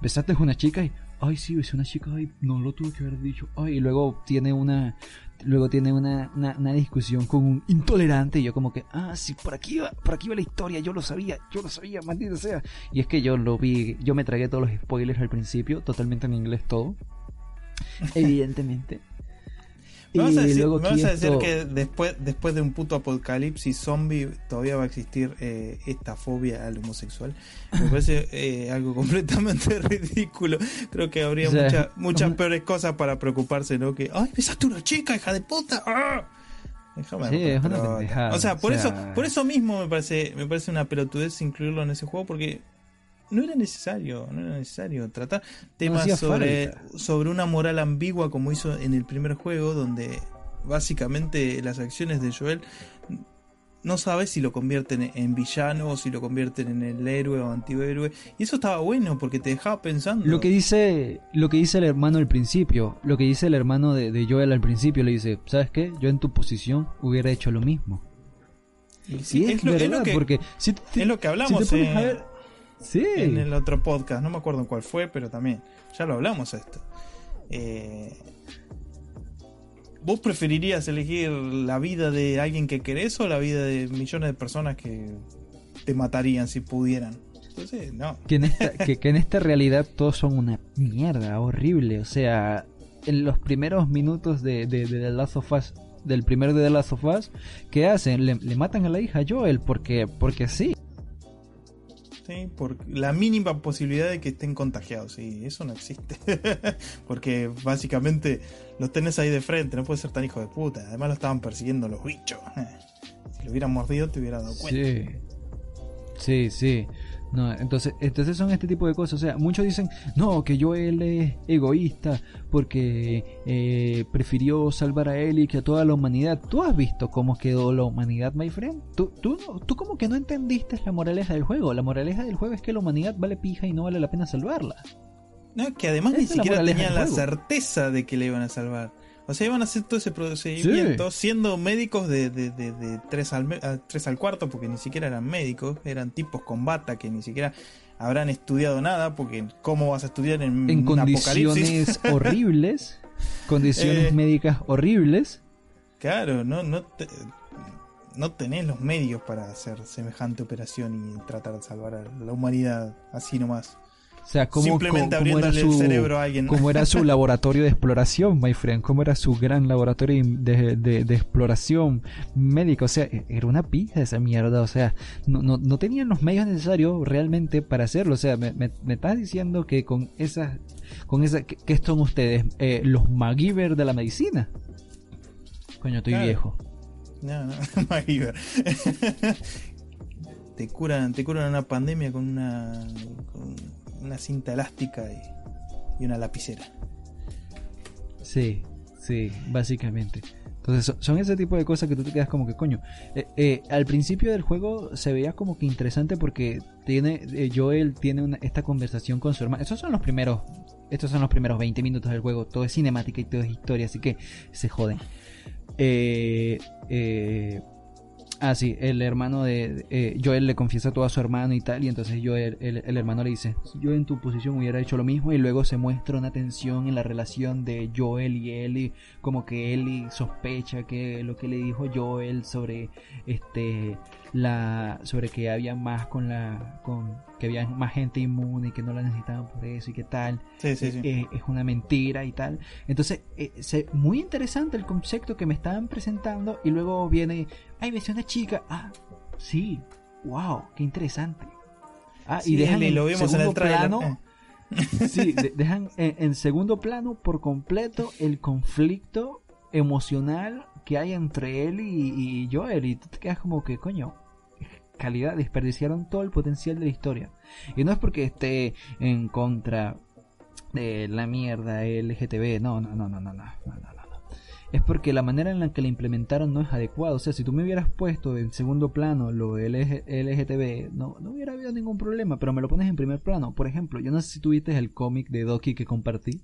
Besaste a una chica y, ay, sí, besé una chica, ay, no lo tuve que haber dicho, ay, y luego tiene una, luego tiene una, una, una discusión con un intolerante y yo como que, ah, sí, por aquí va, por aquí va la historia, yo lo sabía, yo lo sabía, maldita sea. Y es que yo lo vi, yo me tragué todos los spoilers al principio, totalmente en inglés todo, evidentemente. ¿Me vas a decir, luego me aquí vas a decir esto- que después, después de un puto apocalipsis zombie todavía va a existir eh, esta fobia al homosexual? Me parece eh, algo completamente ridículo. Creo que habría O sea, mucha- muchas peores cosas para preocuparse, ¿no? Que, ¡ay, besaste una chica, hija de puta! ¡Ah! Déjame Sí, es una O sea, por o eso, por eso mismo me parece, me parece una pelotudez incluirlo en ese juego porque no era necesario, no era necesario tratar temas sobre, falta. sobre una moral ambigua como hizo en el primer juego, donde básicamente las acciones de Joel no sabes si lo convierten en villano o si lo convierten en el héroe o antihéroe. Y eso estaba bueno porque te dejaba pensando. Lo que dice, lo que dice el hermano al principio, lo que dice el hermano de, de Joel al principio, le dice, ¿sabes qué? Yo en tu posición hubiera hecho lo mismo. Y sí, Y es, lo, es lo verdad, que, porque si, te- es lo que si hablamos te pones en, a ver- sí, en el otro podcast. No me acuerdo en cuál fue, pero también. Ya lo hablamos esto. Eh, ¿Vos preferirías elegir la vida de alguien que querés o la vida de millones de personas que te matarían si pudieran? Entonces, no. que en esta, que, que en esta realidad todos son una mierda horrible. O sea, en los primeros minutos de, de, de The Last of Us, del primer de The Last of Us, ¿qué hacen? Le, le matan a la hija Joel porque, porque sí. Sí, por la mínima posibilidad de que estén contagiados. Y eso no existe. Porque básicamente los tenés ahí de frente. No puede ser tan hijo de puta. Además lo estaban persiguiendo los bichos. Si lo hubieran mordido te hubieras dado cuenta. Sí. Sí, sí. No, entonces, entonces son este tipo de cosas. O sea, muchos dicen, no, que Joel es egoísta porque eh, prefirió salvar a él y que a toda la humanidad. ¿Tú has visto cómo quedó la humanidad, my friend? ¿Tú, tú, tú como que no entendiste la moraleja del juego. La moraleja del juego es que la humanidad vale pija y no vale la pena salvarla. No, que además ni siquiera tenían la certeza de que le iban a salvar. O sea, iban a hacer todo ese procedimiento siendo médicos de, de, de, 3, al, 3 al cuarto, porque ni siquiera eran médicos, eran tipos con bata que ni siquiera habrán estudiado nada, porque ¿cómo vas a estudiar en, en condiciones horribles? Condiciones eh, médicas horribles. Claro, no, no, no tenés los medios para hacer semejante operación y tratar de salvar a la humanidad así nomás. O sea, ¿cómo, era su, cerebro a alguien. cómo era su laboratorio de exploración, my friend, cómo era su gran laboratorio de, de, exploración médica. O sea, era una pija esa mierda. O sea, no, no, no tenían los medios necesarios realmente para hacerlo. O sea, me, me, estás diciendo que con esas, con esa, ¿qué son ustedes? Eh, los MacGyver de la medicina. Coño, estoy viejo. No, no, MacGyver. te curan, te curan una pandemia con una una cinta elástica y, una lapicera. Sí, sí, básicamente. Entonces son ese tipo de cosas que tú te quedas como que coño. Eh, eh, al principio del juego se veía como que interesante porque tiene eh, Joel tiene esta conversación con su hermano. Estos son los primeros, estos son los primeros 20 minutos del juego. Todo es cinemática y todo es historia, así que se joden. Ah, sí, el hermano de eh, Joel le confiesa todo a su hermano y tal, y entonces Joel, el, el, hermano le dice, yo en tu posición hubiera hecho lo mismo, y luego se muestra una tensión en la relación de Joel y Ellie, como que Ellie sospecha que lo que le dijo Joel sobre este la sobre que había más con la con que había más gente inmune y que no la necesitaban por eso y que tal. Sí, sí, sí. Eh, es una mentira y tal. Entonces eh, muy interesante el concepto que me estaban presentando y luego viene ay ves una chica ah sí. Wow qué interesante. Ah y dejan en lo vimos en el plano eh. sí dejan en, segundo plano por completo el conflicto emocional que hay entre él y, y Joel. Y tú te quedas como que coño calidad, desperdiciaron todo el potencial de la historia. Y no es porque esté en contra de la mierda LGTB, no, no, no, no, no, no, no, no. Es porque la manera en la que la implementaron no es adecuada. O sea, si tú me hubieras puesto en segundo plano lo LGTB, no, no hubiera habido ningún problema, pero me lo pones en primer plano. Por ejemplo, yo no sé si tuviste el cómic de Doki que compartí.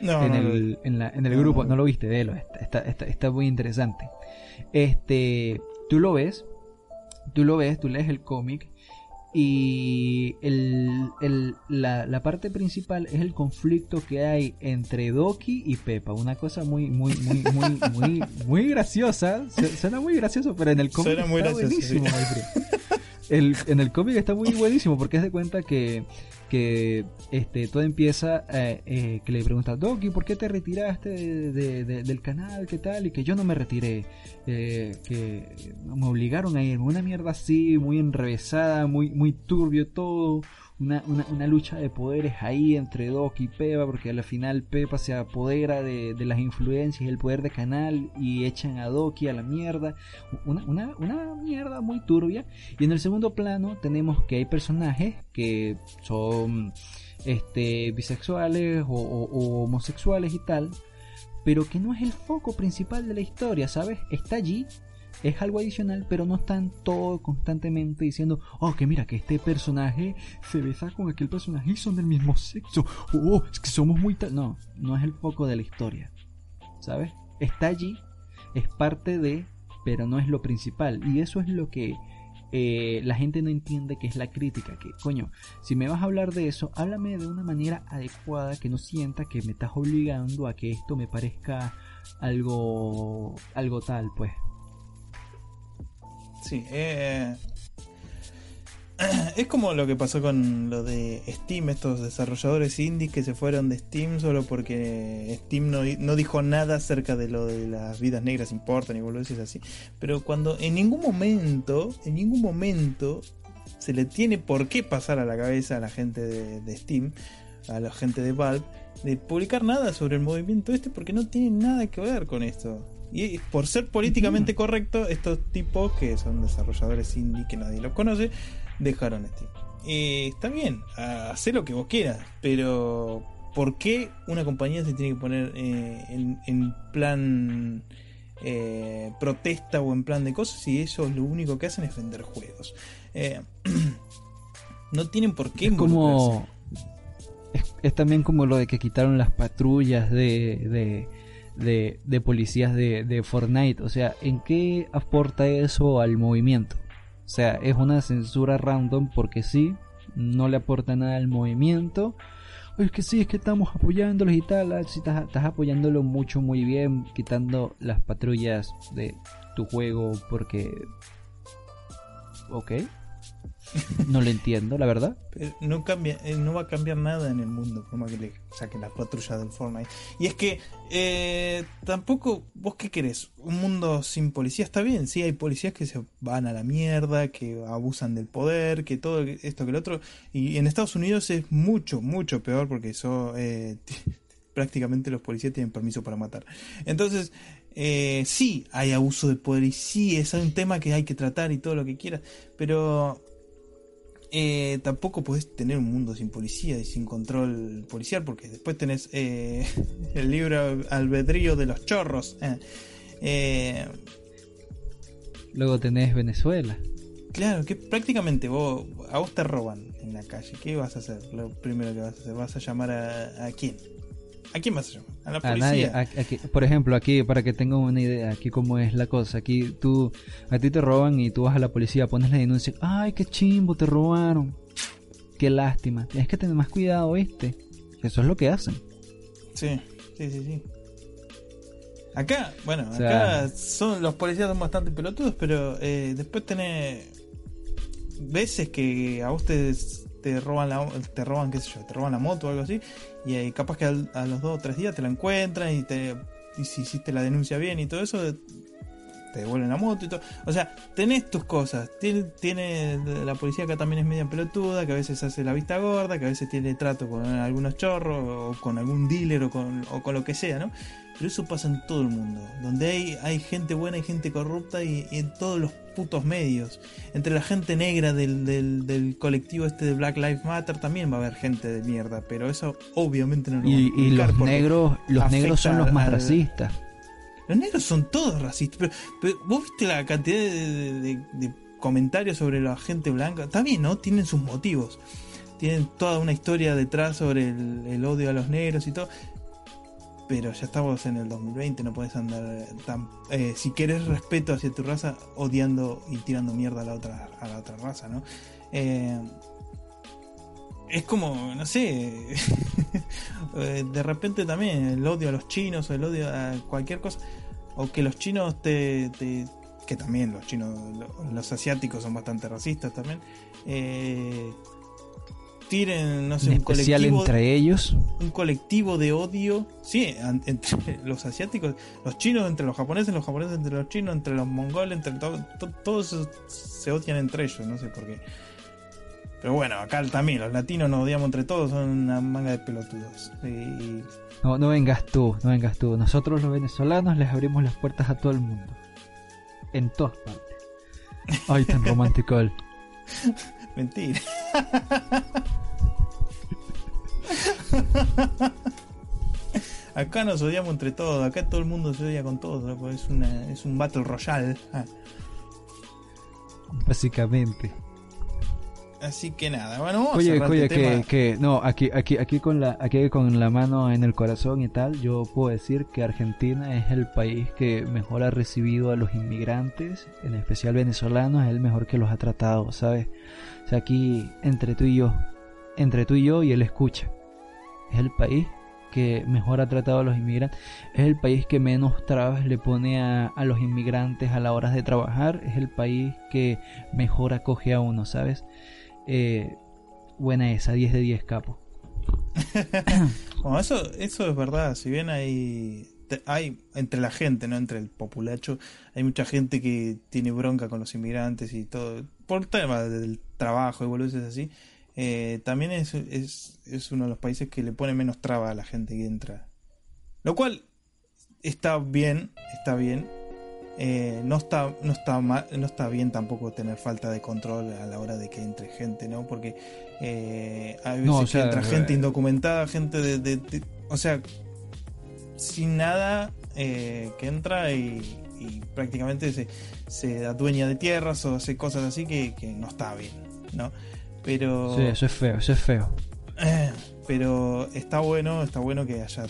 No, en, el, en, la, en el grupo, no lo viste, velo, está, está, está muy interesante. Este, tú lo ves tú lo ves, tú lees el cómic y el, el, la, la, parte principal es el conflicto que hay entre Doki y Pepa. Una cosa muy, muy, muy, muy, muy, muy graciosa. Suena muy gracioso, pero en el cómic está buenísimo. El, en el cómic está muy buenísimo porque es de cuenta que que este, todo empieza eh, eh, que le pregunta Doki, ¿por qué te retiraste del canal? ¿Qué tal? Y que yo no me retiré, eh, que me obligaron a irme, una mierda así, muy enrevesada, muy, muy turbio todo una, una, una, lucha de poderes ahí entre Doc y Pepa, porque al final Pepa se apodera de, de las influencias y el poder de canal y echan a Doki a la mierda. Una, una, una mierda muy turbia. Y en el segundo plano tenemos que hay personajes que son este, bisexuales o, o homosexuales y tal, pero que no es el foco principal de la historia, ¿sabes? Está allí es algo adicional, pero no están todo constantemente diciendo, oh, que mira, que este personaje se besa con aquel personaje y son del mismo sexo, oh, es que somos muy tal. No, no es el foco de la historia, ¿sabes? Está allí, es parte de, pero no es lo principal. Y eso es lo que eh, la gente no entiende que es la crítica. Que, coño, si me vas a hablar de eso, háblame de una manera adecuada que no sienta que me estás obligando a que esto me parezca algo, algo tal, pues. Sí, eh, es como lo que pasó con lo de Steam, estos desarrolladores indies que se fueron de Steam solo porque Steam no, no dijo nada acerca de lo de las vidas negras importan y boludeces así. Pero cuando en ningún momento, en ningún momento se le tiene por qué pasar a la cabeza a la gente de, de Steam, a la gente de Valve, de publicar nada sobre el movimiento este porque no tiene nada que ver con esto. Y por ser políticamente correcto, estos tipos, que son desarrolladores indie que nadie los conoce, dejaron Steam. Eh, está bien, hacer lo que vos quieras, pero ¿por qué una compañía se tiene que poner eh, en, plan eh, protesta o en plan de cosas si ellos lo único que hacen es vender juegos? no tienen por qué. Es como. Es, también como lo de que quitaron las patrullas de, de, de, policías de, de Fortnite. O sea, ¿en qué aporta eso al movimiento? O sea, es una censura random porque sí, no le aporta nada al movimiento. Es que sí, es que estamos apoyándolos y tal. Ah, si estás, estás apoyándolo mucho, muy bien, quitando las patrullas de tu juego porque... Ok. No lo entiendo, la verdad. no, cambia, eh, no va a cambiar nada en el mundo por que le saquen la patrulla del Fortnite. Y es que eh, tampoco, vos qué querés, un mundo sin policía está bien, sí hay policías que se van a la mierda, que abusan del poder, que todo esto que el otro. Y en Estados Unidos es mucho, mucho peor porque eso eh, prácticamente los policías tienen permiso para matar. Entonces, eh, sí hay abuso de poder y sí es un tema que hay que tratar y todo lo que quieras, pero eh, tampoco podés tener un mundo sin policía y sin control policial, porque después tenés eh, el libro albedrío de los chorros. Eh. Luego tenés Venezuela. Claro, que prácticamente vos, a vos te roban en la calle. ¿Qué vas a hacer? Lo primero que vas a hacer, ¿vas a llamar a, a quién? ¿A quién vas a llamar? A la policía. nadie. por ejemplo, aquí, para que tengan una idea, aquí cómo es la cosa. Aquí tú, a ti te roban y tú vas a la policía, pones la denuncia. Ay, qué chimbo, te robaron. Qué lástima. Tienes que tener más cuidado, ¿viste? Eso es lo que hacen. Sí, sí, sí, sí. Acá, bueno, acá son los policías son bastante pelotudos, pero eh, después tenés veces que a ustedes te roban la, te roban qué sé yo, te roban la moto o algo así y ahí capaz que a los dos o tres días te la encuentran y te y si hiciste la denuncia bien y todo eso te devuelven la moto y todo. O sea, tenés tus cosas. Tiene, tiene la policía acá también es media pelotuda, que a veces hace la vista gorda, que a veces tiene trato con algunos chorros o con algún dealer o con, o con lo que sea, ¿no? Pero eso pasa en todo el mundo. Donde hay, hay gente buena y gente corrupta y, en todos los putos medios. Entre la gente negra del, del, colectivo este de Black Lives Matter también va a haber gente de mierda. Pero eso obviamente no lo Y, y los negros, los negros son los más racistas. Los negros son todos racistas. Pero, vos viste la cantidad de, comentarios sobre la gente blanca. Está bien, ¿no? Tienen sus motivos tienen toda una historia detrás sobre el, odio a los negros y todo pero ya estamos en el 2020, no puedes andar tan... Eh, si quieres respeto hacia tu raza, odiando y tirando mierda a la otra, a la otra raza, ¿no? Eh, es como, no sé, eh, de repente también el odio a los chinos o el odio a cualquier cosa, o que los chinos te... que también los chinos, los asiáticos son bastante racistas también. No sé, un colectivo, entre ellos. Un colectivo de odio, sí, entre los asiáticos, los chinos entre los japoneses, los japoneses entre los chinos, entre los mongoles, entre todos, todos se odian entre ellos, no sé por qué. Pero bueno, acá también los latinos nos odiamos entre todos, son una manga de pelotudos. No, no vengas tú, no vengas tú. Nosotros los venezolanos les abrimos las puertas a todo el mundo. En todas partes. Ay, tan romántico. Mentira. Acá nos odiamos entre todos, acá todo el mundo se odia con todos, es, una, es un Battle Royale. Ah. Básicamente. Así que nada, bueno, vamos oye, a oye, que, que, no, aquí, aquí, aquí con la, aquí con la mano en el corazón y tal, yo puedo decir que Argentina es el país que mejor ha recibido a los inmigrantes, en especial venezolanos, es el mejor que los ha tratado, ¿sabes? O sea, aquí entre tú y yo, entre tú y yo y él escucha, es el país que mejor ha tratado a los inmigrantes, es el país que menos trabas le pone a, a los inmigrantes a la hora de trabajar, es el país que mejor acoge a uno, ¿sabes? Eh, buena esa, 10 de 10 capo. bueno, eso, eso es verdad, si bien hay, hay entre la gente, no entre el populacho, hay mucha gente que tiene bronca con los inmigrantes y todo, por tema del trabajo y boludeces así, eh, también es, es, es, uno de los países que le pone menos traba a la gente que entra. Lo cual está bien, está bien. Eh, no está no está mal, no está bien tampoco tener falta de control a la hora de que entre gente no porque eh, hay veces que entra gente indocumentada gente de, o sea sin nada que entra y, prácticamente se, se adueña de tierras o hace cosas así que, que no está bien no pero sí eso es feo eso es feo pero está bueno está bueno que haya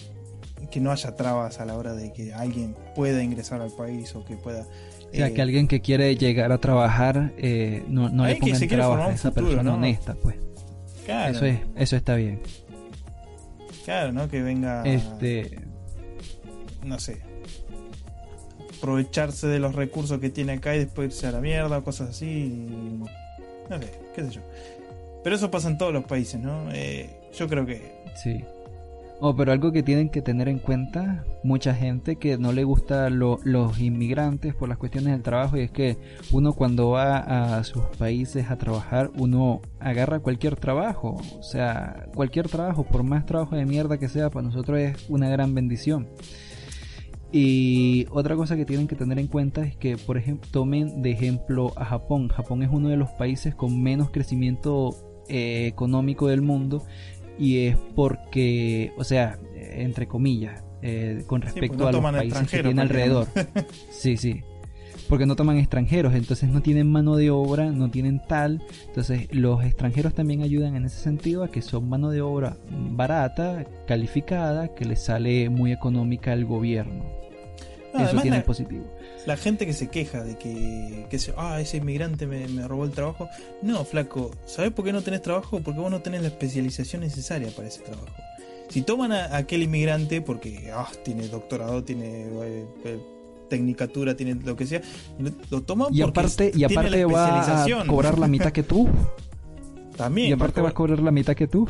que no haya trabas a la hora de que alguien pueda ingresar al país o que pueda... O sea, que eh, alguien que quiere llegar a trabajar eh, no, no le pongan trabas a esa persona honesta, pues. Claro. Eso, es, eso está bien. Claro, ¿no? Que venga... Este... No sé. Aprovecharse de los recursos que tiene acá y después irse a la mierda o cosas así. No sé, qué sé yo. Pero eso pasa en todos los países, ¿no? Eh, yo creo que... Sí. Oh, pero algo que tienen que tener en cuenta mucha gente que no le gusta los inmigrantes por las cuestiones del trabajo y es que uno cuando va a sus países a trabajar uno agarra cualquier trabajo, o sea, cualquier trabajo, por más trabajo de mierda que sea, para nosotros es una gran bendición. Y otra cosa que tienen que tener en cuenta es que, por ejemplo, tomen de ejemplo a Japón. Japón es uno de los países con menos crecimiento eh, económico del mundo y es porque, o sea, entre comillas, eh, con pues, respecto a los países que tiene alrededor. sí, sí. Porque no toman extranjeros, entonces no tienen mano de obra, no tienen tal. Entonces los extranjeros también ayudan en ese sentido a que son mano de obra barata, calificada, que les sale muy económica al gobierno. Eso tiene positivo la gente que se queja de que, que se, ah, ese inmigrante me, robó el trabajo. No, flaco, ¿sabes por qué no tenés trabajo? Porque vos no tenés la especialización necesaria para ese trabajo. Si toman a, aquel inmigrante porque ah, tiene doctorado, tiene eh, eh, tecnicatura, tiene lo que sea, lo, toman y aparte, y aparte va a cobrar la mitad que tú. También. Y aparte va a cobrar la mitad que tú.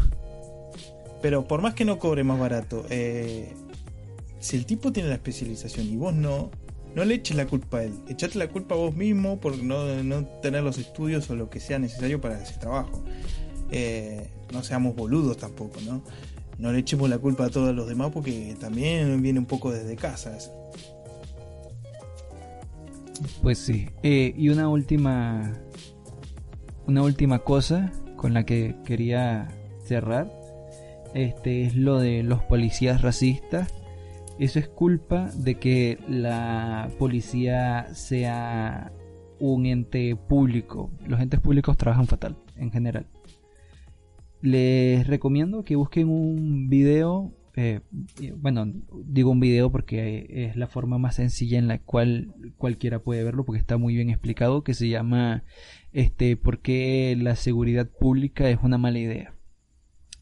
Pero por más que no cobre más barato, eh, si el tipo tiene la especialización y vos no, no le eches la culpa a él, echate la culpa a vos mismo por no, tener los estudios o lo que sea necesario para ese trabajo. Eh, no seamos boludos tampoco, ¿no? No le echemos la culpa a todos los demás porque también viene un poco desde casa Pues sí. Eh, y una última. Una última cosa con la que quería cerrar. Este es lo de los policías racistas eso es culpa de que la policía sea un ente público. Los entes públicos trabajan fatal, en general. Les recomiendo que busquen un video. Eh, bueno, digo un video porque es la forma más sencilla en la cual cualquiera puede verlo porque está muy bien explicado que se llama este por qué la seguridad pública es una mala idea.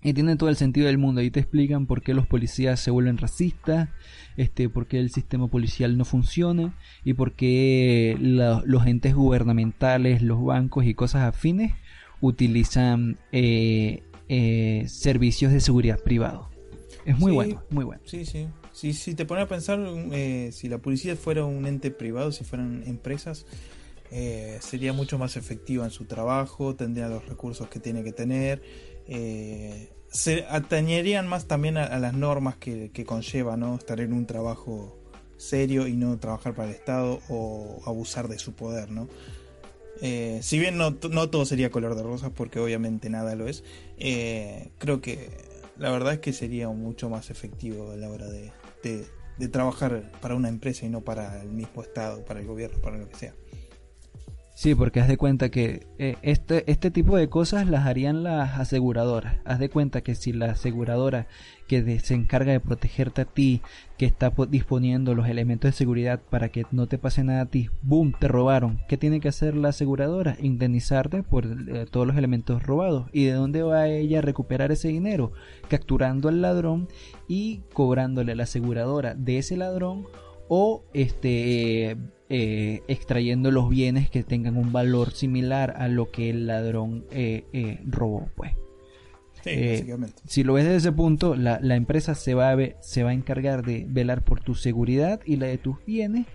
Y tiene todo el sentido del mundo. Ahí te explican por qué los policías se vuelven racistas, este, por qué el sistema policial no funciona y por qué los entes gubernamentales, los bancos y cosas afines utilizan eh, eh, servicios de seguridad privado. Es muy bueno, muy bueno. Sí, sí. Si te pones a pensar, eh, si la policía fuera un ente privado, si fueran empresas, sería mucho más efectiva en su trabajo, tendría los recursos que tiene que tener se atañerían más también a, las normas que, conlleva ¿no? estar en un trabajo serio y no trabajar para el Estado o abusar de su poder. ¿no? Eh, si bien no, todo sería color de rosas, porque obviamente nada lo es, eh, creo que la verdad es que sería mucho más efectivo a la hora de, de trabajar para una empresa y no para el mismo Estado, para el gobierno, para lo que sea. Sí, porque haz de cuenta que eh, este, este tipo de cosas las harían las aseguradoras. Haz de cuenta que si la aseguradora que se encarga de protegerte a ti, que está disponiendo los elementos de seguridad para que no te pase nada a ti, boom, te robaron. ¿Qué tiene que hacer la aseguradora? Indemnizarte por eh, todos los elementos robados. ¿Y de dónde va ella a recuperar ese dinero? Capturando al ladrón y cobrándole a la aseguradora de ese ladrón o este eh, extrayendo los bienes que tengan un valor similar a lo que el ladrón eh, eh, robó pues si lo ves desde ese punto la, empresa se va, a se va a encargar de velar por tu seguridad y la de tus bienes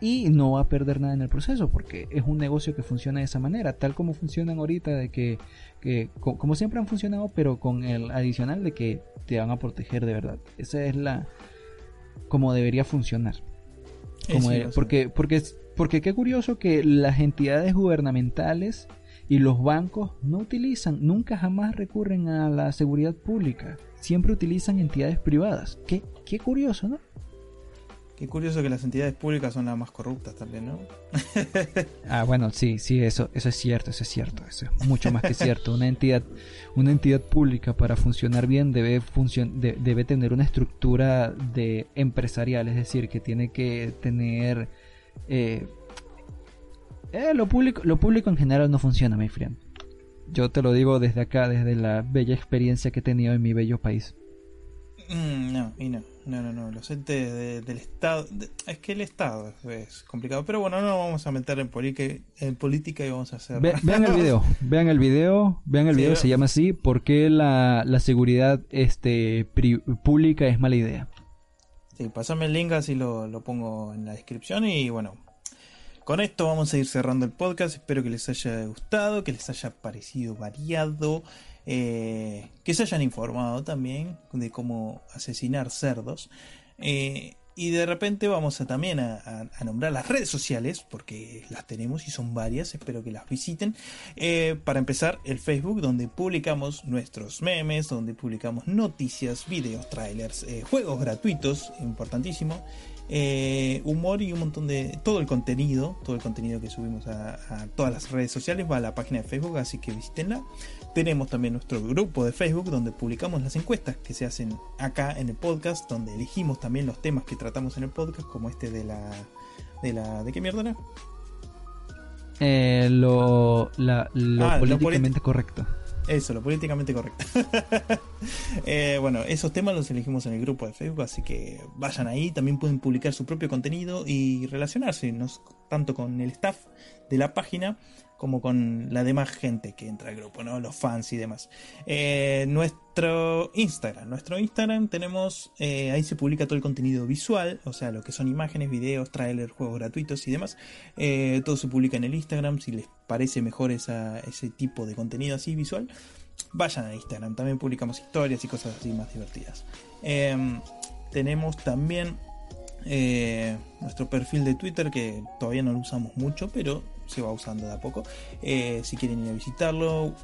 y no va a perder nada en el proceso porque es un negocio que funciona de esa manera tal como funcionan ahorita de que, que como siempre han funcionado pero con el adicional de que te van a proteger de verdad. Esa es la como debería funcionar. Eh, Como sí, de- porque, porque, porque qué curioso que las entidades gubernamentales y los bancos no utilizan, nunca jamás recurren a la seguridad pública. Siempre utilizan entidades privadas. Qué, qué curioso, ¿no? Qué curioso que las entidades públicas son las más corruptas también, ¿no? Ah, bueno, sí, sí, eso, eso es cierto, eso es cierto, eso es mucho más que cierto. Una entidad, una entidad pública para funcionar bien debe funcion- de- debe tener una estructura de empresarial, es decir, que tiene que tener eh, eh, lo público, lo público en general no funciona, my friend. Yo te lo digo desde acá, desde la bella experiencia que he tenido en mi bello país. Mm, no, y no, no, no, no. Los entes de- del Estado. de- es que el Estado es, complicado. Pero bueno, no vamos a meter en, en política y vamos a hacer. Ve- vean el video, vean el video, vean el Sí, video, se llama así, ¿por qué la, la seguridad este, pri- pública es mala idea? Sí, pasame el link así lo, lo pongo en la descripción. Y bueno, con esto vamos a ir cerrando el podcast. Espero que les haya gustado, que les haya parecido variado. eh, que se hayan informado también de cómo asesinar cerdos. eh, y de repente vamos a también a, nombrar las redes sociales, porque las tenemos y son varias, espero que las visiten. Eh, para empezar, el Facebook, donde publicamos nuestros memes, donde publicamos noticias, videos, trailers, juegos gratuitos, importantísimo, eh, humor y un montón de... todo el contenido, todo el contenido que subimos a, a todas las redes sociales va a la página de Facebook, así que visítenla. Tenemos también nuestro grupo de Facebook donde publicamos las encuestas que se hacen acá en el podcast, donde elegimos también los temas que tratamos en el podcast, como este de la... ¿De la de qué mierda era? Eh, lo la- lo Ah, lo políticamente correcto. Eso, lo políticamente correcto. Eh, bueno, esos temas los elegimos en el grupo de Facebook, así que vayan ahí. También pueden publicar su propio contenido y relacionarse, no tanto con el staff de la página como con la demás gente que entra al grupo, ¿no? Los fans y demás. Eh, nuestro Instagram, nuestro Instagram tenemos, eh, ahí se publica todo el contenido visual, o sea, lo que son imágenes, videos, trailers, juegos gratuitos y demás. Eh, todo se publica en el Instagram, si les parece mejor ese tipo de contenido así visual, vayan a Instagram, también publicamos historias y cosas así más divertidas. Em, tenemos también nuestro perfil de Twitter que todavía no lo usamos mucho, pero se va usando de a poco. Eh, si quieren ir a visitarlo,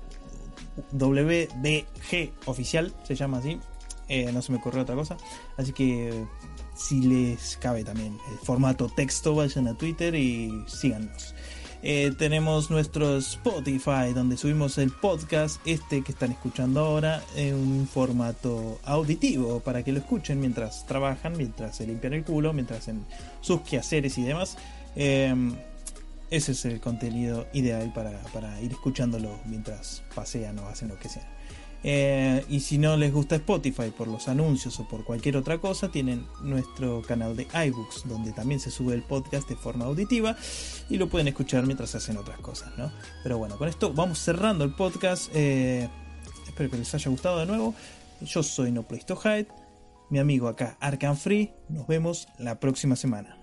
WDG oficial se llama así. Eh, no se me ocurrió otra cosa. Así que si les cabe también el formato texto, vayan a Twitter y síganos. Eh, tenemos nuestro Spotify donde subimos el podcast este que están escuchando ahora en un formato auditivo para que lo escuchen mientras trabajan, mientras se limpian el culo, mientras en sus quehaceres y demás. Eh, ese es el contenido ideal para, para ir escuchándolo mientras pasean o hacen lo que sea. Eh, y si no les gusta Spotify por los anuncios o por cualquier otra cosa, tienen nuestro canal de iBooks, donde también se sube el podcast de forma auditiva y lo pueden escuchar mientras hacen otras cosas, ¿no? Pero bueno, con esto vamos cerrando el podcast. Eh, espero que les haya gustado de nuevo. Yo soy No Place to Hide, mi amigo acá Arkham Free. Nos vemos la próxima semana.